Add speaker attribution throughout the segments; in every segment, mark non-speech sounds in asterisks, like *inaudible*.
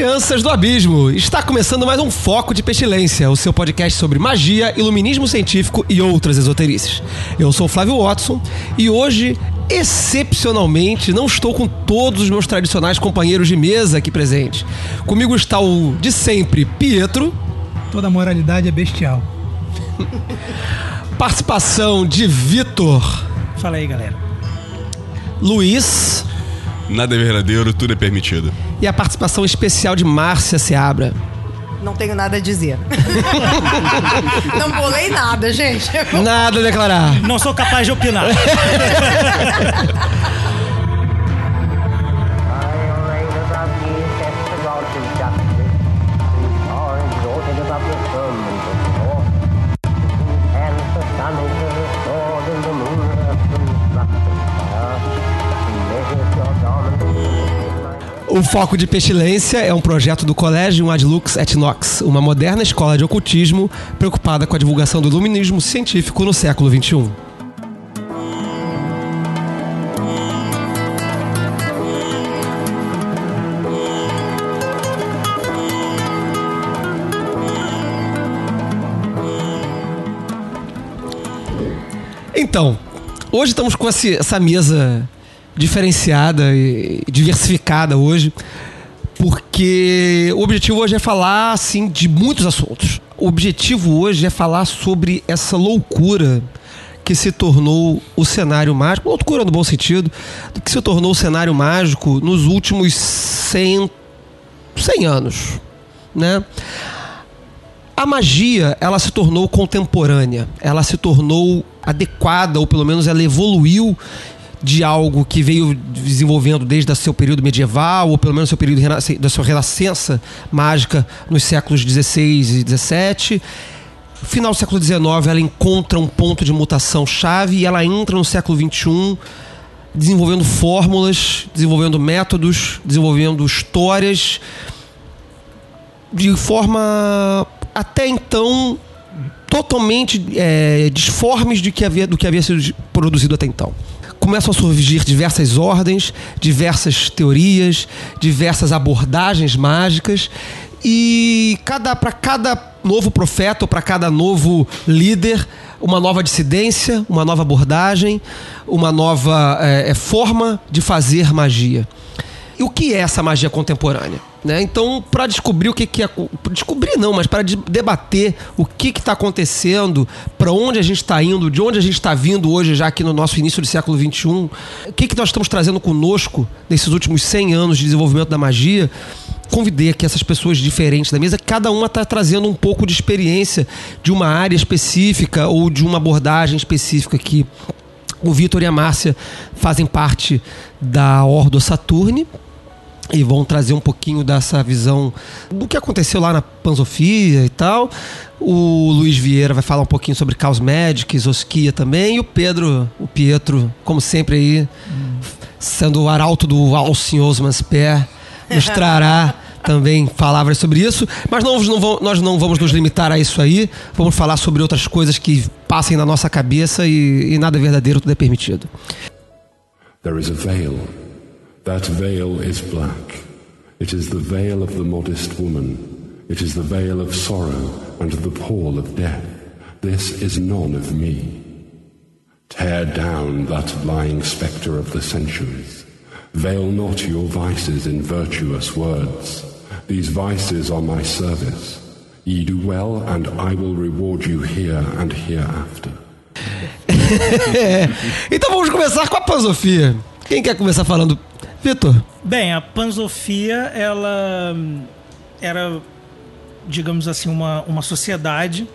Speaker 1: Crianças do abismo! Está começando mais um Foco de Pestilência, o seu podcast sobre magia, iluminismo científico e outras esoterices. Eu sou o Flávio Watson e hoje, excepcionalmente, não estou com todos os meus tradicionais companheiros de mesa aqui presentes. Comigo está o de sempre, Pietro.
Speaker 2: Toda moralidade é bestial.
Speaker 1: Participação de Vitor,
Speaker 2: Fala aí, galera.
Speaker 1: Luiz
Speaker 3: Nada é verdadeiro, tudo é permitido.
Speaker 1: e a participação especial de Márcia Seabra.
Speaker 4: Não tenho nada a dizer. *laughs* não bolei nada, gente.
Speaker 1: Nada a declarar.
Speaker 2: Não sou capaz de opinar. *laughs*
Speaker 1: O Foco de Pestilência é um projeto do Colégio Adlux et Nox, uma moderna escola de ocultismo preocupada com a divulgação do iluminismo científico no século. XXI. Então, hoje estamos com essa mesa diferenciada e diversificada hoje, porque o objetivo hoje é falar assim de muitos assuntos. O objetivo hoje é falar sobre essa loucura que se tornou o cenário mágico, loucura no bom sentido, do que se tornou o cenário mágico nos últimos 100, 100 anos, né? A magia, ela se tornou contemporânea, ela se tornou adequada, ou pelo menos ela evoluiu de algo que veio desenvolvendo desde o seu período medieval, ou pelo menos seu período da sua renascença mágica nos séculos XVI e XVII. No final do século XIX, ela encontra um ponto de mutação chave e ela entra no século XXI desenvolvendo fórmulas, desenvolvendo métodos, desenvolvendo histórias de forma até então totalmente é, disformes que, havia, do que havia sido produzido até então. Começam a surgir diversas ordens, diversas teorias, diversas abordagens mágicas e cada para cada novo profeta ou para cada novo líder uma nova dissidência, uma nova abordagem, uma nova é, forma de fazer magia. E o que é essa magia contemporânea? Né? Então, para descobrir o que, que é. Descobrir não, mas para debater o que está acontecendo, para onde a gente está indo, de onde a gente está vindo hoje, já aqui no nosso início do século XXI, o que, que nós estamos trazendo conosco nesses últimos 100 anos de desenvolvimento da magia, convidei aqui essas pessoas diferentes da mesa, cada uma está trazendo um pouco de experiência de uma área específica ou de uma abordagem específica que o Vitor e a Márcia fazem parte da Ordo Saturne e vão trazer um pouquinho dessa visão do que aconteceu lá na Panzofia e tal. O Luiz Vieira vai falar um pouquinho sobre Caos Magic, Zosquia também. E o Pedro, o Pietro, como sempre aí, sendo o arauto do Alcin Osmans Pé, *laughs* nos trará também palavras sobre isso. Mas não, não vamos- nós não vamos nos limitar a isso aí. Vamos falar sobre outras coisas que passem na nossa cabeça e, e nada é verdadeiro, tudo é permitido.
Speaker 5: There is a veil. That veil is black. It is the veil of the modest woman. It is the veil of sorrow and the pall of death. This is none of me. Tear down that lying spectre of the centuries. Veil not your vices in virtuous words. These vices are my service. Ye do well, and I will reward you here and hereafter. *laughs*
Speaker 1: Então vamos começar com a Panzofia. Quem quer começar falando? Vitor.
Speaker 2: Bem, a Panzofia, ela hum, era, digamos assim, uma, uma sociedade.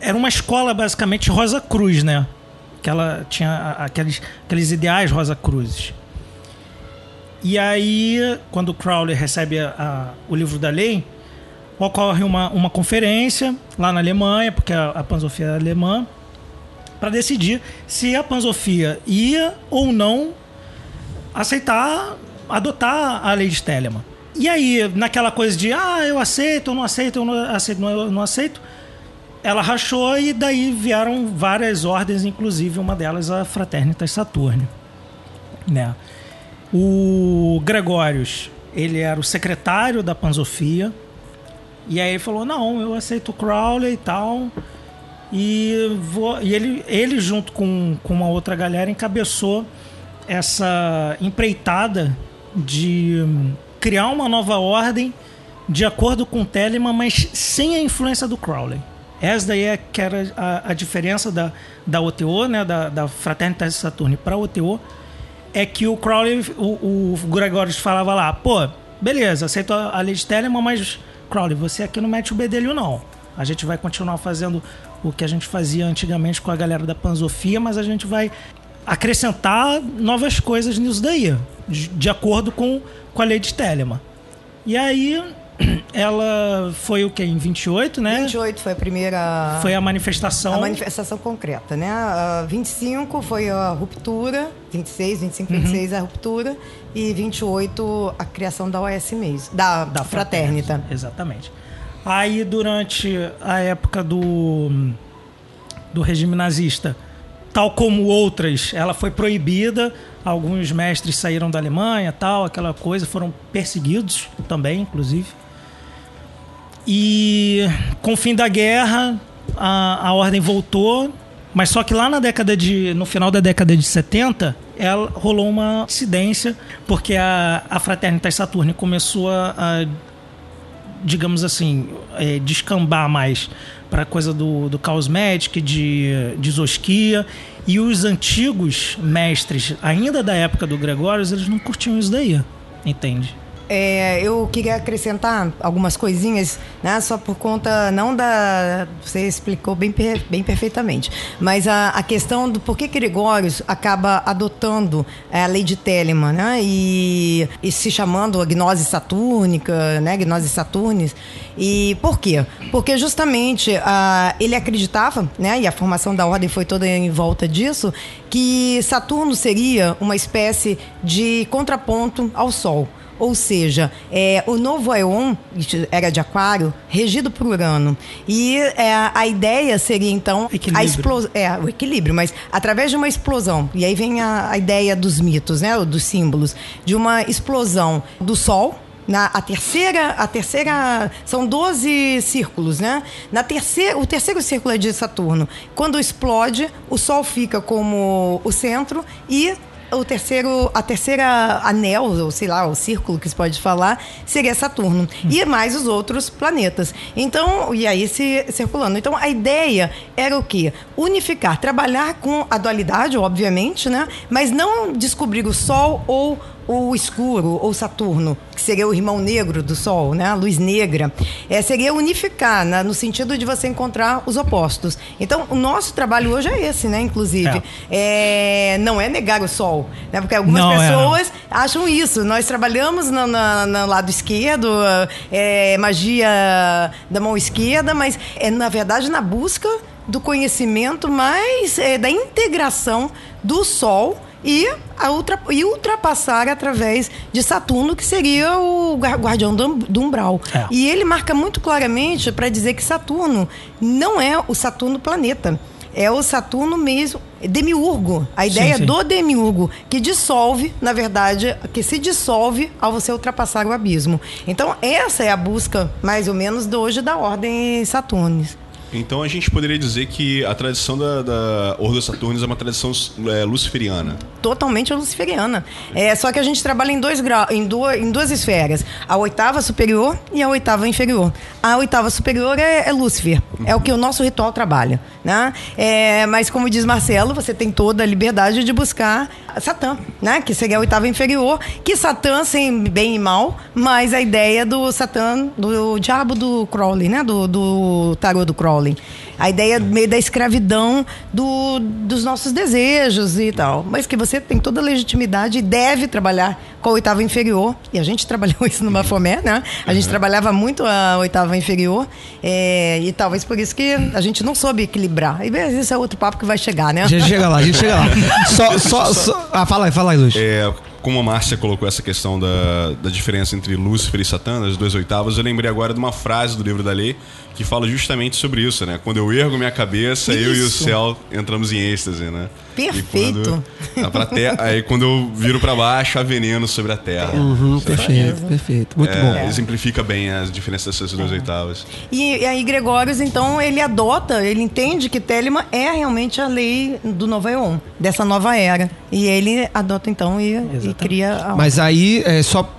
Speaker 2: Era uma escola basicamente Rosa Cruz, né? Que ela tinha aqueles, aqueles ideais Rosa Cruzes. E aí, quando Crowley recebe a- a- o livro da lei, ocorre uma, uma conferência lá na Alemanha, porque a, a Panzofia é alemã, para decidir se a Panzofia ia ou não aceitar, adotar a lei de Telemann. E aí, naquela coisa de, ah, eu aceito, eu não aceito, eu não aceito, eu não aceito, ela rachou e daí vieram várias ordens, inclusive uma delas a Fraternitas Saturni. Né? O Gregórios, ele era o secretário da Panzofia, e aí ele falou, não, eu aceito Crowley e tal, e, vou, e ele, ele, junto com, com uma outra galera, encabeçou essa empreitada de hum, criar uma nova ordem de acordo com Telemann, mas sem a influência do Crowley. Essa daí é que era a, a diferença da, da OTO, né, da, da Fraternitas Saturni para a OTO, é que o Crowley, o, o Gregório falava lá, pô, beleza, aceito a lei de Telemann, mas Crowley, você aqui não mete o bedelho não. A gente vai continuar fazendo o que a gente fazia antigamente com a galera da Panzofia, mas a gente vai acrescentar novas coisas nisso daí, de, de acordo com, com a lei de Telemann. E aí *clears throat* ela foi o que? Em 28, né?
Speaker 4: 28 foi a primeira.
Speaker 2: Foi a manifestação.
Speaker 4: A manifestação concreta, né? Uh, 25 foi a ruptura, 26, 25,
Speaker 2: Uhum.
Speaker 4: 26 a ruptura e 28 a criação da OS mesmo, da,
Speaker 2: da
Speaker 4: Fraternita.
Speaker 2: Exatamente. Aí, durante a época do, do regime nazista, tal como outras, ela foi proibida. Alguns mestres saíram da Alemanha, tal, aquela coisa, foram perseguidos também, inclusive. E com o fim da guerra, a, a ordem voltou, mas só que lá na década de. no final da década de 70, ela rolou uma incidência, porque a, a Fraternitas Saturni começou a, a digamos assim, é, descambar mais para coisa do, do Chaos Magic, de, de Zosquia. E os antigos mestres, ainda da época do Gregórios, eles não curtiam isso daí, entende?
Speaker 4: É, eu queria acrescentar algumas coisinhas, né, só por conta, não da. Você explicou bem, bem perfeitamente, mas a, a questão do porquê que Gregórios acaba adotando é, a lei de Telemann, né, e, e se chamando a gnose satúrnica, né, gnose saturnis. E por quê? Porque justamente ah, ele acreditava, né, e a formação da ordem foi toda em volta disso, que Saturno seria uma espécie de contraponto ao Sol. Ou seja, é, o novo Aeon era de Aquário, regido por Urano. E é, a ideia seria, então, a
Speaker 2: Equilíbrio.
Speaker 4: explosão. É, o equilíbrio, mas através de uma explosão. E aí vem a, a ideia dos mitos, né? Dos símbolos. De uma explosão do Sol. Na, a terceira, a terceira são 12 círculos, né? Na terceira, o terceiro círculo é de Saturno. Quando explode, o Sol fica como o centro e o terceiro, a terceira anel, ou sei lá, o círculo que se pode falar, seria Saturno. E mais os outros planetas. Então, e aí se circulando. Então, a ideia era o quê? Unificar, trabalhar com a dualidade, obviamente, né? Mas não descobrir o Sol ou o escuro, ou Saturno, que seria o irmão negro do Sol, né? A luz negra. É, seria unificar, né? no sentido de você encontrar os opostos. Então, o nosso trabalho hoje é esse, né? Inclusive. É, não é negar o Sol, né? Porque algumas
Speaker 2: Não, é,
Speaker 4: pessoas acham isso. Nós trabalhamos no, na- no lado esquerdo, é, magia da mão esquerda, mas é, na verdade, na busca do conhecimento mais é, da integração do Sol e, a ultra, e ultrapassar através de Saturno, que seria o guar- guardião do, umbral.
Speaker 2: É.
Speaker 4: E ele marca muito claramente para dizer que Saturno não é o Saturno planeta. É o Saturno mesmo, demiurgo. A ideia
Speaker 2: sim.
Speaker 4: do demiurgo, que dissolve, na verdade, que se dissolve ao você ultrapassar o abismo. Então, essa é a busca, mais ou menos, de hoje da ordem Saturnis.
Speaker 3: Então a gente poderia dizer que a tradição da, da Ordo Saturnis é uma tradição é, luciferiana.
Speaker 4: totalmente luciferiana. É, só que a gente trabalha em dois graus, em duas, em duas esferas. A oitava superior e a oitava inferior. A oitava superior é, é Lúcifer. É o que o nosso ritual trabalha. Né? É, mas como diz Marcelo, você tem toda a liberdade de buscar Satã, né? Que seria a oitava inferior. Que Satã, sem bem e mal, mas a ideia do Satã, do diabo do Crowley, né? Do, do tarô do Crowley. A ideia meio da escravidão do, dos nossos desejos e tal. Mas que você tem toda a legitimidade e deve trabalhar com a oitava inferior. E a gente *laughs* trabalhou isso no Bafomé, né? A gente trabalhava muito a oitava inferior. é, e talvez por isso que a gente não soube equilibrar. E bem, esse é outro papo que vai chegar, né?
Speaker 1: A gente chega lá, a gente chega lá. *laughs* Só, só, só- Ah, fala aí, fala aí, Luiz.
Speaker 3: É, como a Márcia colocou essa questão da, da diferença entre Lúcifer e Satã, as duas oitavas, eu lembrei agora de uma frase do livro da lei que fala justamente sobre isso, né? Quando eu ergo minha cabeça, eu e o
Speaker 4: Isso.
Speaker 3: céu entramos em êxtase, né?
Speaker 4: Perfeito.
Speaker 3: E quando, a pra terra, aí quando eu viro pra baixo, há veneno sobre a terra.
Speaker 1: Uhum, perfeito, perfeito. Muito
Speaker 3: É,
Speaker 1: bom.
Speaker 3: Exemplifica bem as diferenças dessas duas oitavas.
Speaker 4: E, e aí Gregórios, então, ele adota, ele entende que Telema é realmente a lei do Nova Eon, dessa nova era. E ele adota, então, e, e cria a...
Speaker 1: Mas aí, é, só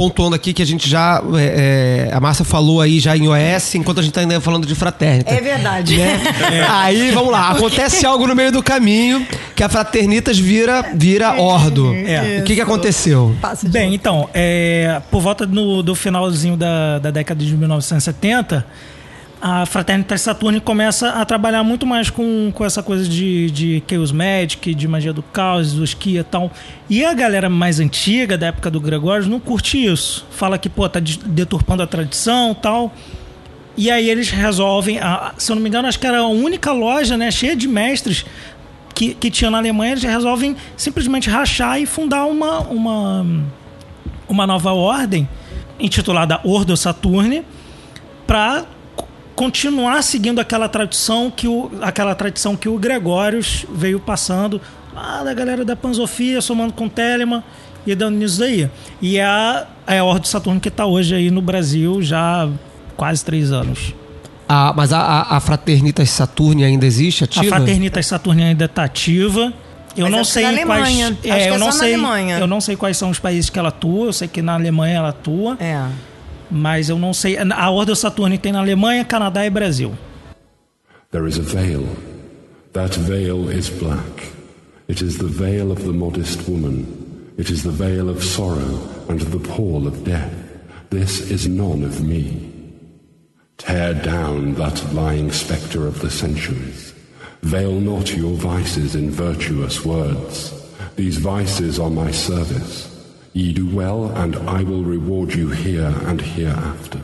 Speaker 1: pontuando aqui que a gente já. é, é, a Márcia falou aí já em OS, enquanto a gente tá ainda falando de fraternita.
Speaker 4: É verdade.
Speaker 1: né? *laughs* Aí, vamos lá, acontece algo no meio do caminho que a Fraternitas vira, vira ordo.
Speaker 2: É.
Speaker 1: O que, que aconteceu?
Speaker 2: Bem, então, é, por volta no- do finalzinho da, da década de 1970, a Fraternitas Saturni começa a trabalhar muito mais com, com essa coisa de, de Chaos Magic, de magia do caos, do esquia e tal. E a galera mais antiga, da época do Gregório, não curte isso. Fala que, pô, tá de- deturpando a tradição tal. E aí eles resolvem, a- se eu não me engano, acho que era a única loja, né, cheia de mestres que, que tinha na Alemanha, eles resolvem simplesmente rachar e fundar uma, uma, uma nova ordem intitulada Ordo Saturni para continuar seguindo aquela tradição que o, aquela tradição que o Gregórios veio passando lá da galera da Panzofia, somando com Telema e dando nisso daí. E é a, é a Ordo Saturni que está hoje aí no Brasil já há quase três anos.
Speaker 1: Ah, mas a, a, a Fraternitas Saturni ainda existe ativa?
Speaker 2: A Fraternitas Saturni ainda está ativa. Eu
Speaker 4: Mas
Speaker 2: não sei quais. É,
Speaker 4: é
Speaker 2: eu não
Speaker 4: só na
Speaker 2: sei.
Speaker 4: Alemanha.
Speaker 2: Eu não sei quais são os países que ela atua. Eu sei que na Alemanha ela atua,
Speaker 4: É.
Speaker 2: mas eu não sei. A Ordo Saturni tem na Alemanha, Canadá e Brasil.
Speaker 5: There is a veil. That veil is black. It is the veil of the modest woman. It is the veil of sorrow and the pall of death. This is none of me. Tear down that lying spectre of the centuries. Veil not your vices in virtuous words. These vices are my service. Ye do well, and I will reward you here and hereafter.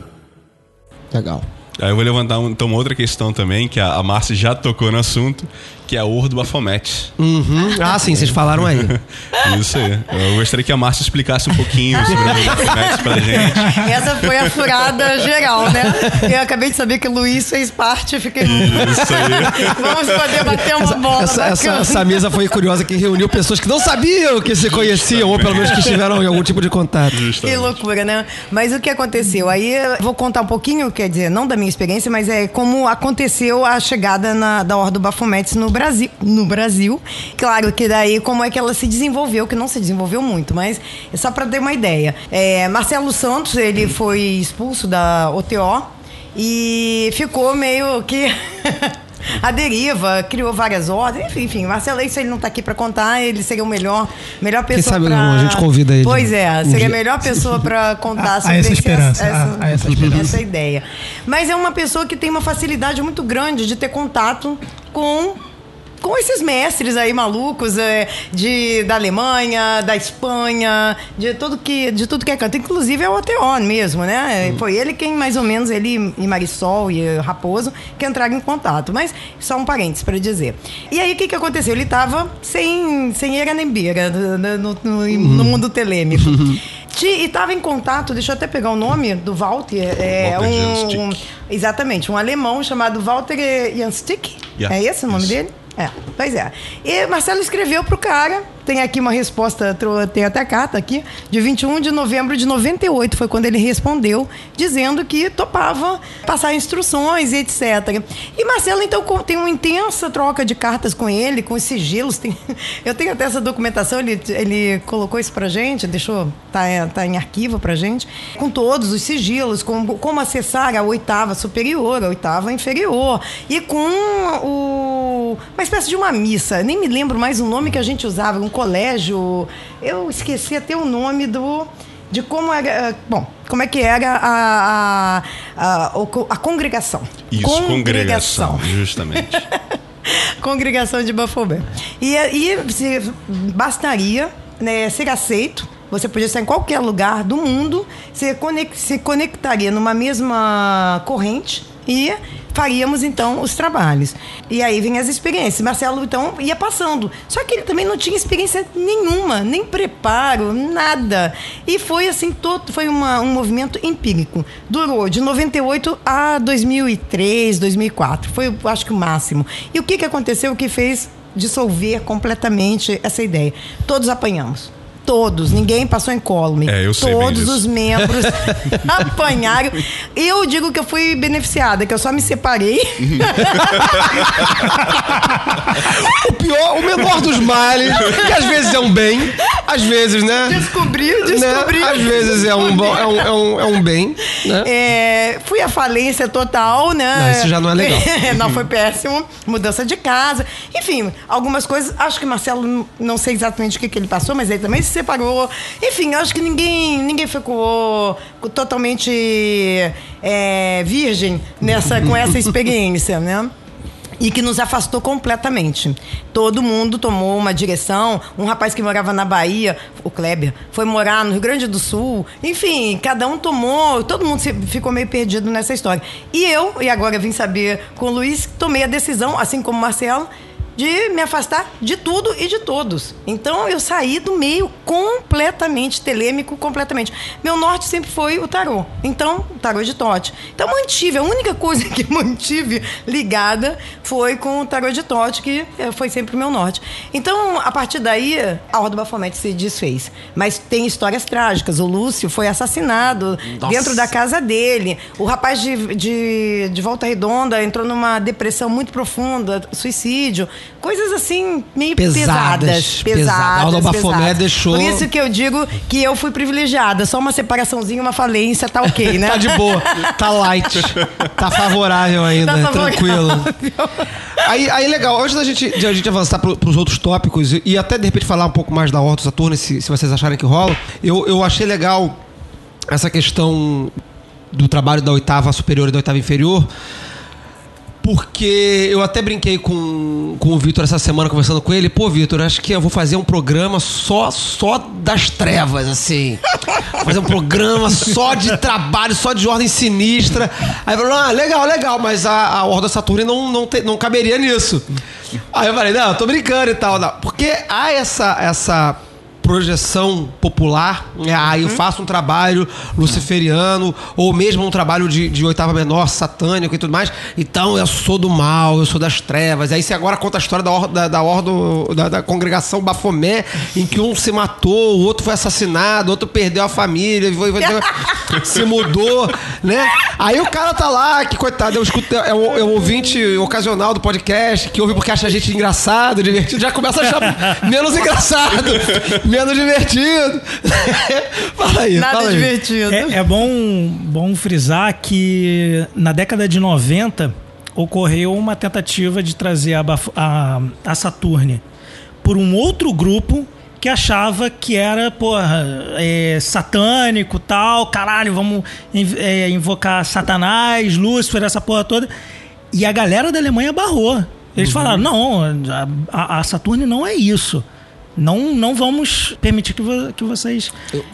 Speaker 1: Legal.
Speaker 3: Aí eu vou levantar um- então uma outra questão também, que a, a Márcia já tocou no assunto, que é a Ordo Baphomet.
Speaker 1: Uhum. Ah, sim, vocês falaram aí. *laughs*
Speaker 3: Isso aí. Eu gostaria que a Márcia explicasse um pouquinho sobre o Baphomet pra *laughs* gente.
Speaker 4: Essa foi a furada geral, né? Eu acabei de saber que o Luiz fez parte, fiquei.
Speaker 3: Isso aí. *laughs*
Speaker 4: Vamos poder bater uma bola.
Speaker 1: Essa, essa, essa mesa foi curiosa que reuniu pessoas que não sabiam que se conheciam, ou pelo menos que estiveram em algum tipo de contato.
Speaker 4: Que loucura, né? Mas o que aconteceu? Aí eu vou contar um pouquinho, quer dizer, não da minha experiência, mas é como aconteceu a chegada na- da Ordem do Bafometes no Brasil. No Brasil. Claro que daí como é que ela se desenvolveu, que não se desenvolveu muito, mas é só para ter uma ideia. É, Marcelo Santos, ele foi expulso da OTO e ficou meio que. *laughs* A deriva, criou várias ordens, enfim, enfim, Marcelo, isso ele não tá aqui para contar, ele seria o melhor, melhor pessoa
Speaker 1: sabe
Speaker 4: pra...
Speaker 1: a gente convida ele
Speaker 4: Pois é,
Speaker 1: um
Speaker 4: seria a melhor pessoa para *laughs* contar
Speaker 6: A- a
Speaker 4: sobre
Speaker 6: essa
Speaker 4: esse-
Speaker 6: esperança, a- a essa esperança.
Speaker 4: essa ideia. Mas é uma pessoa que tem uma facilidade muito grande de ter contato com com esses mestres aí malucos é, de, da Alemanha, da Espanha, de tudo que de tudo que é canto. Inclusive é o Oteon mesmo, né? Foi ele quem mais ou menos ele e Marisol e Raposo que entraram em contato. Mas só um parênteses para dizer. E aí o que que aconteceu? Ele estava sem sem eira nem beira no, no- no- no mundo telêmico. Ti- E estava em contato, deixa eu até pegar o nome do Walter, é,
Speaker 3: Walter
Speaker 4: um, um- exatamente, um alemão chamado Walter Janstick.
Speaker 3: Yeah,
Speaker 4: É esse o nome
Speaker 3: isso.
Speaker 4: dele? É, pois é. E Marcelo escreveu pro cara, tem aqui uma resposta, tem até a carta aqui, de 21 de novembro de 98, foi quando ele respondeu, dizendo que topava passar instruções e etc. E Marcelo, então, tem uma intensa troca de cartas com ele, com os sigilos. Tem, *laughs* eu tenho até essa documentação, ele, ele colocou isso pra gente, deixou, tá, tá em arquivo pra gente, com todos os sigilos, com, como acessar a oitava superior, a oitava inferior, e com o, uma espécie de uma missa, nem me lembro mais o nome que a gente usava, um colégio, eu esqueci até o nome do... de como era, eh, bom, como é que era a, a, a, o- a congregação.
Speaker 3: Isso, congregação, justamente. *laughs*
Speaker 4: congregação de Bafomé. E aí você bastaria né, ser aceito. Você podia estar em qualquer lugar do mundo, se conectaria numa mesma corrente e faríamos então os trabalhos. E aí vem as experiências. Marcelo então ia passando. Só que ele também não tinha experiência nenhuma, nem preparo, nada. E foi assim, todo, foi uma- um movimento empírico. Durou de 98 a 2003, 2004. Foi, acho que o máximo. E o que, que aconteceu que fez dissolver completamente essa ideia? Todos apanhamos. Todos, ninguém passou incólume.
Speaker 3: É, eu sei
Speaker 4: Todos os membros *laughs* apanharam. Eu digo que eu fui beneficiada, que eu só me separei.
Speaker 1: O pior, o menor dos males, que às vezes é um bem, às vezes, né?
Speaker 4: Descobri,
Speaker 1: né?
Speaker 4: descobri.
Speaker 1: Às vezes é um, bom, é um, é um, é um bem, né?
Speaker 4: É, fui à falência total, né?
Speaker 1: Não, isso já não é legal. *laughs*
Speaker 4: não, foi péssimo. Mudança de casa. Enfim, algumas coisas. Acho que Marcelo, não sei exatamente o que, que ele passou, mas ele também se separou. Enfim, acho que ninguém, ninguém ficou totalmente é, virgem nessa, com essa experiência, né? e que nos afastou completamente. Todo mundo tomou uma direção. Um rapaz que morava na Bahia, o Kleber, foi morar no Rio Grande do Sul. Enfim, cada um tomou, todo mundo ficou meio perdido nessa história. E eu, e agora vim saber com o Luiz, tomei a decisão, assim como o Marcelo, de me afastar de tudo e de todos. Então eu saí do meio completamente telêmico, completamente. Meu norte sempre foi o tarô. Então, o tarô de Tote. Então mantive, a única coisa *laughs* que mantive ligada foi com o tarô de Tote, que eh, foi sempre o meu norte. Então, a partir daí, a Ordem Bafomete se desfez. Mas tem histórias trágicas. O Lúcio foi assassinado dentro da casa dele. O rapaz de, de, de Volta Redonda entrou numa depressão muito profunda, suicídio. Coisas assim, meio
Speaker 1: Pesadas,
Speaker 4: pesadas.
Speaker 1: pesadas. A Alda Bafomé deixou-
Speaker 4: Por isso que eu digo que eu fui privilegiada. Só uma separaçãozinha, uma falência, tá ok, *laughs* né?
Speaker 1: Tá de boa, tá light, tá favorável ainda,
Speaker 4: Tá favorável.
Speaker 1: tranquilo. Aí, aí legal, antes da gente, de a gente avançar pro, pros outros tópicos e, e até de repente falar um pouco mais da Horto Saturno, se, se vocês acharem que rola, eu, eu achei legal essa questão do trabalho da oitava superior e da oitava inferior, porque eu até brinquei com, com o Vitor essa semana conversando com ele. Pô, Vitor, acho que eu vou fazer um programa só só das trevas, assim. Fazer um programa só de trabalho, só de ordem sinistra. Aí falou, ah, legal, legal, mas a, a Horda Saturno não, não, te- não caberia nisso. Aí eu falei, não, eu tô brincando e tal. não. Porque há essa, essa projeção popular, né? ah, eu faço um trabalho luciferiano, ou mesmo um trabalho de, de oitava menor, satânico e tudo mais, então eu sou do mal, eu sou das trevas. Aí você agora conta a história da, or, da, da, ordo- da, da congregação Bafomé, em que um se matou, o outro foi assassinado, o outro perdeu a família, foi- foi- *laughs* se mudou, né? Aí o cara tá lá, que coitado, eu escuto, é o, é ouvinte ocasional do podcast, que ouve porque acha a gente engraçado, divertido, já começa a achar menos engraçado, *laughs* menos divertido. *laughs* fala aí,
Speaker 4: Nada
Speaker 1: fala aí.
Speaker 4: divertido.
Speaker 2: É, é bom, bom frisar que na década de 90 ocorreu uma tentativa de trazer a, Baf- a, a Saturne por um outro grupo que achava que era, porra, é, satânico tal, caralho, vamos inv- é, invocar Satanás, Lúcifer, essa porra toda. E a galera da Alemanha barrou. Eles falaram: não, a, a, a Saturne não é isso. Não, não vamos permitir que, vo- que vocês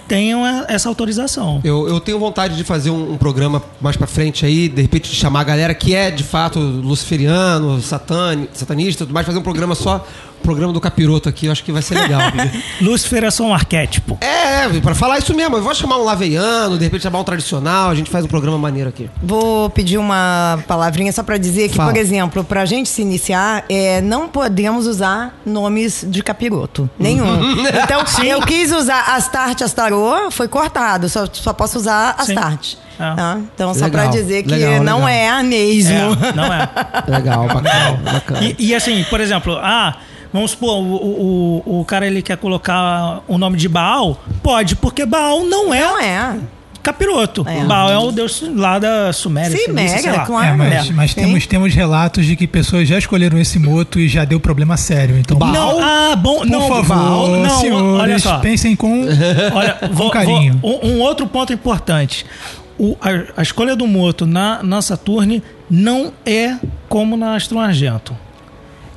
Speaker 2: tenham a- essa autorização.
Speaker 1: Eu, eu tenho vontade de fazer um, um programa mais pra frente aí, de repente de chamar a galera que é de fato luciferiano, satani, satanista, tudo mais, fazer um programa só, programa do capiroto aqui, eu acho que vai ser legal. *laughs*
Speaker 2: Lúcifer é só um arquétipo.
Speaker 1: é, é, pra falar isso mesmo, eu vou chamar um laveiano, de repente chamar um tradicional, a gente faz um programa maneiro aqui.
Speaker 4: Vou pedir uma palavrinha só para dizer que,
Speaker 1: Fala.
Speaker 4: por exemplo, para a gente se iniciar, é, não podemos usar nomes de capiroto. Nenhum. *laughs* Então, eu quis usar Astarte Astarô, foi cortado. Só, só posso usar Astarte.
Speaker 2: Ah.
Speaker 4: Tá? Então, só
Speaker 1: Legal,
Speaker 4: para dizer que
Speaker 1: legal,
Speaker 4: não
Speaker 1: legal.
Speaker 4: é mesmo.
Speaker 2: É, não é.
Speaker 1: Legal, bacana, *laughs* bacana.
Speaker 2: E, e assim, por exemplo, ah, vamos supor, o, o, o- cara ele quer colocar o nome de Baal? Pode, porque Baal não é.
Speaker 4: Não é.
Speaker 2: capiroto.
Speaker 4: É.
Speaker 2: Baal é o deus lá da Suméria. Lá.
Speaker 4: claro.
Speaker 6: É, mas,
Speaker 2: É.
Speaker 6: mas temos, temos relatos de que pessoas já escolheram esse moto e já deu problema sério. Então,
Speaker 2: Não, ah, bom,
Speaker 6: por
Speaker 2: não,
Speaker 6: favor,
Speaker 2: Baal, não,
Speaker 6: senhores,
Speaker 2: olha só.
Speaker 6: pensem com... *laughs*
Speaker 2: Olha, vou,
Speaker 6: carinho.
Speaker 2: vou- um, um outro ponto importante. O- a, a escolha do moto na, na Saturne não é como na Astro Argento.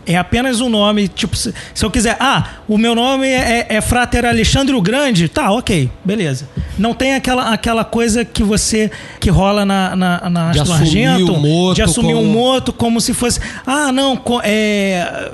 Speaker 2: É apenas um nome, tipo, se, se eu quiser, ah, o meu nome é, é Frater Alexandre o Grande, tá, ok, beleza. Não tem aquela, aquela coisa que você, que rola na, na, na
Speaker 1: De
Speaker 2: Astro
Speaker 1: assumir
Speaker 2: Argento,
Speaker 1: o moto
Speaker 2: de assumir um
Speaker 1: como-
Speaker 2: moto como se fosse, ah, não, é,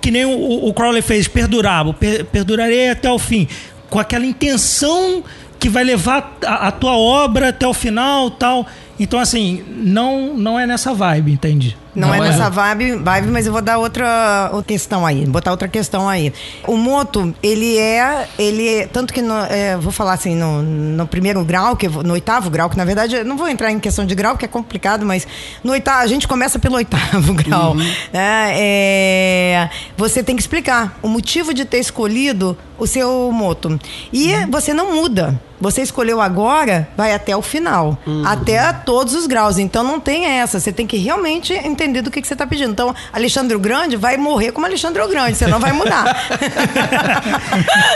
Speaker 2: que nem o, o Crowley fez, perdurabo, per, perdurarei até o fim, com aquela intenção que vai levar a, a tua obra até o final, tal. Então assim, não não é nessa vibe, entende?
Speaker 4: Não,
Speaker 1: Não
Speaker 4: é
Speaker 1: é.
Speaker 4: nessa vibe, vibe, mas eu vou dar outra, questão aí, botar outra questão aí. O moto, ele é, ele é, tanto que no, é, vou falar assim, no, no primeiro grau, que no oitavo grau, que na verdade eu não vou entrar em questão de grau, porque é complicado, mas no oitavo, a gente começa pelo oitavo *laughs* grau. né? É, você tem que explicar o motivo de ter escolhido o seu moto. E você não muda. Você escolheu agora, vai até o final. Até todos os graus. Então não tem essa. Você tem que realmente entender do que, que você está pedindo. Então, Alexandre o Grande vai morrer como Alexandre o Grande. Você não vai mudar. *laughs*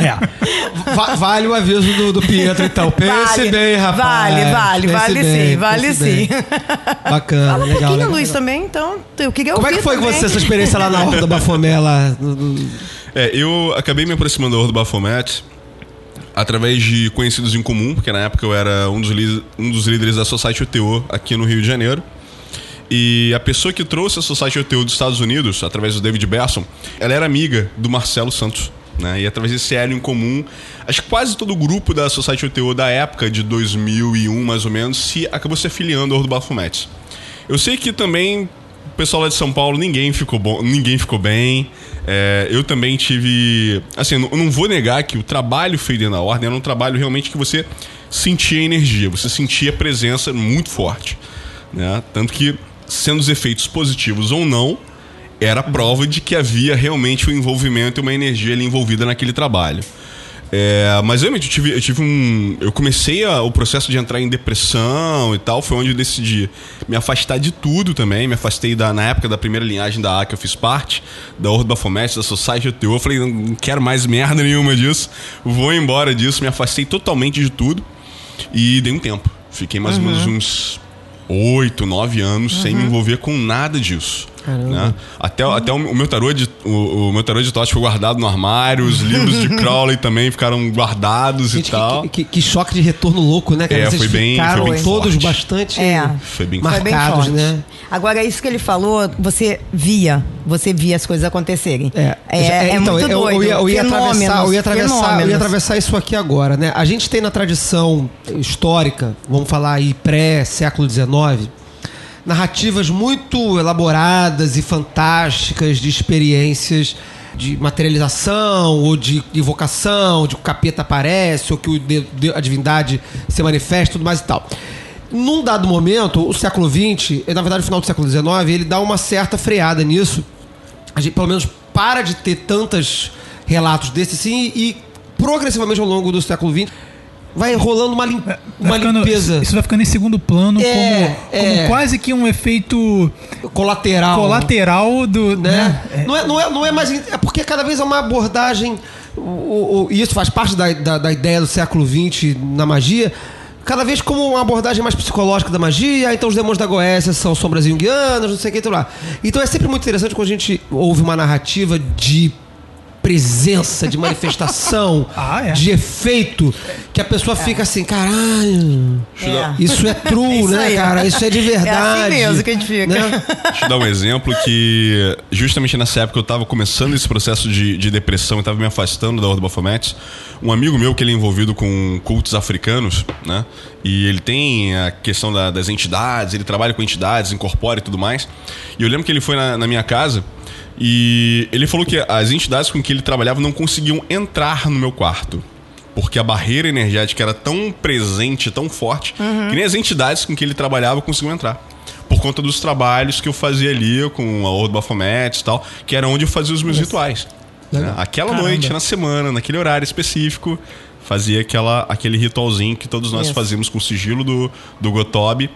Speaker 2: É.
Speaker 1: Va- vale o aviso do, do Pietro, então. Pense
Speaker 4: Vale,
Speaker 1: bem, rapaz.
Speaker 4: vale, vale,
Speaker 1: Pense
Speaker 4: vale
Speaker 1: bem,
Speaker 4: sim, vale sim.
Speaker 1: Bacana,
Speaker 4: Fala um
Speaker 1: legal.
Speaker 4: pouquinho,
Speaker 1: legal,
Speaker 4: Luiz,
Speaker 1: legal.
Speaker 4: também. Então, eu queria
Speaker 1: Como é que foi com você, essa experiência lá na Horta do Bafomé? Lá? *laughs*
Speaker 3: É, eu acabei me aproximando da Horda Baphomet através de conhecidos em comum, porque na época eu era um dos, líderes, um dos líderes da Society UTO aqui no Rio de Janeiro. E a pessoa que trouxe a Society UTO dos Estados Unidos, através do David Besson, ela era amiga do Marcelo Santos. Né? E através desse elo em comum, acho que quase todo o grupo da Society UTO da época, de 2001 mais ou menos, se acabou se afiliando ao Horda Baphomet. Eu sei que também o pessoal lá de São Paulo, ninguém ficou bom, ninguém ficou bem. É, eu também tive. Assim, não- não vou negar que o trabalho feito da ordem era um trabalho realmente que você sentia energia, você sentia presença muito forte. Né? Tanto que, sendo os efeitos positivos ou não, era prova de que havia realmente um envolvimento e uma energia ali envolvida naquele trabalho. É, mas realmente eu tive, eu tive um. Eu comecei a- o processo de entrar em depressão e tal. Foi onde eu decidi me afastar de tudo também. Me afastei da, na época da primeira linhagem da A que eu fiz parte, da Ordo Baphomet, da Society UTO. Eu falei, não, não quero mais merda nenhuma disso. Vou embora disso. Me afastei totalmente de tudo. E dei um tempo. Fiquei mais ou menos uns oito, nove anos sem me envolver com nada disso. né? Até, até o meu tarô de o, o meu tarô de Tote foi guardado no armário, os livros de *laughs* Crowley também ficaram guardados
Speaker 1: Gente,
Speaker 3: e tal.
Speaker 1: que, que- que choque de retorno louco, né? cara?
Speaker 3: É,
Speaker 1: Vocês
Speaker 3: foi bem-
Speaker 1: ficaram
Speaker 3: foi bem
Speaker 1: todos
Speaker 3: forte.
Speaker 1: bastante
Speaker 4: É.
Speaker 3: Foi bem
Speaker 4: Foi bem
Speaker 1: marcados,
Speaker 4: forte.
Speaker 1: né?
Speaker 4: Agora, isso que ele falou, você via, você via as coisas acontecerem.
Speaker 1: É,
Speaker 4: é, é
Speaker 1: então,
Speaker 4: muito
Speaker 1: eu,
Speaker 4: doido.
Speaker 1: eu ia, eu ia atravessar, eu ia atravessar, eu ia atravessar isso aqui agora, né? A gente tem na tradição histórica, vamos falar aí pré-século XIX, narrativas muito elaboradas e fantásticas de experiências de materialização ou de invocação, de que o capeta aparece ou que a divindade se manifesta, tudo mais e tal. Num dado momento, o século XX, e na verdade o final do século XIX, ele dá uma certa freada nisso a gente pelo menos para de ter tantos relatos desses assim e progressivamente ao longo do século XX vai rolando uma, lim- uma
Speaker 6: ficando-
Speaker 1: limpeza
Speaker 6: Isso vai ficando em segundo plano,
Speaker 1: É,
Speaker 6: como, como
Speaker 1: é.
Speaker 6: quase que um efeito
Speaker 1: colateral.
Speaker 6: colateral do.
Speaker 1: né?
Speaker 6: Né?
Speaker 1: Não, é, não, é, não é mais. É porque cada vez é uma abordagem. o- o- E isso faz parte da, da, da ideia do século XX na magia. Cada vez como uma abordagem mais psicológica da magia, então os demônios da Goécia são sombras junguianas, não sei o que, tudo lá. Então é sempre muito interessante quando a gente ouve uma narrativa de presença, de manifestação, *laughs*
Speaker 6: Ah, é.
Speaker 1: de efeito, que a pessoa fica assim, caralho,
Speaker 4: É.
Speaker 1: isso é true, *laughs*
Speaker 4: É isso
Speaker 1: né,
Speaker 4: aí.
Speaker 1: cara? Isso é de verdade. *laughs*
Speaker 4: É assim mesmo que a gente fica.
Speaker 1: né?
Speaker 3: Deixa eu dar um exemplo que, justamente nessa época eu tava começando esse processo de, de depressão e tava me afastando da Ordem Baphomet. Um amigo meu que ele é envolvido com cultos africanos, né? E ele tem a questão da- das entidades, ele trabalha com entidades, incorpora e tudo mais. E eu lembro que ele foi na, na minha casa e ele falou que as entidades com que ele trabalhava não conseguiam entrar no meu quarto. Porque a barreira energética era tão presente, tão forte, que nem as entidades com que ele trabalhava conseguiam entrar. Por conta dos trabalhos que eu fazia ali com a Ordo Baphomet e tal, que era onde eu fazia os meus rituais. né? Aquela
Speaker 2: Caramba.
Speaker 3: noite, na semana, naquele horário específico, fazia aquela, aquele ritualzinho que todos nós
Speaker 4: Isso.
Speaker 3: fazíamos com o sigilo do, do Gotob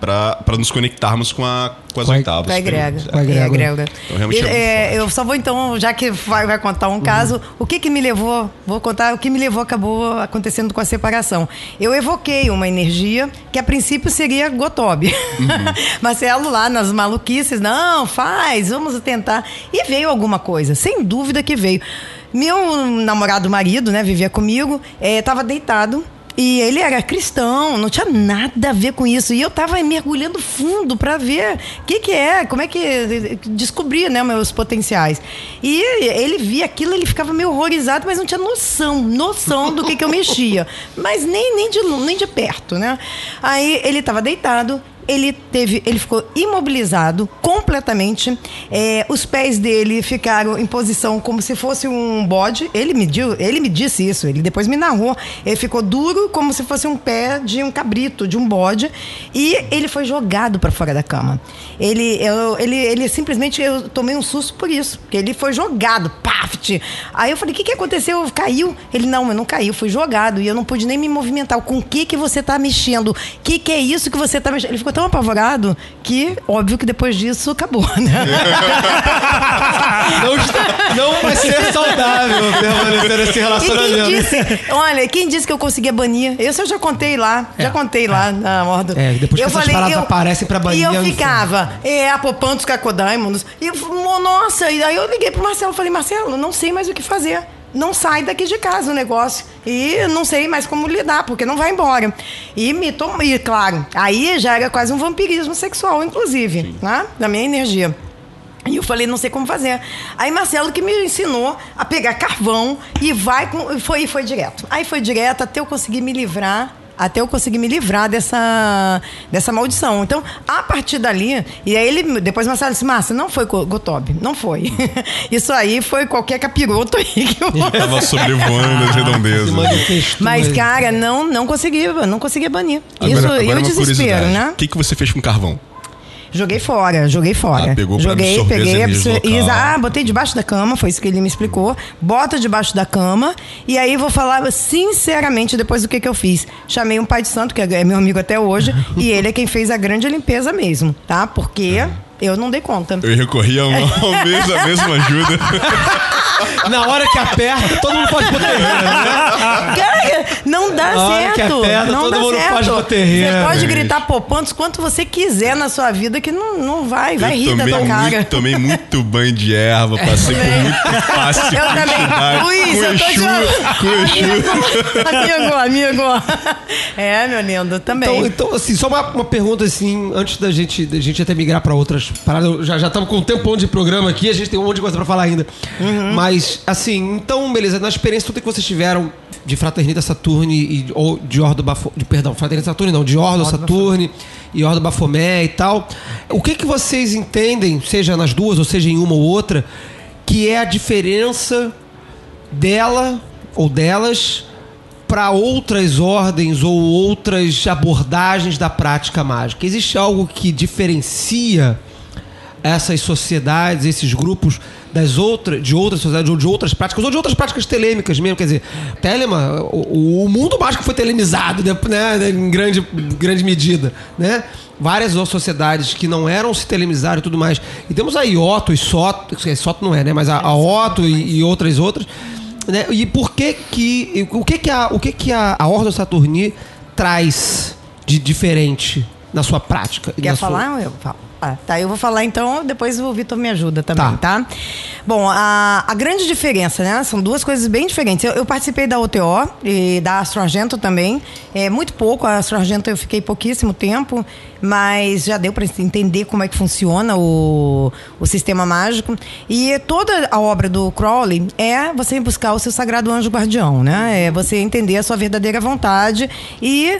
Speaker 3: pra nos conectarmos com, a, com as
Speaker 1: Com a-
Speaker 3: oitavas.
Speaker 4: Com a egrega.
Speaker 1: Com a.
Speaker 4: É.
Speaker 3: Então, realmente
Speaker 4: E,
Speaker 3: é
Speaker 4: é, eu só vou então, já que vai, vai contar um caso, o que que me levou, vou contar o que me levou, acabou acontecendo com a separação. Eu evoquei uma energia que a princípio seria Gotob. *laughs* Marcelo lá nas maluquices, não, faz, vamos tentar. E veio alguma coisa, sem dúvida que veio. Meu namorado marido, né, vivia comigo, estava deitado e ele era cristão, não tinha nada a ver com isso. E eu tava mergulhando fundo para ver o que, que é, como é que. descobrir, né, meus potenciais. E ele via aquilo, ele ficava meio horrorizado, mas não tinha noção, noção do que, que eu mexia. *laughs* Mas nem, nem, de, nem de perto, né? Aí ele tava deitado, ele teve, ele ficou imobilizado completamente. É, os pés dele ficaram em posição como se fosse um bode. Ele me, deu, ele me disse isso. Ele depois me narrou. Ele ficou duro como se fosse um pé de um cabrito, de um bode. E ele foi jogado para fora da cama. Ele, eu, ele, ele simplesmente eu tomei um susto por isso, porque ele foi jogado, paft. Aí eu falei, o que, que aconteceu? Caiu? Ele não, eu não caí, eu fui jogado e eu não pude nem me movimentar. Com o que que você tá mexendo? O que que é isso que você tá mexendo? Ele ficou tão apavorado que, óbvio que depois disso acabou, né? *laughs*
Speaker 1: Não, não vai ser saudável permanecer nesse
Speaker 4: E quem
Speaker 1: relacionamento.
Speaker 4: disse, olha, quem disse que eu conseguia banir? Isso eu já contei lá, já contei lá na ordem.
Speaker 1: É, depois que essas paradas aparecem pra banir,
Speaker 4: E
Speaker 1: é
Speaker 4: eu
Speaker 1: um
Speaker 4: ficava, é, apopando os cacodaimons. E eu, nossa, e aí eu liguei pro Marcelo, falei, Marcelo, não sei mais o que fazer. Não sai daqui de casa o negócio. E não sei mais como lidar, porque não vai embora. E me tomou, e claro, aí já era quase um vampirismo sexual, inclusive, né? Da minha energia. E eu falei, não sei como fazer. Aí Marcelo que me ensinou a pegar carvão e vai com. Foi, foi direto. Aí foi direto até eu conseguir me livrar. Até eu conseguir me livrar dessa, dessa maldição. Então, a partir dali, e aí ele, depois Marcelo disse, Márcia, não foi Go- Gotob, não foi. *laughs* Isso aí foi qualquer capiroto aí que eu
Speaker 3: Tava sobrevoando as
Speaker 1: Se
Speaker 3: redondezas.
Speaker 4: Mas, cara, não, não conseguia, não conseguia banir.
Speaker 3: Agora-
Speaker 4: Isso,
Speaker 3: agora
Speaker 4: e o
Speaker 3: uma
Speaker 4: desespero,
Speaker 3: curiosidade.
Speaker 4: né?
Speaker 3: O que, que você fez com carvão?
Speaker 4: Joguei fora, joguei fora.
Speaker 3: Ah, pegou
Speaker 4: joguei,
Speaker 3: absorver
Speaker 4: peguei, absor- Ah, botei debaixo da cama, foi isso que ele me explicou. Bota debaixo da cama. E aí vou falar sinceramente depois do que, que eu fiz. Chamei um pai de santo, que é meu amigo até hoje, *laughs* e ele é quem fez a grande limpeza mesmo, tá? Porque eu não dei conta.
Speaker 3: Eu recorri *laughs* ao, ao mesmo, a mesma ajuda. *laughs*
Speaker 1: Na hora que aperta, todo mundo pode pro terreno, né?
Speaker 4: Cara, não dá
Speaker 1: Na hora que
Speaker 4: certo.
Speaker 1: aperta,
Speaker 4: não
Speaker 1: todo
Speaker 4: dá
Speaker 1: mundo
Speaker 4: certo.
Speaker 1: pode pro terreno,
Speaker 4: Você pode gritar popantes quanto você quiser na sua vida, que não, não vai, vai
Speaker 3: eu
Speaker 4: rir da tua cara.
Speaker 3: muito, *laughs* tomei muito banho de erva, passei por muito passe.
Speaker 4: Eu também. Luiz, eu tô te amigo, amigo. É, meu lindo, também.
Speaker 1: Então, então, assim, só uma, uma pergunta, assim, antes da gente, da gente até migrar pra outras paradas. Eu Já já estamos com um tempão de programa aqui, a gente tem um monte de coisa pra falar ainda.
Speaker 4: Uhum.
Speaker 1: Mas, assim, então, beleza, na experiência toda que vocês tiveram de Fraternita Saturne e, ou de Ordo Bafo, de Perdão, Fraternita Saturne não, de Ordo Saturne e Ordo Bafomé e tal. O que que vocês entendem, seja nas duas ou seja em uma ou outra, que é a diferença dela ou delas para outras ordens ou outras abordagens da prática mágica? Existe algo que diferencia essas sociedades, esses grupos das outras, de outras sociedades ou de outras práticas, ou de outras práticas telêmicas mesmo, quer dizer, telema, o, o mundo mágico foi telemizado, né, em grande, grande medida, né? Várias outras sociedades que não eram se telemizar e tudo mais. E temos a Ioto e Soto, Soto não é, né? Mas a, a Otto e, e outras outras. Né? E por que que. O que que a, o que que a, a Ordem Saturni traz de diferente na sua prática?
Speaker 4: Quer
Speaker 1: na sua-
Speaker 4: falar? Eu falo. Ah, tá, eu vou falar então, depois o Vitor me ajuda também,
Speaker 1: Tá.
Speaker 4: tá? Bom, a, a grande diferença, né? São duas coisas bem diferentes. Eu, eu participei da OTO e da Astro Argento também. É, muito pouco, a Astro Argento eu fiquei pouquíssimo tempo, mas já deu para entender como é que funciona o, o sistema mágico. E toda a obra do Crowley é você buscar o seu sagrado anjo guardião, né? É você entender a sua verdadeira vontade e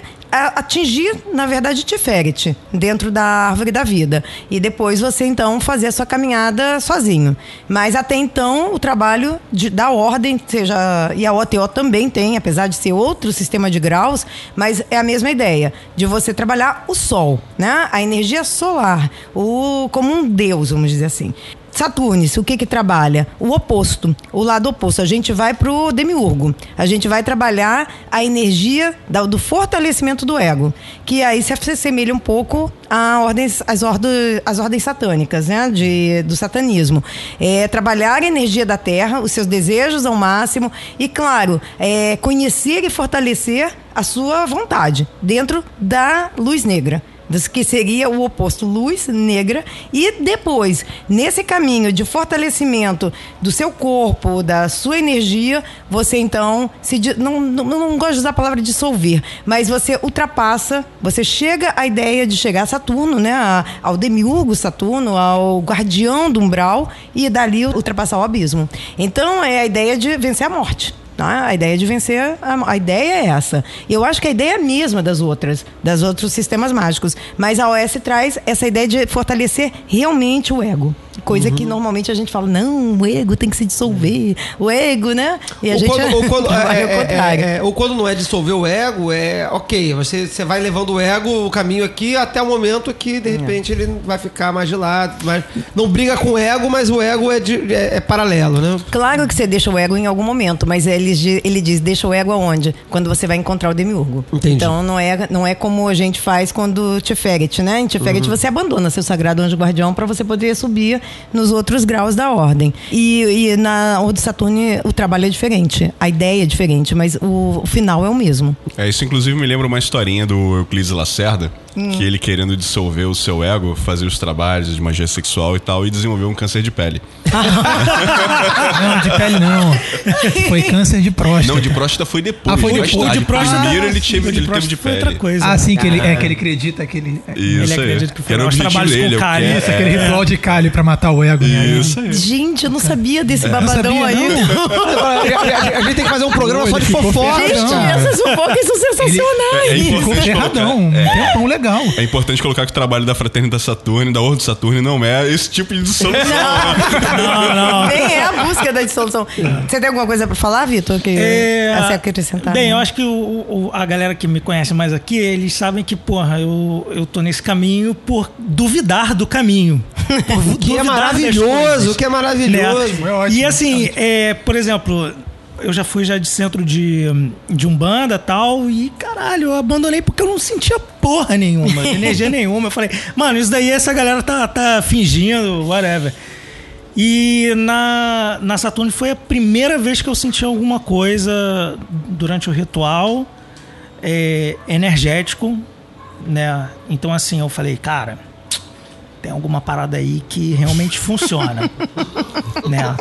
Speaker 4: atingir, na verdade, Tiferet, dentro da árvore da vida. E depois você, então, fazer a sua caminhada sozinho. Mas até então, o trabalho de- da ordem, seja. E a OTO também tem, apesar de ser outro sistema de graus, mas é a mesma ideia, de você trabalhar o sol, né? A energia solar, o, como um deus, vamos dizer assim. Saturnes, o que que trabalha? O oposto, o lado oposto. A gente vai pro demiurgo. A gente vai trabalhar a energia do fortalecimento do ego, que aí se assemelha um pouco a ordens, às, ordens, às ordens satânicas, né? De, do satanismo. É trabalhar a energia da Terra, os seus desejos ao máximo e, claro, é, conhecer e fortalecer a sua vontade dentro da luz negra que seria o oposto luz negra. E depois nesse caminho de fortalecimento do seu corpo da sua energia você então se não, não, não gosto de usar a palavra dissolver mas você ultrapassa você chega à ideia de chegar a Saturno né? Ao demiurgo Saturno ao guardião do umbral e dali ultrapassar o abismo. Então é a ideia de vencer a morte tá? A ideia de vencer, a, a ideia é essa. E eu acho que a ideia é a mesma das outras, das outros sistemas mágicos. Mas a OS traz essa ideia de fortalecer realmente o ego. Coisa
Speaker 1: Uhum.
Speaker 4: que normalmente a gente fala, não, o ego tem que se dissolver. O ego, né? E a
Speaker 1: ou,
Speaker 4: gente
Speaker 1: quando, ou, quando, *laughs* é, é, é, é, ou quando não é dissolver o ego, é ok. Você, você vai levando o ego o caminho aqui até o momento que, de repente, ele vai ficar mais de lado. Mas não briga com o ego, mas o ego é, de- é- é paralelo, né?
Speaker 4: Claro que você deixa o ego em algum momento, mas ele, ele diz, deixa o ego aonde? Quando você vai encontrar o demiurgo.
Speaker 1: Entendi.
Speaker 4: Então não é, não é como a gente faz quando Teferet, né? Em Teferet
Speaker 1: Uhum.
Speaker 4: você abandona seu sagrado anjo guardião para você poder subir nos outros graus da ordem. E, e na Ordem Saturno o trabalho é diferente, a ideia é diferente, mas o, o final é o mesmo.
Speaker 3: É, isso inclusive me lembra uma historinha do Euclides Lacerda,
Speaker 4: Hum.
Speaker 3: que ele querendo dissolver o seu ego, fazer os trabalhos de magia sexual e tal, e desenvolveu um câncer de pele. *laughs*
Speaker 6: Não, de pele não. Foi câncer de próstata.
Speaker 3: Não, de próstata foi depois.
Speaker 6: Ah, foi depois.
Speaker 3: tarde.
Speaker 2: De próstata,
Speaker 3: Primeiro ele teve,
Speaker 2: de
Speaker 3: ele teve de
Speaker 2: foi
Speaker 3: pele.
Speaker 2: outra coisa.
Speaker 6: Ah, sim, que ele, é que ele acredita que ele.
Speaker 3: Isso
Speaker 2: Ele acredita que
Speaker 3: Que era
Speaker 2: foram
Speaker 3: o
Speaker 2: os
Speaker 3: objetivo
Speaker 2: trabalhos com
Speaker 3: é
Speaker 2: cálice,
Speaker 6: Isso, aquele ritual de Kali pra matar o ego, né?
Speaker 3: Isso aí.
Speaker 4: Gente, eu não sabia desse babadão
Speaker 6: sabia,
Speaker 4: aí.
Speaker 6: não. *laughs*
Speaker 1: a, gente tem que fazer um programa só de
Speaker 6: ele ferrado.
Speaker 4: Gente, essas fofocas são sensacionais.
Speaker 3: É, é colocar-
Speaker 6: um
Speaker 3: é,
Speaker 6: tempão legal.
Speaker 3: é importante colocar que o trabalho da Fraternidade Saturno, da Ordem Saturno, não é esse tipo de dissolução.
Speaker 2: Não, não.
Speaker 4: Nem é a busca da dissolução. Você tem alguma coisa pra falar, Vitor? Que
Speaker 2: É,
Speaker 4: a se acrescentar?
Speaker 2: Bem, eu acho que o, o- a galera que me conhece mais aqui, eles sabem que, porra, eu, eu tô nesse caminho por duvidar do caminho. Por *laughs*
Speaker 1: Que é
Speaker 2: duvidar das
Speaker 1: maravilhoso,
Speaker 2: coisas,
Speaker 1: que é maravilhoso.
Speaker 2: né?
Speaker 6: É ótimo.
Speaker 2: E assim, é, por exemplo, eu já fui já de centro de, de Umbanda e tal, e caralho, eu abandonei porque eu não sentia porra nenhuma, *laughs* energia nenhuma. Eu falei, mano, isso daí essa galera tá, tá fingindo, whatever. E na, na Saturno foi a primeira vez que eu senti alguma coisa durante o ritual é, energético, né? Então assim, eu falei, cara, tem alguma parada aí que realmente funciona, *laughs* né?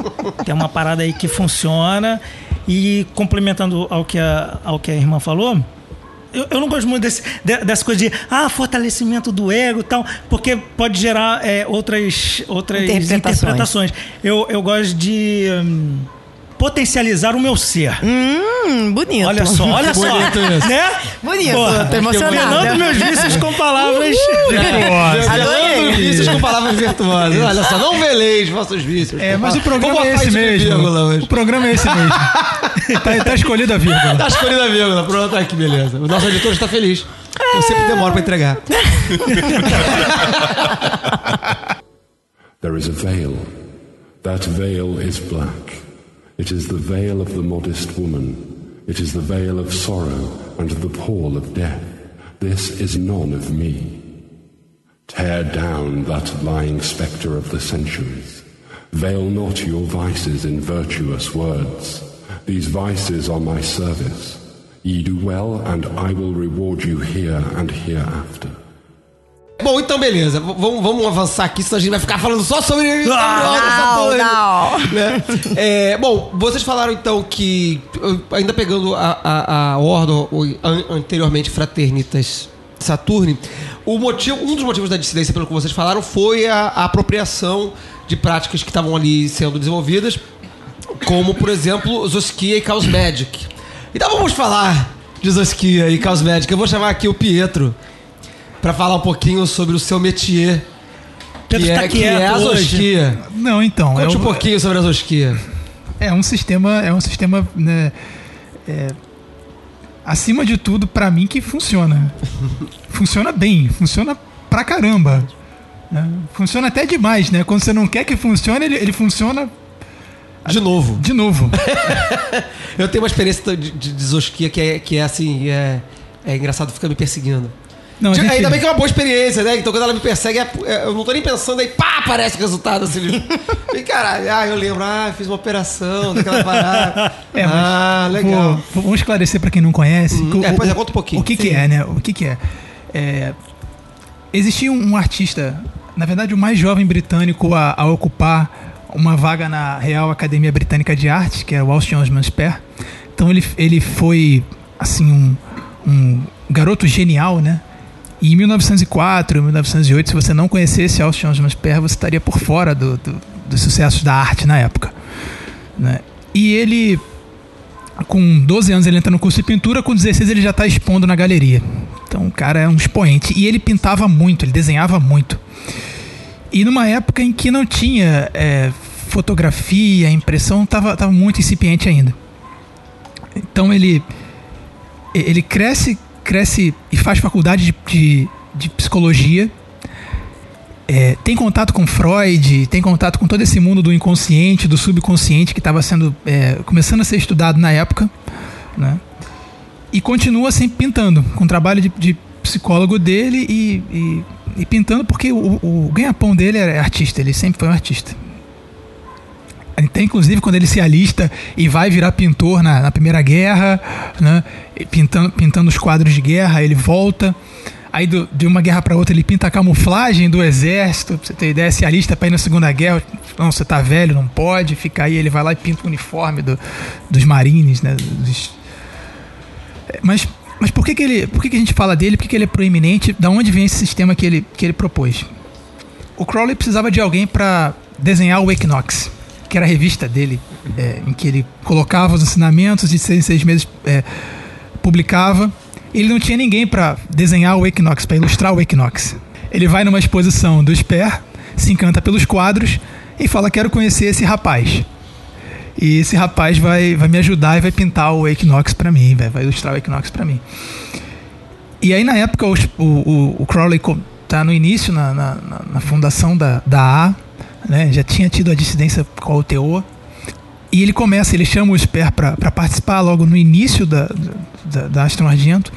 Speaker 2: Tem uma parada aí que funciona e complementando ao que a, ao que a irmã falou, eu, eu não gosto muito desse, de- dessa coisa de ah, fortalecimento do ego e tal, porque pode gerar é, outras, outras
Speaker 4: Interpretações.
Speaker 2: interpretações. Eu, eu gosto de hum, potencializar o meu ser.
Speaker 4: Hum, bonito.
Speaker 2: Olha só, olha só.
Speaker 1: Bonito isso.
Speaker 2: Né?
Speaker 4: Bonito,
Speaker 2: Porra,
Speaker 4: tô emocionada.
Speaker 2: Meus vícios com palavras.
Speaker 4: Adorei.
Speaker 1: Vícios com palavras virtuosas. Olha só, não veleis vossos vícios.
Speaker 6: É, mas o programa é esse mesmo.
Speaker 1: vírgula hoje.
Speaker 6: O programa é esse mesmo. tá, tá escolhida a vírgula.
Speaker 1: Tá escolhida a vírgula. Pronto, ai, que beleza. O nosso editor está feliz. Eu sempre demoro pra entregar. *laughs*
Speaker 5: There is a veil. That veil is black. It is the veil of the modest woman. It is the veil of sorrow and the pall of death. This is none of me. Tear down that lying spectre of the centuries. Veil not your vices in virtuous words. These vices are my service. Ye do well, and I will reward you here and hereafter.
Speaker 1: Bom, então beleza. V- vamos, vamos avançar aqui, senão a gente vai ficar falando só sobre.
Speaker 4: Não, não.
Speaker 1: né? É, bom, vocês falaram então que, ainda pegando a, a, a ordem anteriormente Fraternitas Saturni, o motivo, um dos motivos da dissidência, pelo que vocês falaram, foi a, a apropriação de práticas que estavam ali sendo desenvolvidas, como, por exemplo, Zoskia e Chaos Magic. Então vamos falar de Zoskia e Chaos Magic. Eu vou chamar aqui o Pietro para falar um pouquinho sobre o seu métier.
Speaker 2: Pedro
Speaker 1: que é,
Speaker 2: tá
Speaker 1: que é a. Zoskia.
Speaker 6: Não, então.
Speaker 1: Conte
Speaker 6: é
Speaker 1: um pouquinho sobre a Zoskia.
Speaker 6: É um sistema, é um sistema, né, é, acima de tudo, pra mim, que funciona. funciona bem, funciona pra caramba. né? Funciona até demais, né? Quando você não quer que funcione, ele, ele funciona
Speaker 1: De novo.
Speaker 6: de novo. *laughs*
Speaker 1: Eu tenho uma experiência de, de, de Zosquia que é, que é assim, é, é engraçado, fica me perseguindo.
Speaker 6: Não, gente-
Speaker 1: Ainda bem que é uma boa experiência, né? Então quando ela me persegue, é- é- eu não tô nem pensando, aí pá, aparece o resultado assim. *laughs* E caralho, ah, eu lembro, ah, fiz uma operação daquela parada. *laughs*
Speaker 6: É,
Speaker 1: ah, legal.
Speaker 6: Vou- vamos esclarecer para quem não conhece.
Speaker 1: Hum,
Speaker 6: O-
Speaker 1: é, pois é, conta um pouquinho.
Speaker 6: O que, que é, né? O que, que é? é? Existia um, artista, na verdade, o mais jovem britânico a, a ocupar uma vaga na Real Academia Britânica de Artes, que é o Austin Osman Spare. Então ele, ele foi, assim, um, um garoto genial, né? E em 1904, 1908, se você não conhecesse Austin Osman Spare, você estaria por fora do, do, dos sucessos da arte na época. Né? E ele, com 12 anos, ele entra no curso de pintura, com 16 ele já está expondo na galeria. Então o cara é um expoente. E ele pintava muito, ele desenhava muito. E numa época em que não tinha é, fotografia, impressão, estava tava muito incipiente ainda. Então ele ele cresce, cresce e faz faculdade de, de, de psicologia. É, tem contato com Freud, tem contato com todo esse mundo do inconsciente, do subconsciente que estava sendo é, começando a ser estudado na época, né? E continua sempre pintando, com o trabalho de, de psicólogo dele e, e- e pintando porque o, o ganha-pão dele é artista, ele sempre foi um artista. Até inclusive quando ele se alista e vai virar pintor na, na Primeira Guerra, né? Pintando, pintando os quadros de guerra, ele volta. Aí do- de uma guerra para outra ele pinta a camuflagem do exército, pra você ter ideia, se alista para ir na Segunda Guerra. Não, você tá velho, não pode, fica aí. Ele vai lá e pinta o uniforme do- dos marines, né? Dos- Mas, mas por, que, que, ele, por que, que a gente fala dele? Por que, que ele é proeminente? Da onde vem esse sistema que ele, que ele propôs? O Crowley precisava de alguém para desenhar o Equinox, que era a revista dele, é, em que ele colocava os ensinamentos de seis em seis meses é, publicava. Ele não tinha ninguém para desenhar o Equinox, para ilustrar o Equinox. Ele vai numa exposição do Sper, se encanta pelos quadros e fala: Quero conhecer esse rapaz. E esse rapaz vai, vai me ajudar e vai pintar o Equinox para mim, vai, vai ilustrar o Equinox para mim. E aí, na época, o, o, o Crowley tá no início, na, na, na- na fundação da, da A, né? já tinha tido a dissidência com a UTO. E ele começa, ele chama o Sper para participar logo no início da, da, da Argento.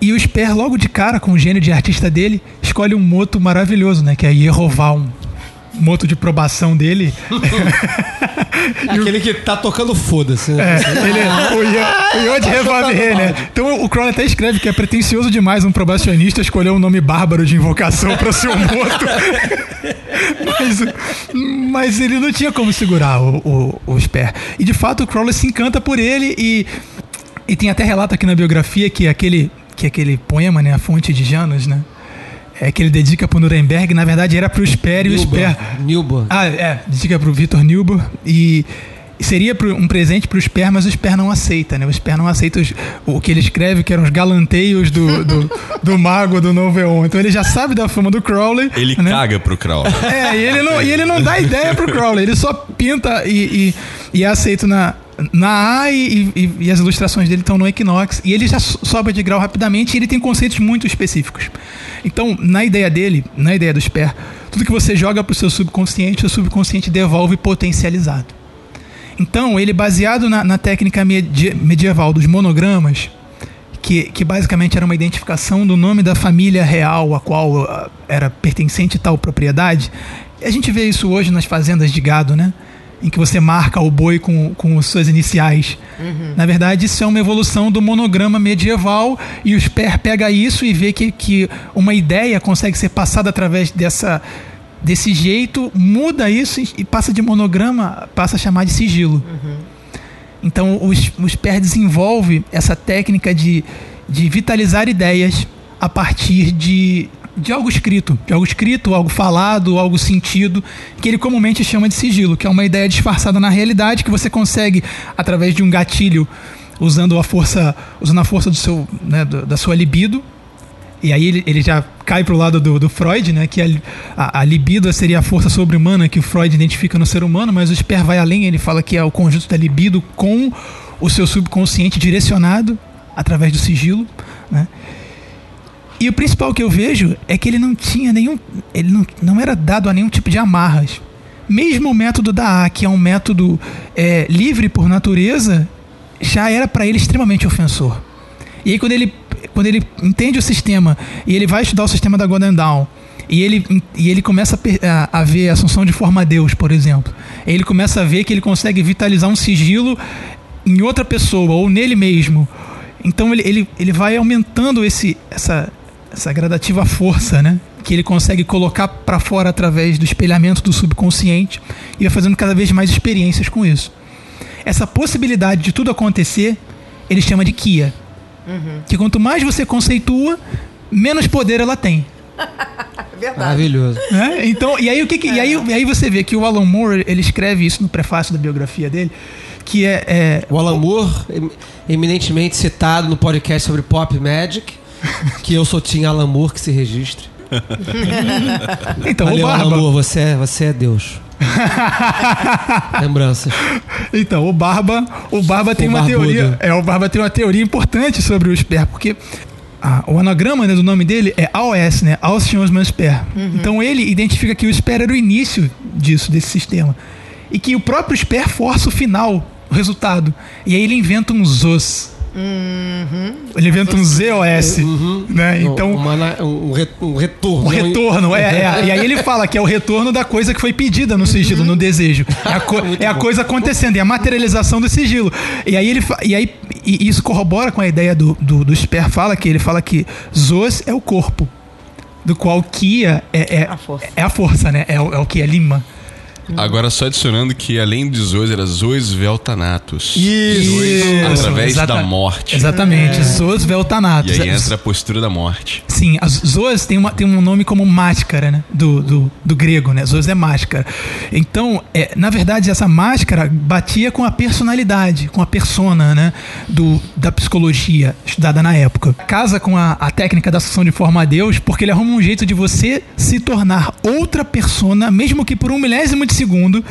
Speaker 6: E o Sper, logo de cara, com o gênio de artista dele, escolhe um moto maravilhoso, né? Que é Yehová, um moto de probação dele. *laughs*
Speaker 1: Aquele que tá tocando foda-se.
Speaker 6: É,
Speaker 1: né?
Speaker 6: ele, *laughs* o Ian- o Ian de Revavier, né? Então o Crowley até escreve que é pretencioso demais um probacionista escolher um nome bárbaro de invocação para seu moto. *laughs* mas, mas ele não tinha como segurar o, o, o Sper. E de fato o Crowley se encanta por ele e, e tem até relato aqui na biografia que aquele, que aquele poema, né? A Fonte de Janos, né? É que ele dedica pro Nuremberg, na verdade era pro Sper e o Sper.
Speaker 1: Nilban.
Speaker 6: Ah, é, dedica pro Vitor Nilbur e e seria pro- um presente pro Sper, mas o Sper não aceita, né? O Sper não aceita os- o que ele escreve, que eram os galanteios do, do, *laughs* do mago do Novo Eon. Então ele já sabe da fama do Crowley.
Speaker 3: Ele
Speaker 6: né?
Speaker 3: caga pro Crowley.
Speaker 6: É, e ele não, e ele não dá ideia pro Crowley, ele só pinta e, e, e é aceito na, na A e, e- e as ilustrações dele estão no Equinox. E ele já so- sobe de grau rapidamente e ele tem conceitos muito específicos. Então, na ideia dele, na ideia do Sper, tudo que você joga pro seu subconsciente, o subconsciente devolve potencializado. Então, ele baseado na, na técnica medi- medieval dos monogramas, que, que basicamente era uma identificação do nome da família real a qual ah, era pertencente tal propriedade. A gente vê isso hoje nas fazendas de gado, né? Em que você marca o boi com, com suas iniciais. Na verdade, isso é uma evolução do monograma medieval e o Sper pega isso e vê que, que uma ideia consegue ser passada através dessa, desse jeito, muda isso e, passa de monograma, passa a chamar de sigilo. Então o, o Sper desenvolve essa técnica de, de vitalizar ideias a partir de, de algo escrito, de algo escrito, algo falado, algo sentido, que ele comumente chama de sigilo, que é uma ideia disfarçada na realidade que você consegue através de um gatilho usando a força, usando a força do seu, né, da sua libido. E aí ele, ele já cai pro lado do, do Freud, né? Que a, a, a libido seria a força sobre-humana que o Freud identifica no ser humano, mas o Sper vai além, ele fala que é o conjunto da libido com o seu subconsciente direcionado através do sigilo, né? E o principal que eu vejo é que ele não tinha nenhum. Ele não, não era dado a nenhum tipo de amarras. Mesmo o método da A, que é um método é, livre por natureza, já era para ele extremamente ofensor. E aí quando ele, quando ele entende o sistema e ele vai estudar o sistema da Golden Dawn e ele, e ele começa a, a ver a Assunção de Forma a Deus, por exemplo. Ele começa a ver que ele consegue vitalizar um sigilo em outra pessoa ou nele mesmo. Então ele, ele, ele vai aumentando esse, essa, essa gradativa força, né? Que ele consegue colocar para fora através do espelhamento do subconsciente e vai fazendo cada vez mais experiências com isso. Essa possibilidade de tudo acontecer, ele chama de Kia. Que quanto mais você conceitua, menos poder ela tem. *laughs*
Speaker 4: Verdade.
Speaker 1: Maravilhoso.
Speaker 6: né? Então, e aí o que, que- e aí, e aí você vê que o Alan Moore ele escreve isso no prefácio da biografia dele, que é, é
Speaker 1: O Alan Moore, em- eminentemente citado no podcast sobre Pop Magic, *laughs* que eu sou Tim Alan Moore, que se registre. *laughs*
Speaker 6: então
Speaker 1: Valeu,
Speaker 6: o
Speaker 1: Alan
Speaker 6: Barba,
Speaker 1: Moore, você é, você é Deus. *laughs* Lembranças.
Speaker 6: então o Barba, o Barba tem
Speaker 1: O
Speaker 6: uma
Speaker 1: barbudo.
Speaker 6: teoria, é o Barba tem uma teoria importante sobre o Sper, porque ah, o anagrama né, do nome dele é AOS, né? Alciosman Sper. Então ele identifica que o Sper era o início disso, desse sistema. E que o próprio Sper força o final, o resultado. E aí ele inventa um ZOS. Ele inventa um ZOS. Né? Então,
Speaker 1: Uma um, re- um retorno.
Speaker 6: um retorno, é, é. E aí ele fala que é o retorno da coisa que foi pedida no sigilo, no desejo. É a, co- *laughs* é a coisa acontecendo, é a materialização do sigilo. E aí ele e aí e isso corrobora com a ideia do, do, do Sper fala que ele fala que Zos é o corpo, do qual Kia é, é,
Speaker 4: A força.
Speaker 6: é a força, né? É o, é o que é Lima.
Speaker 3: Agora só adicionando que além de Zois, era Zois Veltanatus.
Speaker 6: Isso,
Speaker 3: Zois através
Speaker 6: exata-
Speaker 3: da morte.
Speaker 6: Exatamente, Zos
Speaker 3: E
Speaker 6: Veltanatus.
Speaker 3: aí entra a postura da morte.
Speaker 6: Sim, as Zoas tem, uma, tem um nome como máscara, né? Do, do, do grego, né? Zoas é máscara. Então, é, na verdade, essa máscara batia com a personalidade, com a persona, né? Do, da psicologia estudada na época. Casa com a, a técnica da associação de forma a Deus, porque ele arruma um jeito de você se tornar outra persona, mesmo que por um milésimo de segundo,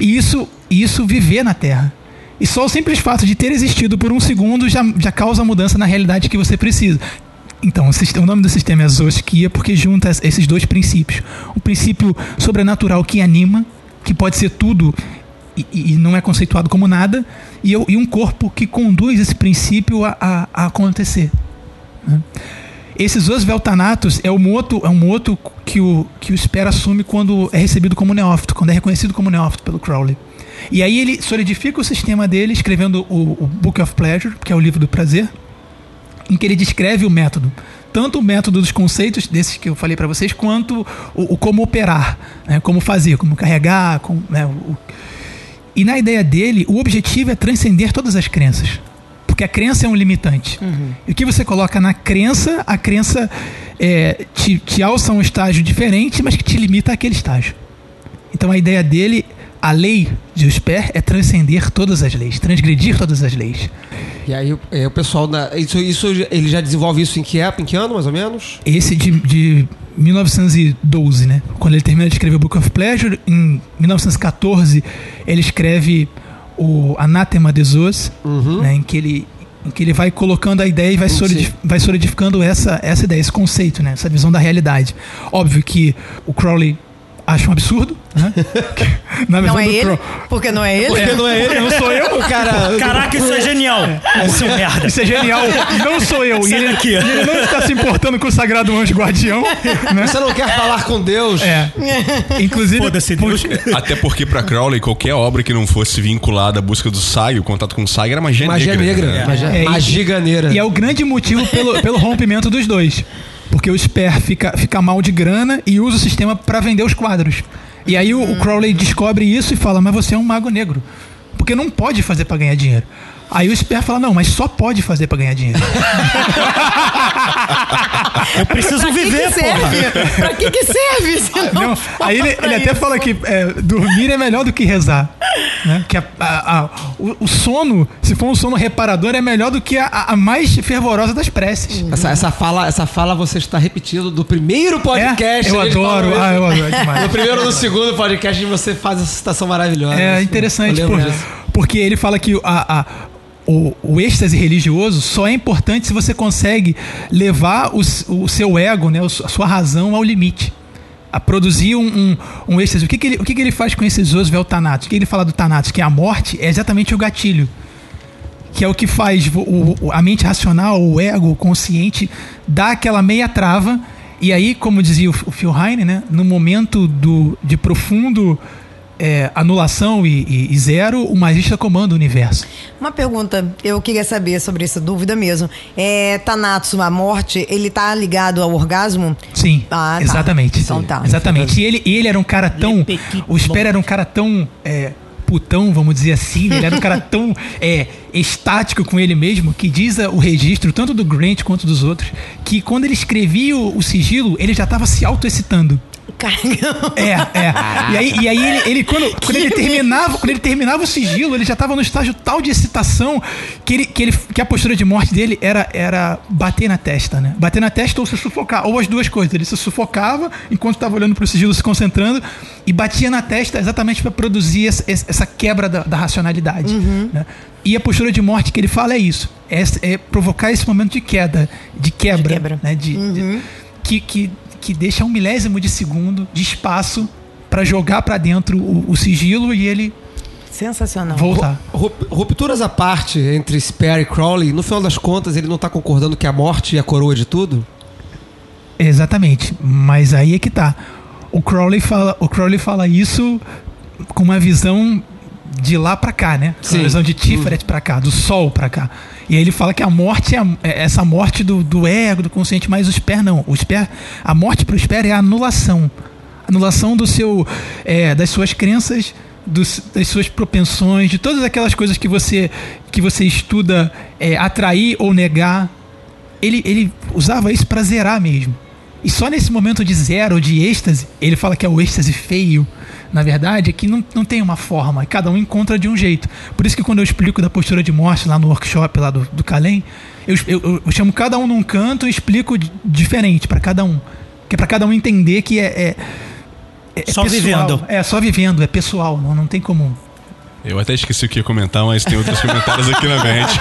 Speaker 6: e isso, isso viver na Terra. E só o simples fato de ter existido por um segundo já, já causa mudança na realidade que você precisa. Então, o, nome do sistema é Zoskia porque junta es- esses dois princípios. O princípio sobrenatural que anima, que pode ser tudo e, e não é conceituado como nada, e, o- e um corpo que conduz esse princípio a, a- a acontecer. né? Esse Zos Veltanatus é um moto, é um moto que o, que o Sper assume quando é recebido como neófito, quando é reconhecido como neófito pelo Crowley. E aí ele solidifica o sistema dele escrevendo o, o Book of Pleasure, que é o livro do prazer, em que ele descreve o método. Tanto o método dos conceitos, desses que eu falei para vocês, quanto o, o como operar, né, como fazer, como carregar. Né, e na ideia dele, o objetivo é transcender todas as crenças. Porque a crença é um limitante. E o que você coloca na crença, a crença é, te, te alça a um estágio diferente, mas que te limita àquele estágio. Então a ideia dele, a lei de Sper é transcender todas as leis, transgredir todas as leis.
Speaker 1: E aí, o- é, o pessoal. Na, isso, isso, ele já desenvolve isso em que época? Em que ano, mais ou menos?
Speaker 6: Esse de, de 1912, né? Quando ele termina de escrever o Book of Pleasure, em 1914 ele escreve o Anátema de Zeus, né? em, que ele, em que ele vai colocando a ideia e vai, solidif- vai solidificando essa, essa ideia, esse conceito, né? essa visão da realidade. Óbvio que o Crowley acha um absurdo, né? *laughs* Na visão
Speaker 4: Não é
Speaker 6: do
Speaker 4: ele? Porque não é ele?
Speaker 1: Porque não é ele,
Speaker 6: Não sou eu,
Speaker 1: cara.
Speaker 2: Caraca, isso é genial. Seu merda.
Speaker 6: Isso é genial. Não sou eu. E ele,
Speaker 2: daqui.
Speaker 6: e ele não está se importando com o sagrado anjo guardião. Né?
Speaker 1: Você não quer falar com Deus?
Speaker 6: É. Inclusive.
Speaker 2: Foda-se,
Speaker 6: por-
Speaker 2: Deus.
Speaker 3: Até porque pra Crowley, qualquer obra que não fosse vinculada à busca do Sai, o contato com o Sai, era magia,
Speaker 1: Magia
Speaker 3: negra.
Speaker 1: negra. Magia,
Speaker 6: É, e-
Speaker 1: magia ganeira.
Speaker 6: E é o grande motivo pelo, pelo rompimento dos dois. Porque o Sper fica, fica mal de grana e usa o sistema para vender os quadros. E aí o, o Crowley descobre isso e fala: Mas você é um mago negro. Porque não pode fazer para ganhar dinheiro. Aí o Sper fala: Não, mas só pode fazer para ganhar dinheiro. *laughs*
Speaker 2: Eu preciso
Speaker 4: Pra que
Speaker 2: viver,
Speaker 4: que
Speaker 2: porra.
Speaker 4: serve? pra que que serve? *laughs* se não
Speaker 6: Não, aí ele,
Speaker 4: pra
Speaker 6: ele até fala que é, dormir é melhor do que rezar. Né? Que a- a- a- o, o sono, se for um sono reparador, é melhor do que a, a mais fervorosa das preces.
Speaker 1: Essa, essa, fala, essa fala você está repetindo do primeiro podcast.
Speaker 6: É? Eu adoro, ah, eu adoro demais.
Speaker 1: No primeiro ou no segundo podcast você faz essa citação maravilhosa.
Speaker 6: É interessante,
Speaker 1: lembro
Speaker 6: porque, ele fala que a, a- o, o êxtase religioso só é importante se você consegue levar o, seu ego, né, a sua razão ao limite. A produzir um, um, um êxtase. O, que, que, ele, o que, que ele faz com esses Oswald Thanatos? O que ele fala do Thanatos? Que a morte é exatamente o gatilho. Que é o que faz o, a mente racional, o ego, o consciente, dar aquela meia trava. E aí, como dizia o, o Phil Heine, né, no momento do, de profundo é, anulação e, e, e, zero, o magista comanda o universo.
Speaker 4: Uma pergunta, eu queria saber sobre essa dúvida mesmo. É, Tanatsu, a morte, ele tá ligado ao orgasmo?
Speaker 6: Sim, ah, tá. exatamente. Então tá. Exatamente. E ele, ele era um cara tão... O Sper era um cara tão... É, putão, vamos dizer assim. Ele era um cara tão é, estático com ele mesmo que diz o registro, tanto do Grant quanto dos outros, que quando ele escrevia o, o sigilo, ele já estava se auto-excitando.
Speaker 4: Caramba.
Speaker 6: É, é. E aí, e aí ele, ele quando, quando ele terminava, quando ele terminava o sigilo, ele já estava no estágio tal de excitação que, ele, que, ele, que a postura de morte dele era, era bater na testa, né? Bater na testa ou se sufocar, ou as duas coisas. Ele se sufocava enquanto estava olhando para o sigilo, se concentrando, e batia na testa exatamente para produzir essa, essa, quebra da, da racionalidade. Uhum. Né? E a postura de morte que ele fala é isso: é, é provocar esse momento de queda, de quebra, de quebra. Né? De, uhum. de, que, que que deixa um milésimo de segundo de espaço para jogar para dentro o, o, sigilo e ele
Speaker 4: Sensacional.
Speaker 6: Voltar.
Speaker 1: Rupturas à parte entre Spare e Crowley, no final das contas, ele não tá concordando que a morte é a coroa de tudo?
Speaker 6: Exatamente. Mas aí é que tá. O Crowley fala, o Crowley fala isso com uma visão de lá para cá, né? Sim. Uma visão de Tiferet hum. para cá, do sol para cá. E aí ele fala que a morte é, a, é essa morte do, do, ego, do consciente, mas o Sper não. O Sper, a morte para o Sper é a anulação. Anulação do seu, é, das suas crenças, das suas propensões, de todas aquelas coisas que você, que você estuda é, atrair ou negar. Ele, ele usava isso para zerar mesmo. E só nesse momento de zero, de êxtase, ele fala que é o êxtase feio na verdade, é que não, não tem uma forma, cada um encontra de um jeito. Por isso que quando eu explico da postura de morte lá no workshop lá do, do Calem, eu, eu, eu, chamo cada um num canto e explico diferente para cada um. Que é para cada um entender que é, é,
Speaker 2: é só pessoal. vivendo.
Speaker 6: É, só vivendo, é pessoal, não, não tem como
Speaker 3: eu até esqueci o que ia comentar, mas tem outros comentários aqui na mente.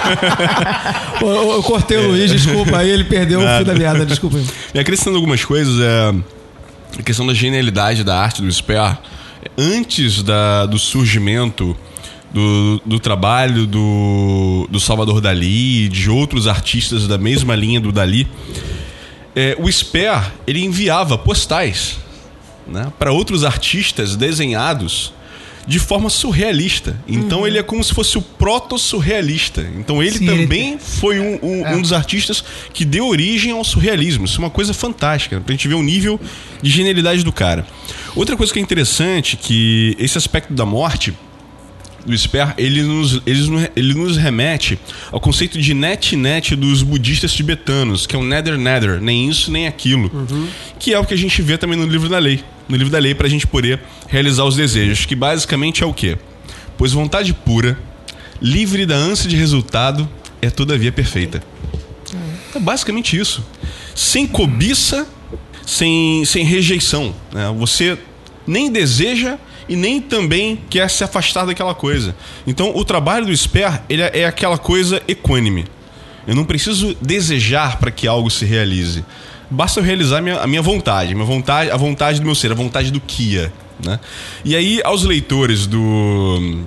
Speaker 3: *laughs*
Speaker 1: eu, eu, cortei o Luiz, desculpa, aí ele perdeu Nada. o fio da meada, desculpa.
Speaker 3: E acrescentando algumas coisas, é, a questão da genialidade da arte do Sper antes da, do surgimento do, do trabalho do, do Salvador Dali e de outros artistas da mesma linha do Dali, é, o Sper ele enviava postais né, para outros artistas desenhados de forma surrealista. Então uhum. ele é como se fosse o proto-surrealista. Então ele Sim, também ele... foi um, um, é. um, dos artistas que deu origem ao surrealismo. Isso é uma coisa fantástica, pra gente ver o nível de genialidade do cara. Outra coisa que é interessante que esse aspecto da morte do Sper, ele nos, ele, ele nos remete ao conceito de net-net dos budistas tibetanos, que é o nether-nether, nem isso nem aquilo, uhum. que é o que a gente vê também no livro da lei. No livro da lei, para a gente poder realizar os desejos, que basicamente é o quê? Pois vontade pura, livre da ânsia de resultado, é todavia perfeita. É basicamente isso. Sem cobiça sem, sem rejeição. Né? Você nem deseja e nem também quer se afastar daquela coisa. Então, o trabalho do Sper ele é, aquela coisa equânime. Eu não preciso desejar para que algo se realize. Basta eu realizar a minha, a minha vontade, a minha vontade, a vontade do meu ser, a vontade do Kia. Né? E aí, aos leitores do,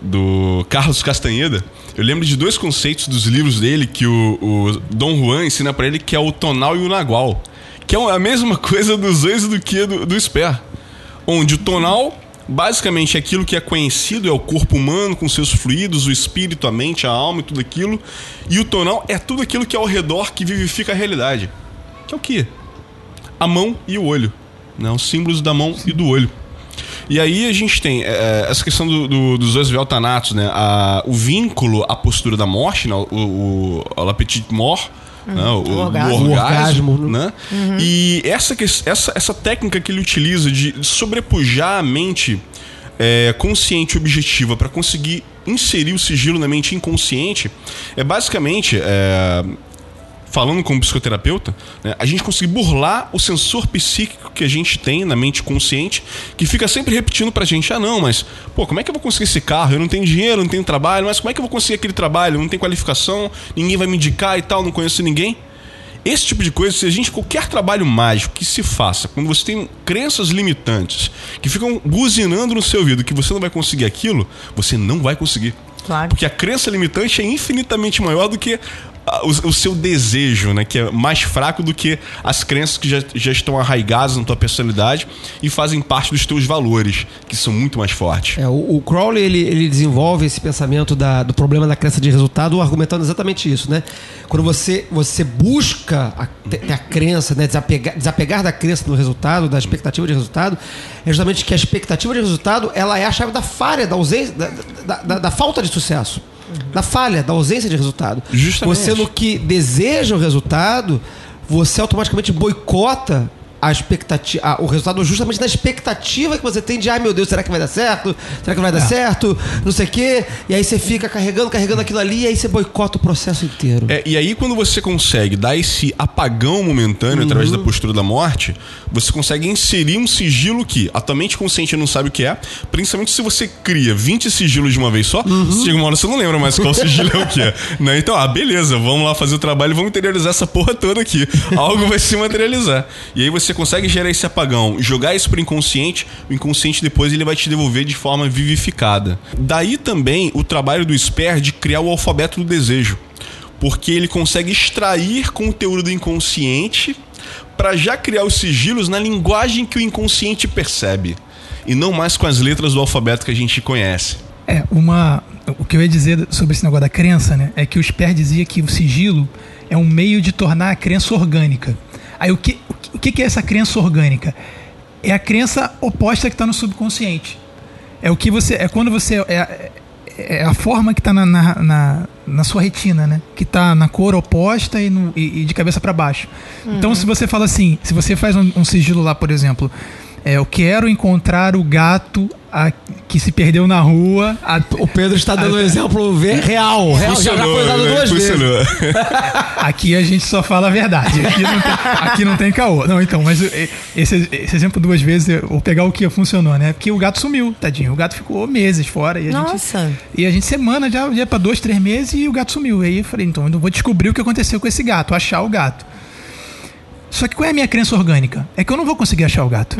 Speaker 3: do Carlos Castanheda, eu lembro de dois conceitos dos livros dele que o, o Dom Juan ensina para ele, que é o tonal e o nagual que é a mesma coisa dos dois do que do, do Sper. Onde o tonal basicamente é aquilo que é conhecido, é o corpo humano com seus fluidos, o espírito, a mente, a alma e tudo aquilo. E o tonal é tudo aquilo que é ao redor que vivifica a realidade. Que é o que? A mão e o olho. Né? Os símbolos da mão e do olho. E aí a gente tem é, essa questão do, do, dos dois veltanatos, né? A, o vínculo à postura da morte, né? o, o, o Mort, Uhum. Né? O, o, orgasmo, o orgasmo né? Uhum. E essa, essa, essa técnica que ele utiliza de sobrepujar a mente é, consciente e objetiva para conseguir inserir o sigilo na mente inconsciente é basicamente é, falando como psicoterapeuta, né, a gente conseguir burlar o sensor psíquico que a gente tem na mente consciente, que fica sempre repetindo pra gente: ah, não, mas, pô, como é que eu vou conseguir esse carro? Eu não tenho dinheiro, não tenho trabalho, mas como é que eu vou conseguir aquele trabalho? Eu não tenho qualificação, ninguém vai me indicar e tal, não conheço ninguém. Esse tipo de coisa, se a gente, qualquer trabalho mágico que se faça, quando você tem crenças limitantes que ficam buzinando no seu ouvido que você não vai conseguir aquilo, você não vai conseguir.
Speaker 4: Claro.
Speaker 3: Porque a crença limitante é infinitamente maior do que o, o seu desejo, né? Que é mais fraco do que as crenças que já, já estão arraigadas na tua personalidade e fazem parte dos teus valores, que são muito mais fortes.
Speaker 1: É, o, o Crowley ele, ele desenvolve esse pensamento da- do problema da crença de resultado argumentando exatamente isso, né? Quando você, você busca a, a crença, né? desapegar, desapegar da crença do resultado, da expectativa de resultado, é justamente que a expectativa de resultado ela é a chave da falha, da ausência, da, da- da- da falta de sucesso. Da falha, da ausência de resultado.
Speaker 3: Justamente.
Speaker 1: Você no que deseja o resultado, você automaticamente boicota a expectativa, a- o resultado justamente da expectativa que você tem de, ai meu Deus, será que vai dar certo? Será que vai dar certo? Não sei o quê. E aí você fica carregando, carregando aquilo ali, e aí você boicota o processo inteiro.
Speaker 3: É, e aí, quando você consegue dar esse apagão momentâneo através da postura da morte, você consegue inserir um sigilo que a tua mente consciente não sabe o que é. Principalmente se você cria 20 sigilos de uma vez só, chega uma hora você não lembra mais qual *laughs* sigilo é o que é. Né? Então, ah, beleza, vamos lá fazer o trabalho e vamos interiorizar essa porra toda aqui. *laughs* Algo vai se materializar. E aí você consegue gerar esse apagão, jogar isso pro inconsciente, o inconsciente depois ele vai te devolver de forma vivificada. Daí também o trabalho do Sper de criar o alfabeto do desejo porque ele consegue extrair conteúdo do inconsciente para já criar os sigilos na linguagem que o inconsciente percebe e não mais com as letras do alfabeto que a gente conhece.
Speaker 6: É, uma. O que eu ia dizer sobre esse negócio da crença, né? É que o Sper dizia que o sigilo é um meio de tornar a crença orgânica. Aí o que, o que- é essa crença orgânica? É a crença oposta que está no subconsciente. É o que você. É quando você. É, é a forma que está na, na, na, na sua retina, né? Que está na cor oposta e, no- e- e de cabeça para baixo. Então, se você fala assim, se você faz um, um sigilo lá, por exemplo, é, eu quero encontrar o gato a- que se perdeu na rua. a-
Speaker 1: O Pedro está dando um exemplo real. real já, já foi usado
Speaker 3: né?
Speaker 1: duas vezes.
Speaker 3: Funcionou. *laughs*
Speaker 6: aqui a gente só fala a verdade. Aqui não tem, aqui não tem caô. Não, então, mas eh, esse, esse exemplo duas vezes, eu vou pegar o que funcionou, né? Porque o gato sumiu, tadinho. O gato ficou meses fora. E a
Speaker 4: Nossa.
Speaker 6: Gente, e a gente, semana, já ia pra dois, três meses e o gato sumiu. Aí eu falei, então eu vou descobrir o que aconteceu com esse gato, achar o gato. Só que qual é a minha crença orgânica? É que eu não vou conseguir achar o gato.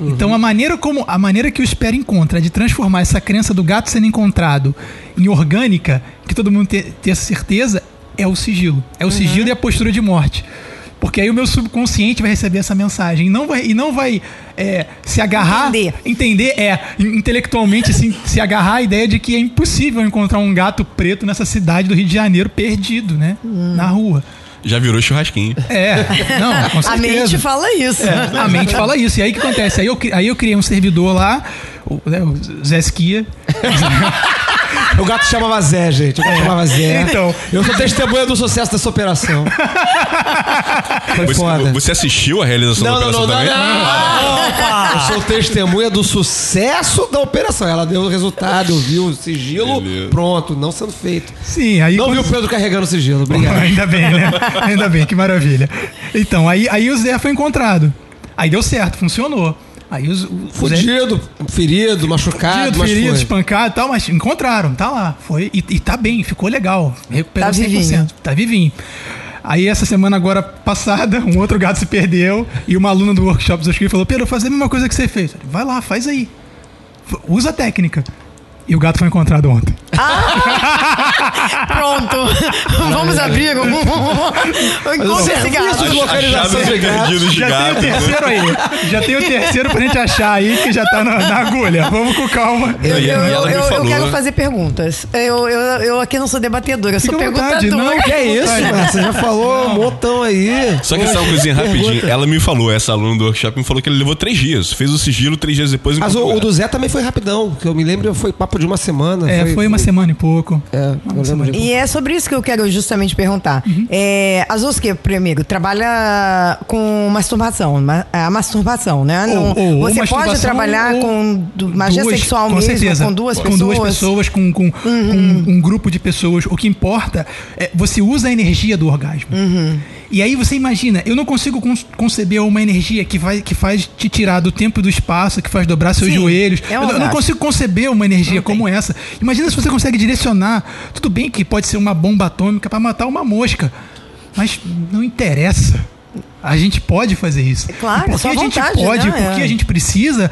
Speaker 6: Então a maneira como a maneira que o Espera encontra de transformar essa crença do gato sendo encontrado em orgânica, que todo mundo te- tenha certeza, é o sigilo. É o sigilo e a postura de morte. Porque aí o meu subconsciente vai receber essa mensagem e não vai, e não vai é, se agarrar.
Speaker 4: Entender.
Speaker 6: Entender, é, in- intelectualmente se, se agarrar à ideia de que é impossível encontrar um gato preto nessa cidade do Rio de Janeiro perdido, né? Na rua.
Speaker 3: Já virou churrasquinho.
Speaker 6: É, não, *laughs* com
Speaker 4: A
Speaker 6: certeza.
Speaker 4: mente fala isso.
Speaker 6: É, a mente fala isso. E aí o que acontece? Aí eu, cri- aí eu criei um servidor lá, o, né, o Zé Esquia. *laughs*
Speaker 1: O gato chamava Zé, gente. O gato chamava Zé.
Speaker 6: Então.
Speaker 1: Eu sou testemunha do sucesso dessa operação. Foi
Speaker 3: Você,
Speaker 1: foda.
Speaker 3: você assistiu a realização
Speaker 1: Não,
Speaker 3: da
Speaker 1: não,
Speaker 3: operação
Speaker 1: não, não,
Speaker 3: também?
Speaker 1: não. Eu sou testemunha do sucesso da operação. Ela deu o resultado, eu vi o sigilo,
Speaker 3: Beleza.
Speaker 1: pronto, não sendo feito.
Speaker 6: Sim, aí.
Speaker 1: Não
Speaker 6: quando-
Speaker 1: vi o Pedro carregando o sigilo, obrigado. *laughs*
Speaker 6: Ainda bem, né? Ainda bem, que maravilha. Então, aí, aí o Zé foi encontrado. Aí deu certo, funcionou. Aí os, o o Zé-
Speaker 1: Fudido, ferido, machucado,
Speaker 6: Fudido,
Speaker 1: mas
Speaker 6: ferido,
Speaker 1: foi.
Speaker 6: espancado e tal, mas encontraram, tá lá. Foi, e, e tá bem, ficou legal. Recuperou
Speaker 4: Tá
Speaker 6: 100%.
Speaker 4: vivinho.
Speaker 6: Tá vivinho. Aí essa semana agora passada, um outro gato se perdeu e uma aluna do workshop dos Oscar falou: Pedro, fazer a mesma coisa que você fez. Falei, Vai lá, faz aí. Usa a técnica. E o gato foi encontrado ontem.
Speaker 4: Pronto. Vamos abrir um, um
Speaker 1: serviço de localização de gato.
Speaker 6: Já tem o
Speaker 3: né?
Speaker 6: terceiro aí. Já tem o terceiro pra gente achar aí, que já tá na, na agulha. Vamos com calma.
Speaker 4: Eu, eu, eu, eu- quero fazer perguntas. Eu, eu, eu aqui não sou debatedora, eu sou perguntadora.
Speaker 6: não,
Speaker 1: Que é isso? Você já falou um montão aí.
Speaker 3: Só que só uma coisinha rapidinho. Ela me falou, essa aluna do workshop me falou que ele levou três dias. Fez o sigilo, três dias depois
Speaker 1: Mas o, o do Zé também foi rapidão, que eu me lembro foi papo de uma semana.
Speaker 6: É, foi, uma semana e pouco.
Speaker 1: É, lembro de-
Speaker 4: E é sobre isso que eu quero justamente perguntar. É, a primeiro, trabalha com masturbação, ma- a masturbação, né? Não-
Speaker 6: Ou- ou- ou
Speaker 4: você pode
Speaker 6: masturbação
Speaker 4: trabalhar
Speaker 6: ou
Speaker 4: com magia
Speaker 6: duas-
Speaker 4: sexual
Speaker 6: com
Speaker 4: mesmo,
Speaker 6: certeza.
Speaker 4: com duas
Speaker 6: com
Speaker 4: pessoas? Uhum.
Speaker 6: duas pessoas, com, com, com um grupo de pessoas. O que importa é você usa a energia do orgasmo.
Speaker 4: Uhum.
Speaker 6: E aí você imagina, eu não consigo con- conceber uma energia que, vai, que faz te tirar do tempo e do espaço, que faz dobrar seus
Speaker 4: Sim,
Speaker 6: joelhos.
Speaker 4: é
Speaker 6: eu, não- eu não consigo conceber uma energia como essa. Imagina se você consegue direcionar. Tudo bem que pode ser uma bomba atômica para matar uma mosca, mas não interessa. A gente pode fazer isso.
Speaker 4: Claro,
Speaker 6: e porque
Speaker 4: só
Speaker 6: a gente
Speaker 4: vontade,
Speaker 6: pode,
Speaker 4: né?
Speaker 6: porque
Speaker 4: É.
Speaker 6: a gente precisa,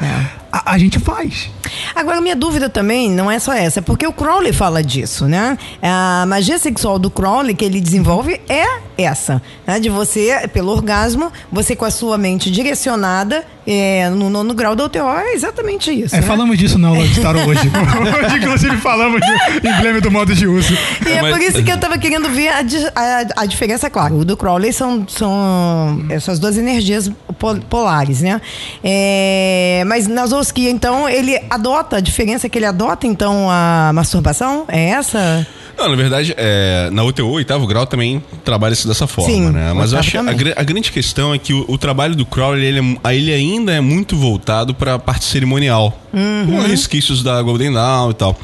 Speaker 6: a, a gente faz.
Speaker 4: Agora, minha dúvida também não é só essa, é porque o Crowley fala disso, né? A magia sexual do Crowley que ele desenvolve é essa, né? De você, pelo orgasmo, você com a sua mente direcionada é, no nono grau da UTO, é exatamente isso.
Speaker 6: É,
Speaker 4: né?
Speaker 6: falamos disso na aula de tarot *laughs* hoje. hoje, *laughs* inclusive, falamos do emblema do modo de uso.
Speaker 4: E é
Speaker 3: Mas-
Speaker 4: por isso que eu tava querendo ver a, a- a diferença, claro. O do Crowley são, são essas duas energias po- polares, né? É, mas na Zoskia, então, ele adota, a diferença é que ele adota, então, a masturbação? É essa?
Speaker 3: Não, na verdade, é, na UTO, oitavo grau, também trabalha-se dessa forma,
Speaker 4: Sim,
Speaker 3: né? Mas eu acho que a, a grande questão é que o, o trabalho do Crowley, ele, é ele ainda é muito voltado para a parte cerimonial.
Speaker 4: Uhum.
Speaker 3: Com resquícios da Golden Dawn e tal.